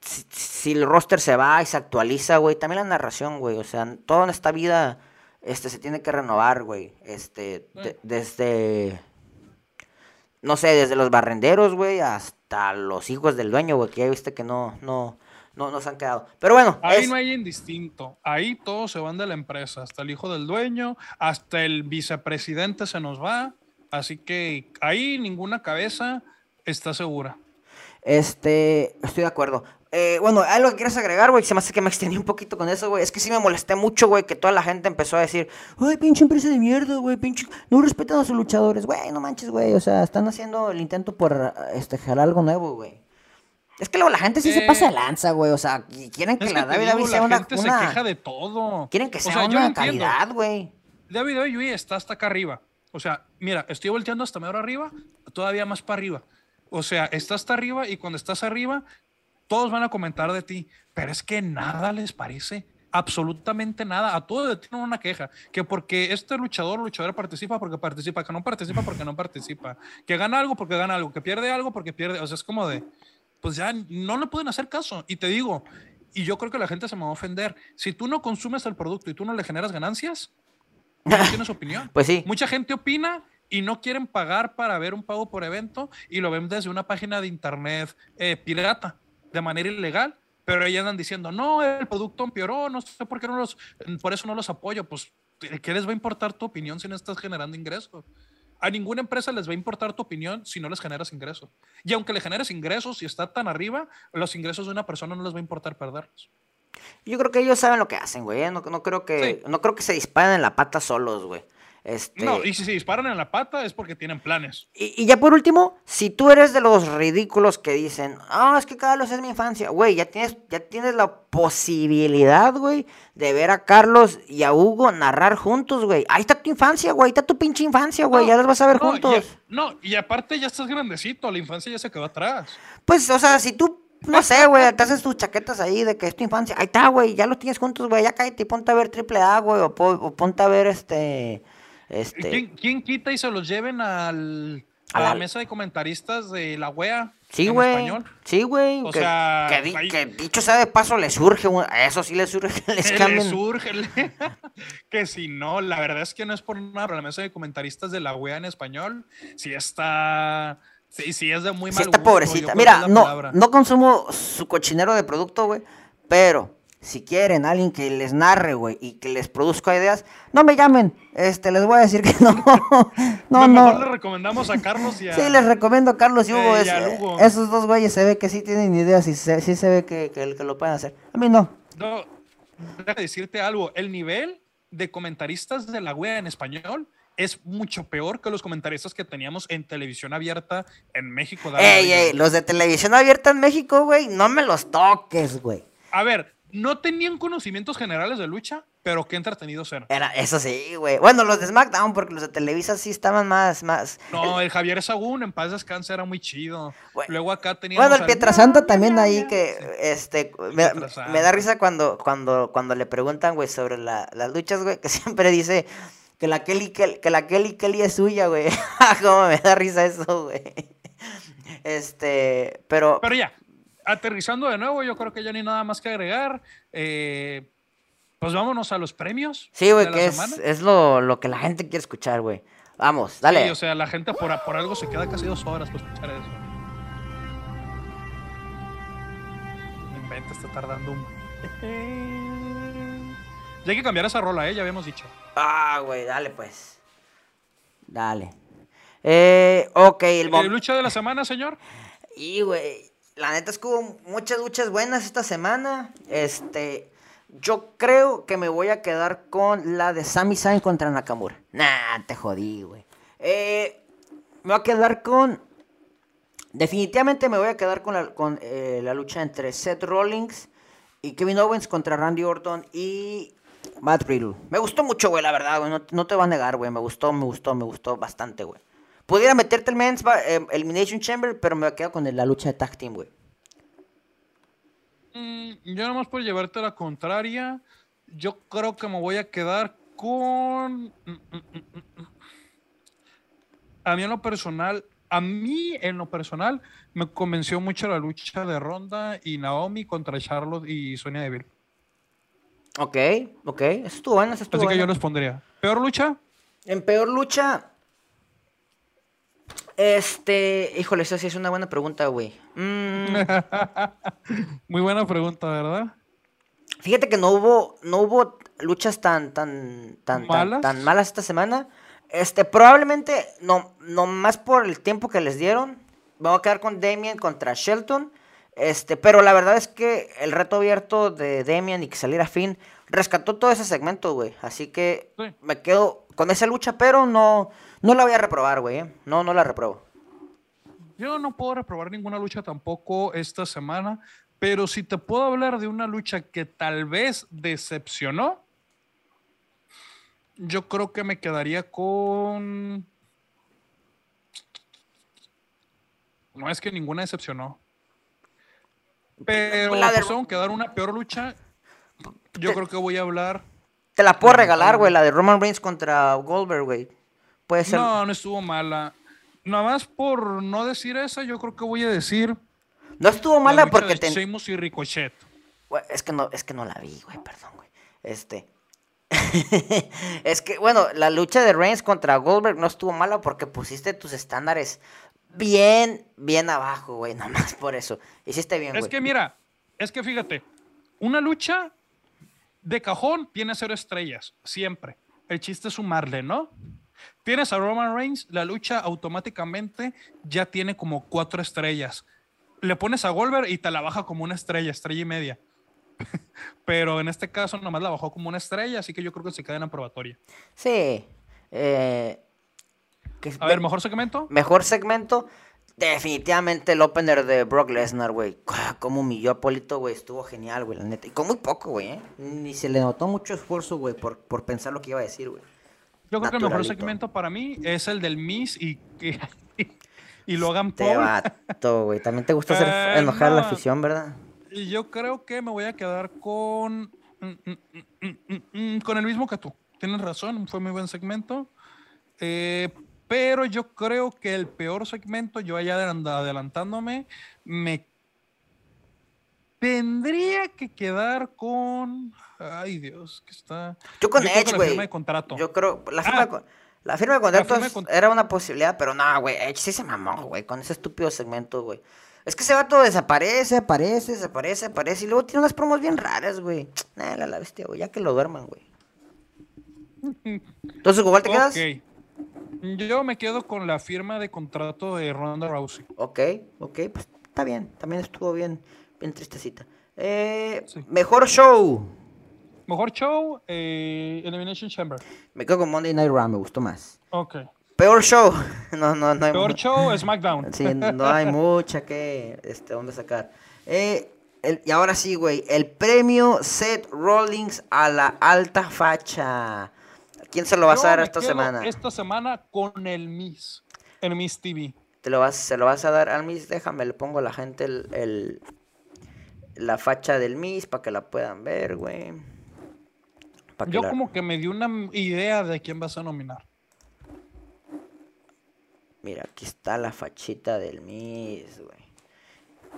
si, si el roster se va y se actualiza, güey. También la narración, güey. O sea, todo en esta vida este, se tiene que renovar, güey. Este, de- Sí. desde... No sé, desde los barrenderos, güey, hasta los hijos del dueño, güey, que ya viste que no, no, no, no se han quedado. Pero bueno, Ahí es- no hay indistinto. Ahí todos se van de la empresa. Hasta el hijo del dueño, hasta el vicepresidente se nos va. Así que ahí ninguna cabeza está segura. Este, estoy de acuerdo. Eh, bueno, algo que quieres agregar, güey, se me hace que me extendí un poquito con eso, güey. Es que sí me molesté mucho, güey, que toda la gente empezó a decir, ay, pinche empresa de mierda, güey, pinche, no respetan a sus luchadores, güey, no manches, güey. O sea, están haciendo el intento por, este, jalar algo nuevo, güey. Es que luego la gente sí se Eh, pasa de lanza, güey. O sea, quieren que la que WWE digo, sea la una, gente una- se queja de todo. quieren que O sea una calidad, güey. WWE está hasta acá arriba. O sea, mira, estoy volteando hasta medio arriba, todavía más para arriba. O sea, está hasta arriba y cuando estás arriba, todos van a comentar de ti, pero es que nada les parece. Absolutamente nada. A todos tienen una queja. Que porque este luchador o luchadora participa porque participa, que no participa porque no participa. Que gana algo porque gana algo. Que pierde algo porque pierde. O sea, es como de, pues ya no le pueden hacer caso. Y te digo, y yo creo que la gente se me va a ofender. Si tú no consumes el producto y tú no le generas ganancias, no tienes opinión. Pues sí. Mucha gente opina y no quieren pagar para ver un pago por evento y lo ven desde una página de internet eh, pirata, de manera ilegal. Pero ellos andan diciendo, no, el producto empeoró, no sé por qué no los, por eso no los apoyo. Pues, ¿qué les va a importar tu opinión si no estás generando ingresos? A ninguna empresa les va a importar tu opinión si no les generas ingresos. Y aunque le generes ingresos y está tan arriba, los ingresos de una persona no les va a importar perderlos. Yo creo que ellos saben lo que hacen, güey. ¿eh? No, no creo que, Sí. no creo que se disparen en la pata solos, güey. Este... No, y si se disparan en la pata es porque tienen planes. Y, y ya por último, si tú eres de los ridículos que dicen, ah, es que Carlos es mi infancia, güey, ya tienes, ya tienes la posibilidad, güey, de ver a Carlos y a Hugo narrar juntos, güey. Ahí está tu infancia, güey, ahí está tu pinche infancia, güey, No, ya las vas a ver no, juntos. no, y aparte ya estás grandecito, la infancia ya se quedó atrás. Pues, o sea, si tú, no sé, güey, te haces tus chaquetas ahí de que es tu infancia, ahí está, güey, ya los tienes juntos, güey, ya cállate y ponte a ver Triple A, güey, o, po- o ponte a ver este, este... ¿Quién, quién quita y se los lleven al, a, la, la- mesa de comentaristas de la wea Sí, güey. Sí, güey. O que, sea, que, di- ahí- que dicho sea de paso, le surge. a eso sí le surge les Le surge, le- que si no, la verdad es que no es por nada, pero la mesa de comentaristas de la wea en español sí está, sí, sí es de muy Sí mal está gusto, pobrecita. Mira, no, palabra. no consumo su cochinero de producto, güey. Pero si quieren alguien que les narre, güey, y que les produzca ideas, no me llamen. Este, les voy a decir que no. no, Mejor no. le recomendamos a Carlos y a... Sí, les recomiendo a Carlos y Hugo. Eh, y es- a eh, Hugo. esos dos güeyes se ve que sí tienen ideas y se- sí se ve que, que, que lo pueden hacer. A mí no. No, déjame decirte algo. El nivel de comentaristas de la wea en español es mucho peor que los comentaristas que teníamos en televisión abierta en México. Ey, ey, los de televisión abierta en México, güey, no me los toques, güey. A ver, no tenían conocimientos generales de lucha, pero qué entretenidos eran. Era, eso sí, güey. Bueno, los de SmackDown, porque los de Televisa sí estaban más, más. No, el Javier Sagún en paz descanse era muy chido. Luego acá teníamos Bueno, el al- Pietrasanta también ahí que, este, me, Pietrasanta. me da risa cuando, cuando, cuando le preguntan, güey, sobre la- las luchas, güey, que siempre dice que la Kelly, que, que la Kelly, Kelly es suya, güey. Cómo me da risa eso, güey. Este, pero, Pero ya, aterrizando de nuevo, yo creo que ya ni nada más que agregar. Eh, pues vámonos a los premios. sí, güey, que es, es lo, lo que la gente quiere escuchar, güey. Vamos, dale. Sí, o sea, la gente por, por algo se queda casi dos horas para escuchar eso. No inventes, está tardando un. Ya hay que cambiar esa rola, ¿eh? Ya habíamos dicho. Ah, güey, dale, pues. Dale. Eh, ok, el mom- lucha de la semana, señor. Y, güey, la neta es que hubo muchas luchas buenas esta semana. Este, yo creo que me voy a quedar con la de Sami Zayn contra Nakamura. Nah, te jodí, güey. Eh, me voy a quedar con... Definitivamente me voy a quedar con la, con, eh, la lucha entre Seth Rollins y Kevin Owens contra Randy Orton y Matt Riddle. Me gustó mucho, güey, la verdad, güey. No, no te voy a negar, güey. Me gustó, me gustó, me gustó bastante, güey. Pudiera meterte el Men's eh, Elimination Chamber, pero me quedo con la lucha de Tag Team, güey. Mm, yo nomás por llevarte la contraria, yo creo que me voy a quedar con... mm, A mí en lo personal, a mí en lo personal me convenció mucho la lucha de Ronda y Naomi contra Charlotte y Sonia Deville. Ok, ok. Eso estuvo bueno, eso estuvo Así que yo les pondría. ¿Peor lucha? En peor lucha. Este. Híjole, esa sí es una buena pregunta, güey. Mm, Muy buena pregunta, ¿verdad? fíjate que no hubo. No hubo luchas tan. tan. tan. ¿Malas? tan malas esta semana. Este, probablemente. No, no más por el tiempo que les dieron. Voy a quedar con Damien contra Shelton. Este, pero la verdad es que el reto abierto de Damien y que saliera Finn rescató todo ese segmento, güey. Así que Sí. me quedo con esa lucha, pero no, no la voy a reprobar, güey. ¿eh? No, no la reprobo. Yo no puedo reprobar ninguna lucha tampoco esta semana, pero si te puedo hablar de una lucha que tal vez decepcionó, yo creo que me quedaría con... No es que ninguna decepcionó. Pero La de- que dar una peor lucha. Yo creo que voy a hablar... Te la puedo regalar, güey, la de Roman Reigns contra Goldberg, güey. Puede ser. No, no estuvo mala. Nada más por no decir esa, yo creo que voy a decir... No estuvo la mala porque te... Sheamus y Ricochet. Es que no, es que no la vi, güey, perdón, güey. Este. es que, bueno, la lucha de Reigns contra Goldberg no estuvo mala porque pusiste tus estándares bien, bien abajo, güey, nomás por eso. Hiciste bien, Es güey. que mira, es que fíjate, una lucha de cajón tiene cero estrellas, siempre. El chiste es sumarle, ¿no? Tienes a Roman Reigns, la lucha automáticamente ya tiene como cuatro estrellas. Le pones a Goldberg y te la baja como una estrella, estrella y media. Pero en este caso nomás la bajó como una estrella, así que yo creo que se queda en la probatoria. Sí. eh, que- A ver, mejor segmento. Mejor segmento. Definitivamente el opener de Brock Lesnar, güey. Cómo humilló a Polito, güey. Estuvo genial, güey, la neta. Y con muy poco, güey, ¿eh? Ni se le notó mucho esfuerzo, güey, por, por pensar lo que iba a decir, güey. Yo creo que el mejor segmento para mí es el del Miss y, y, y Logan Te Paul. vato, güey. También te gusta hacer Eh, enojar a la no. afición, ¿verdad? Y yo creo que me voy a quedar con. mm, mm, mm, con el mismo que tú. Tienes razón, fue muy buen segmento. Eh, pero yo creo que el peor segmento, yo allá adelan- adelantándome, me tendría que quedar con. Ay, Dios, que está. Yo con Edge, la güey. firma de contrato. Yo creo. La firma, Ah. de, con- la firma de contrato firma de era una posibilidad, pero no, güey. Edge sí se mamó, güey, con ese estúpido segmento, güey. Es que ese vato desaparece, aparece, desaparece, aparece. Y luego tiene unas promos bien raras, güey. Nah, la, la bestia, güey. Ya que lo duerman, güey. Entonces, ¿cuál te quedas? Ok. Yo me quedo con la firma de contrato de Ronda Rousey. Ok, ok, pues está bien. También estuvo bien, bien tristecita. Eh, Sí. Mejor show. Mejor show, eh, Elimination Chamber. Me quedo con Monday Night Raw, me gustó más. Ok. Peor show. No, no, no hay Peor show, SmackDown. Sí, no hay mucha que, este, dónde sacar. Eh, el- y ahora sí, güey, el premio Seth Rollins a la alta facha. ¿A quién se lo vas Yo a dar esta semana? Esta semana con el Miss. El Miss TV. Te lo vas, se lo vas a dar al Miss, déjame, le pongo a la gente el, el- la facha del Miss para que la puedan ver, güey. Yo la- como que me di una idea de quién vas a nominar. Mira, aquí está la fachita del Miss, güey.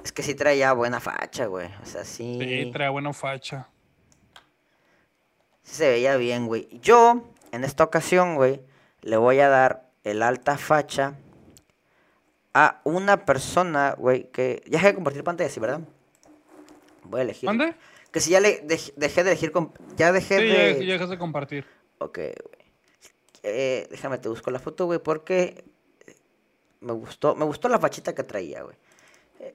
Es que sí traía buena facha, güey. O sea, sí. Sí, trae buena facha. Sí se veía bien, güey. Yo, en esta ocasión, güey, le voy a dar el alta facha a una persona, güey, que... Ya dejé de compartir pantalla, sí, ¿verdad? Voy a elegir. ¿Mande? Que si ya le dej- dejé de elegir... Ya dejé Sí, ya, de... ya dejas de compartir. Ok, güey. Eh, déjame, te busco la foto, güey, porque me gustó, me gustó la fachita que traía, güey. Eh,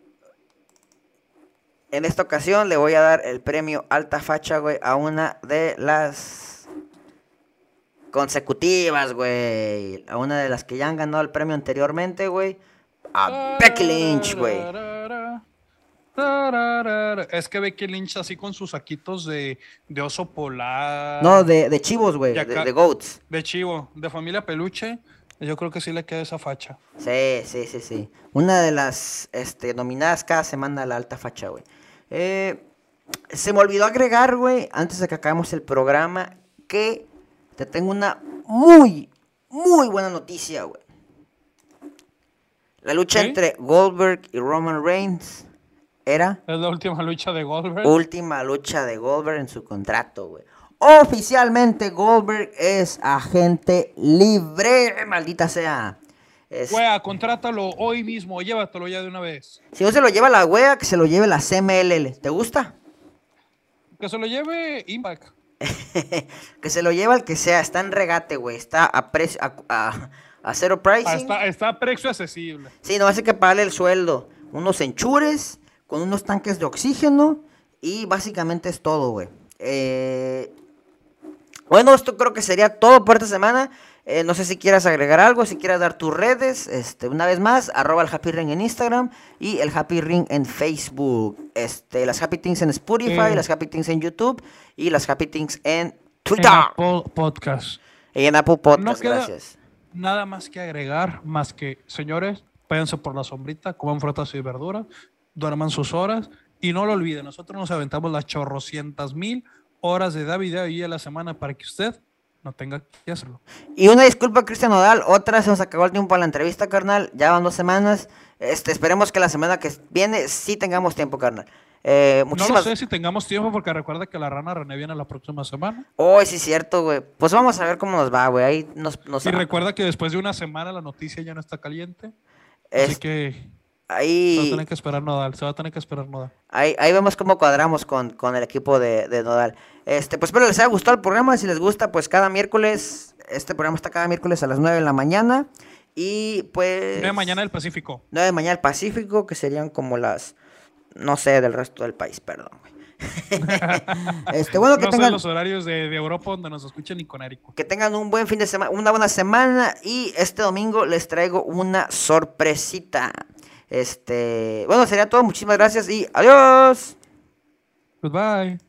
En esta ocasión le voy a dar el premio Alta Facha, güey, a una de las consecutivas, güey. A una de las que ya han ganado el premio anteriormente, güey. A Becky Lynch, güey. Es que Becky Lynch así con sus saquitos de, de oso polar. No, de, de chivos, güey, de, goats. De chivo, de familia peluche. Yo creo que sí le queda esa facha. Sí, sí, sí, sí. Una de las este, nominadas cada semana a la alta facha, güey. Eh, se me olvidó agregar, güey, antes de que acabemos el programa, que te tengo una muy, muy buena noticia, güey. La lucha ¿Sí? entre Goldberg y Roman Reigns era Es la última lucha de Goldberg. última lucha de Goldberg en su contrato, güey. Oficialmente Goldberg es agente libre, maldita sea. Es- Wea, contrátalo hoy mismo, llévatelo ya de una vez. si no se lo lleva la wea, que se lo lleve la CMLL. ¿Te gusta? Que se lo lleve Impact. que se lo lleva el que sea. Está en regate, güey. Está a, precio a, a- a cero pricing. Ah, está, está a precio accesible. Sí, no hace que pagarle el sueldo. Unos enchures con unos tanques de oxígeno y básicamente es todo, güey. Eh, bueno, esto creo que sería todo por esta semana. Eh, no sé si quieras agregar algo, si quieras dar tus redes. Este, una vez más, arroba el Happy Ring en Instagram y el Happy Ring en Facebook. Este, las Happy Things en Spotify, Eh. las Happy Things en YouTube y las Happy Things en Twitter. En Apple Podcast. Y en Apple Podcast, No gracias. Nada más que agregar, más que, señores, váyanse por la sombrita, coman frutas y verduras, duerman sus horas y no lo olviden, nosotros nos aventamos las chorrocientas mil horas de David y a la semana para que usted no tenga que hacerlo. Y una disculpa, Cristian Nodal. Otra, se nos acabó el tiempo a la entrevista, carnal. Ya van dos semanas. Este, esperemos que la semana que viene sí tengamos tiempo, carnal. Eh, No muchísimas... lo sé si tengamos tiempo porque recuerda que la rana René viene la próxima semana. Oh, sí, cierto, güey. Pues vamos a ver cómo nos va, güey. Ahí nos... nos Y recuerda que después de una semana la noticia ya no está caliente. es- Así que se va a ahí, tener que esperar Nodal, se va a tener que esperar Nodal. ahí, ahí vemos cómo cuadramos con, con el equipo de, de Nodal. Este, pues espero les haya gustado el programa. Si les gusta, pues cada miércoles... Este programa está cada miércoles a las 9 de la mañana. Y pues... De mañana del Pacífico. 9 de mañana al Pacífico, que serían como las, no sé, del resto del país, perdón. este, bueno, que no sé tengan, los horarios de, de Europa donde nos escuchan ni con Érico. que tengan un buen fin de semana, una buena semana y este domingo les traigo una sorpresita. Este, bueno, sería todo, muchísimas gracias y adiós. Goodbye.